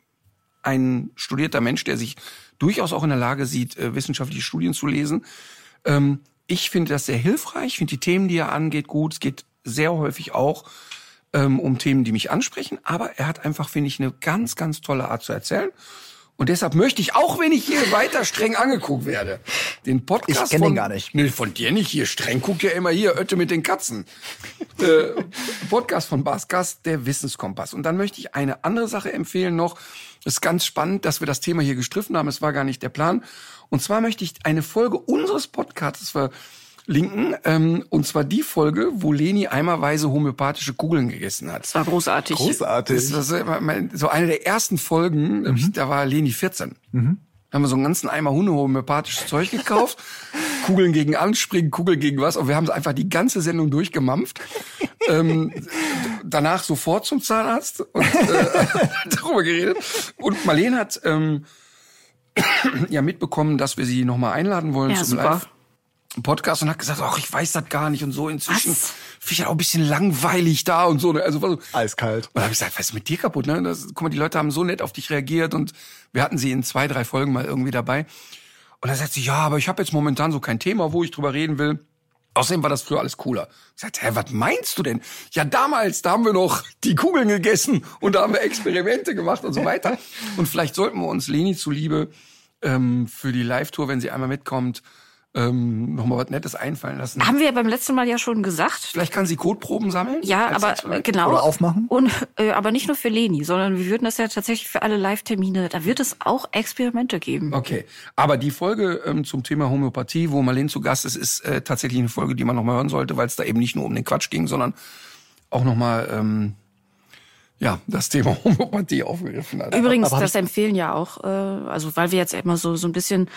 ein studierter Mensch, der sich durchaus auch in der Lage sieht, äh, wissenschaftliche Studien zu lesen. Ähm, ich finde das sehr hilfreich, ich finde die Themen, die er angeht, gut. Es geht sehr häufig auch ähm, um Themen, die mich ansprechen. Aber er hat einfach, finde ich, eine ganz, ganz tolle Art zu erzählen. Und deshalb möchte ich, auch wenn ich hier weiter streng angeguckt werde, den Podcast Ich kenn von, den gar nicht. Nee, von dir nicht hier. Streng guckt ja immer hier, Ötte mit den Katzen. äh, Podcast von Bas Gast, der Wissenskompass. Und dann möchte ich eine andere Sache empfehlen noch. Es ist ganz spannend, dass wir das Thema hier gestriffen haben. Es war gar nicht der Plan. Und zwar möchte ich eine Folge unseres Podcasts verlinken. Ähm, und zwar die Folge, wo Leni eimerweise homöopathische Kugeln gegessen hat. Das war großartig. Großartig. Das war so- eine der ersten Folgen, da war Leni 14. Da haben wir so einen ganzen Eimer Hunde homöopathisches Zeug gekauft. [laughs] Kugeln gegen Anspringen, Kugeln gegen was. Und wir haben einfach die ganze Sendung durchgemampft. ähm, danach sofort zum Zahnarzt und äh, [laughs] darüber geredet. Und Marlene hat ähm, [clears throat] ja mitbekommen, dass wir sie nochmal einladen wollen Ja, zum super. Live. Podcast und hat gesagt, ach, ich weiß das gar nicht und so. Inzwischen Was? finde ich das auch ein bisschen langweilig da und so. ne? Also, war so Eiskalt. und da habe ich gesagt, was ist mit dir kaputt? Ne? Das, guck mal, die Leute haben so nett auf dich reagiert und wir hatten sie in zwei, drei Folgen mal irgendwie dabei. Und dann sagt sie, ja, aber ich habe jetzt momentan so kein Thema, wo ich drüber reden will. Außerdem war das früher alles cooler. Ich sagte, hä, was meinst du denn? Ja, damals, da haben wir noch die Kugeln gegessen und da haben wir Experimente gemacht und so weiter. Und vielleicht sollten wir uns Leni zuliebe ähm, für die Live-Tour, wenn sie einmal mitkommt, ähm, nochmal was Nettes einfallen lassen. Haben wir beim letzten Mal ja schon gesagt. Vielleicht kann sie Kotproben sammeln? Ja, aber Experiment? genau. Oder aufmachen? Und, äh, aber nicht nur für Leni, sondern wir würden das ja tatsächlich für alle Live-Termine, da wird es auch Experimente geben. Okay, aber die Folge ähm, zum Thema Homöopathie, wo Marlene zu Gast ist, ist äh, tatsächlich eine Folge, die man nochmal hören sollte, weil es da eben nicht nur um den Quatsch ging, sondern auch nochmal ähm, ja, das Thema [laughs] Homöopathie aufgegriffen hat. Übrigens, das empfehlen ja auch, äh, also weil wir jetzt immer so so ein bisschen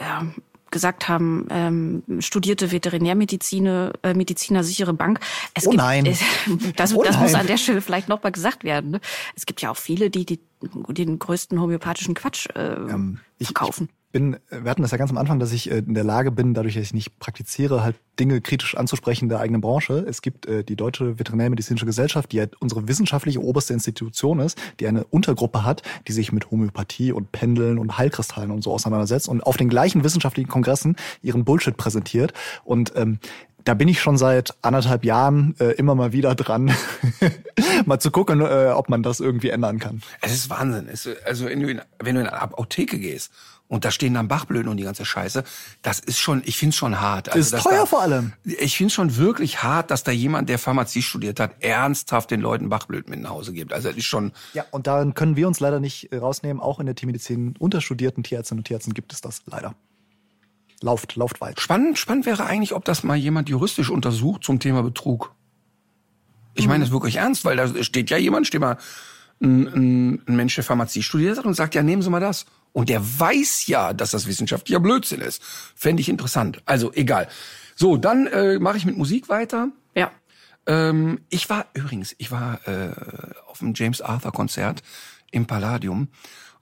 ja, gesagt haben, ähm, studierte Veterinärmediziner, äh, Mediziner sichere Bank. Es Oh gibt, nein. Es, [laughs] das, Oh das muss nein. an der Stelle vielleicht noch mal gesagt werden. Ne? Es gibt ja auch viele, die, die den größten homöopathischen Quatsch äh, Ähm, ich, verkaufen. Ich bin, wir hatten das ja ganz am Anfang, dass ich äh, in der Lage bin, dadurch, dass ich nicht praktiziere, halt Dinge kritisch anzusprechen der eigenen Branche. Es gibt äh, die Deutsche Veterinärmedizinische Gesellschaft, die halt unsere wissenschaftliche oberste Institution ist, die eine Untergruppe hat, die sich mit Homöopathie und Pendeln und Heilkristallen und so auseinandersetzt und auf den gleichen wissenschaftlichen Kongressen ihren Bullshit präsentiert. Und ähm, da bin ich schon seit anderthalb Jahren äh, immer mal wieder dran, [laughs] mal zu gucken, äh, ob man das irgendwie ändern kann. Es ist Wahnsinn. Es, also wenn du, in, wenn du in eine Apotheke gehst und da stehen dann Bachblüten und die ganze Scheiße. Das ist schon, ich find's schon hart. Also, ist teuer da, vor allem. Ich find's schon wirklich hart, dass da jemand, der Pharmazie studiert hat, ernsthaft den Leuten Bachblüten mit nach Hause gibt. Also das ist schon. Ja, und daran können wir uns leider nicht äh, rausnehmen. Auch in der Tiermedizin unter studierten Tierärztinnen und Tierärzten gibt es das leider. Lauft, lauft weit. Spannend, spannend wäre eigentlich, ob das mal jemand juristisch untersucht zum Thema Betrug. Ich meine das wirklich ernst, weil da steht ja jemand, steht mal ein, ein, ein Mensch, der Pharmazie studiert hat und sagt, ja, nehmen Sie mal das. Und der weiß ja, dass das wissenschaftlicher Blödsinn ist. Fände ich interessant. Also egal. So, dann äh, mache ich mit Musik weiter. Ja. Ähm, ich war übrigens, ich war äh, auf dem James Arthur Konzert im Palladium.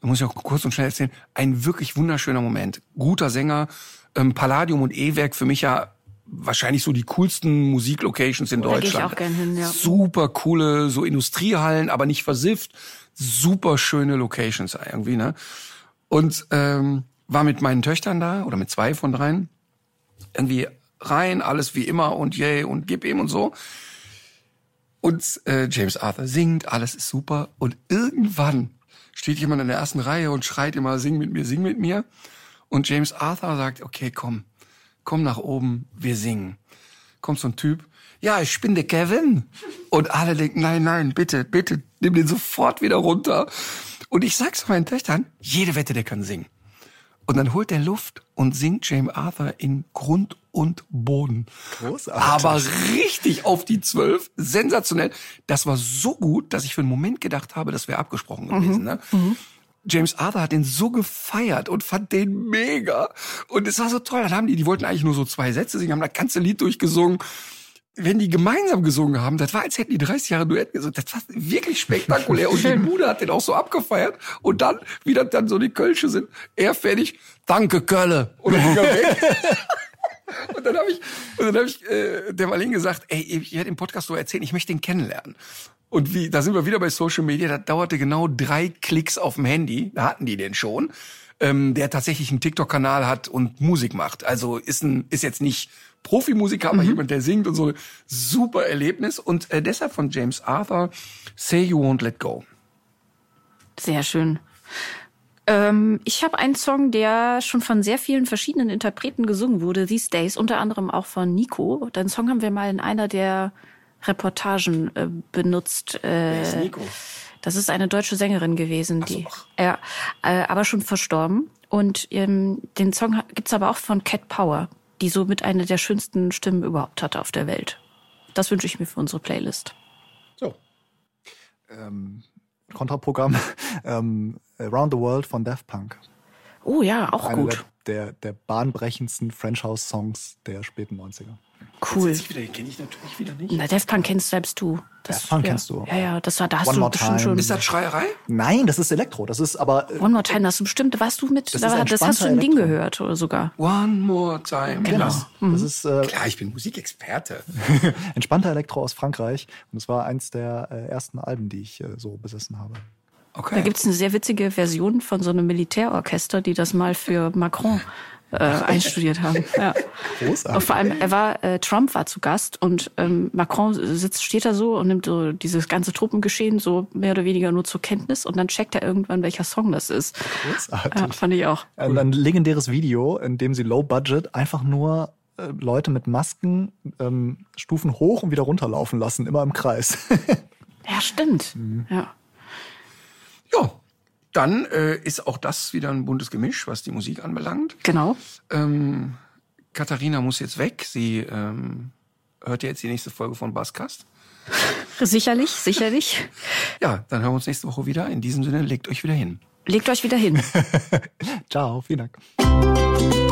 Da muss ich auch kurz und schnell erzählen. Ein wirklich wunderschöner Moment. Guter Sänger. Ähm, Palladium und E-Werk für mich ja wahrscheinlich so die coolsten Musiklocations in Da gehe ich Deutschland. auch gern hin, ja. Super coole, so Industriehallen, aber nicht versifft. Super schöne Locations irgendwie, ne? Und ähm, war mit meinen Töchtern da oder mit zwei von dreien. Irgendwie rein, alles wie immer und yay und gib ihm und so. Und äh, James Arthur singt, alles ist super. Und irgendwann steht jemand in der ersten Reihe und schreit immer, sing mit mir, sing mit mir. Und James Arthur sagt, okay, komm, komm nach oben, wir singen. Kommt so ein Typ, ja, ich bin der Kevin. Und alle denken, nein, nein, bitte, bitte, nimm den sofort wieder runter. Und ich sag's meinen Töchtern, jede Wette, der kann singen. Und dann holt er Luft und singt James Arthur in Grund und Boden. Großartig. Aber richtig auf die Zwölf. Sensationell. Das war so gut, dass ich für einen Moment gedacht habe, das wäre abgesprochen gewesen. Ne? James Arthur hat den so gefeiert und fand den mega. Und es war so toll. Dann haben die, die wollten eigentlich nur so zwei Sätze singen, haben das ganze Lied durchgesungen. Wenn die gemeinsam gesungen haben, das war, als hätten die 30 Jahre Duett gesungen. Das war wirklich spektakulär. Und die Bude hat den auch so abgefeiert. Und dann, wie das dann so die Kölsche sind, er fertig, danke Kölle. Und dann ging er weg. [laughs] Und dann habe ich, und dann hab ich äh, der Marlene gesagt, ey, ich werde im Podcast so erzählen, ich möchte ihn kennenlernen. Und wie, da sind wir wieder bei Social Media, das dauerte genau drei Klicks auf dem Handy, da hatten die den schon, ähm, der tatsächlich einen TikTok-Kanal hat und Musik macht. Also ist ein, ist jetzt nicht Profimusiker, aber jemand, der singt und so, super Erlebnis. Und äh, deshalb von James Arthur, Say You Won't Let Go. Sehr schön. Ähm, ich habe einen Song, der schon von sehr vielen verschiedenen Interpreten gesungen wurde, These Days, unter anderem auch von Nico. Den Song haben wir mal in einer der Reportagen äh, benutzt. Äh, Nico? Das ist eine deutsche Sängerin gewesen, so, die, ja, äh, aber schon verstorben. Und ähm, den Song gibt's aber auch von Cat Power, die somit eine der schönsten Stimmen überhaupt hatte auf der Welt. Das wünsche ich mir für unsere Playlist. So. Ähm, Kontraprogramm [laughs] ähm, Around the World von Daft Punk. Oh ja, auch Einer gut. der, der, der bahnbrechendsten French House Songs der späten 90er. Cool. Wieder, kenne ich natürlich wieder nicht. Na, Def Punk kennst selbst du. Das, Daft Punk ja. kennst du. Ja, ja, das war, da hast One du More bestimmt Time. schon. Ist das Schreierei? Nein, das ist Elektro. Das ist aber äh, One More Time, das ist bestimmt, warst du mit, Das da, das hast du im Ding gehört oder sogar. One more time. genau. Krass. Das ist äh, Klar, ich bin Musikexperte. [laughs] entspannter Elektro aus Frankreich und es war eins der äh, ersten Alben, die ich äh, so besessen habe. Okay. Da gibt's eine sehr witzige Version von so einem Militärorchester, die das mal für Macron äh, einstudiert haben. [laughs] Ja. Großartig. Und vor allem, er war, äh, Trump war zu Gast und ähm, Macron sitzt, steht da so und nimmt so dieses ganze Truppengeschehen so mehr oder weniger nur zur Kenntnis und dann checkt er irgendwann, welcher Song das ist. Großartig. Ja, fand ich auch. Ein, ein legendäres Video, in dem sie low budget einfach nur äh, Leute mit Masken ähm, Stufen hoch und wieder runterlaufen lassen, immer im Kreis. [laughs] Ja, stimmt. Ja. Ja, dann äh, ist auch das wieder ein buntes Gemisch, was die Musik anbelangt. Genau. Ähm, Katharina muss jetzt weg. Sie ähm, hört ja jetzt die nächste Folge von Baskast. [laughs] Sicherlich, sicherlich. Ja, dann hören wir uns nächste Woche wieder. In diesem Sinne, legt euch wieder hin. Legt euch wieder hin. [laughs] Ciao, vielen Dank.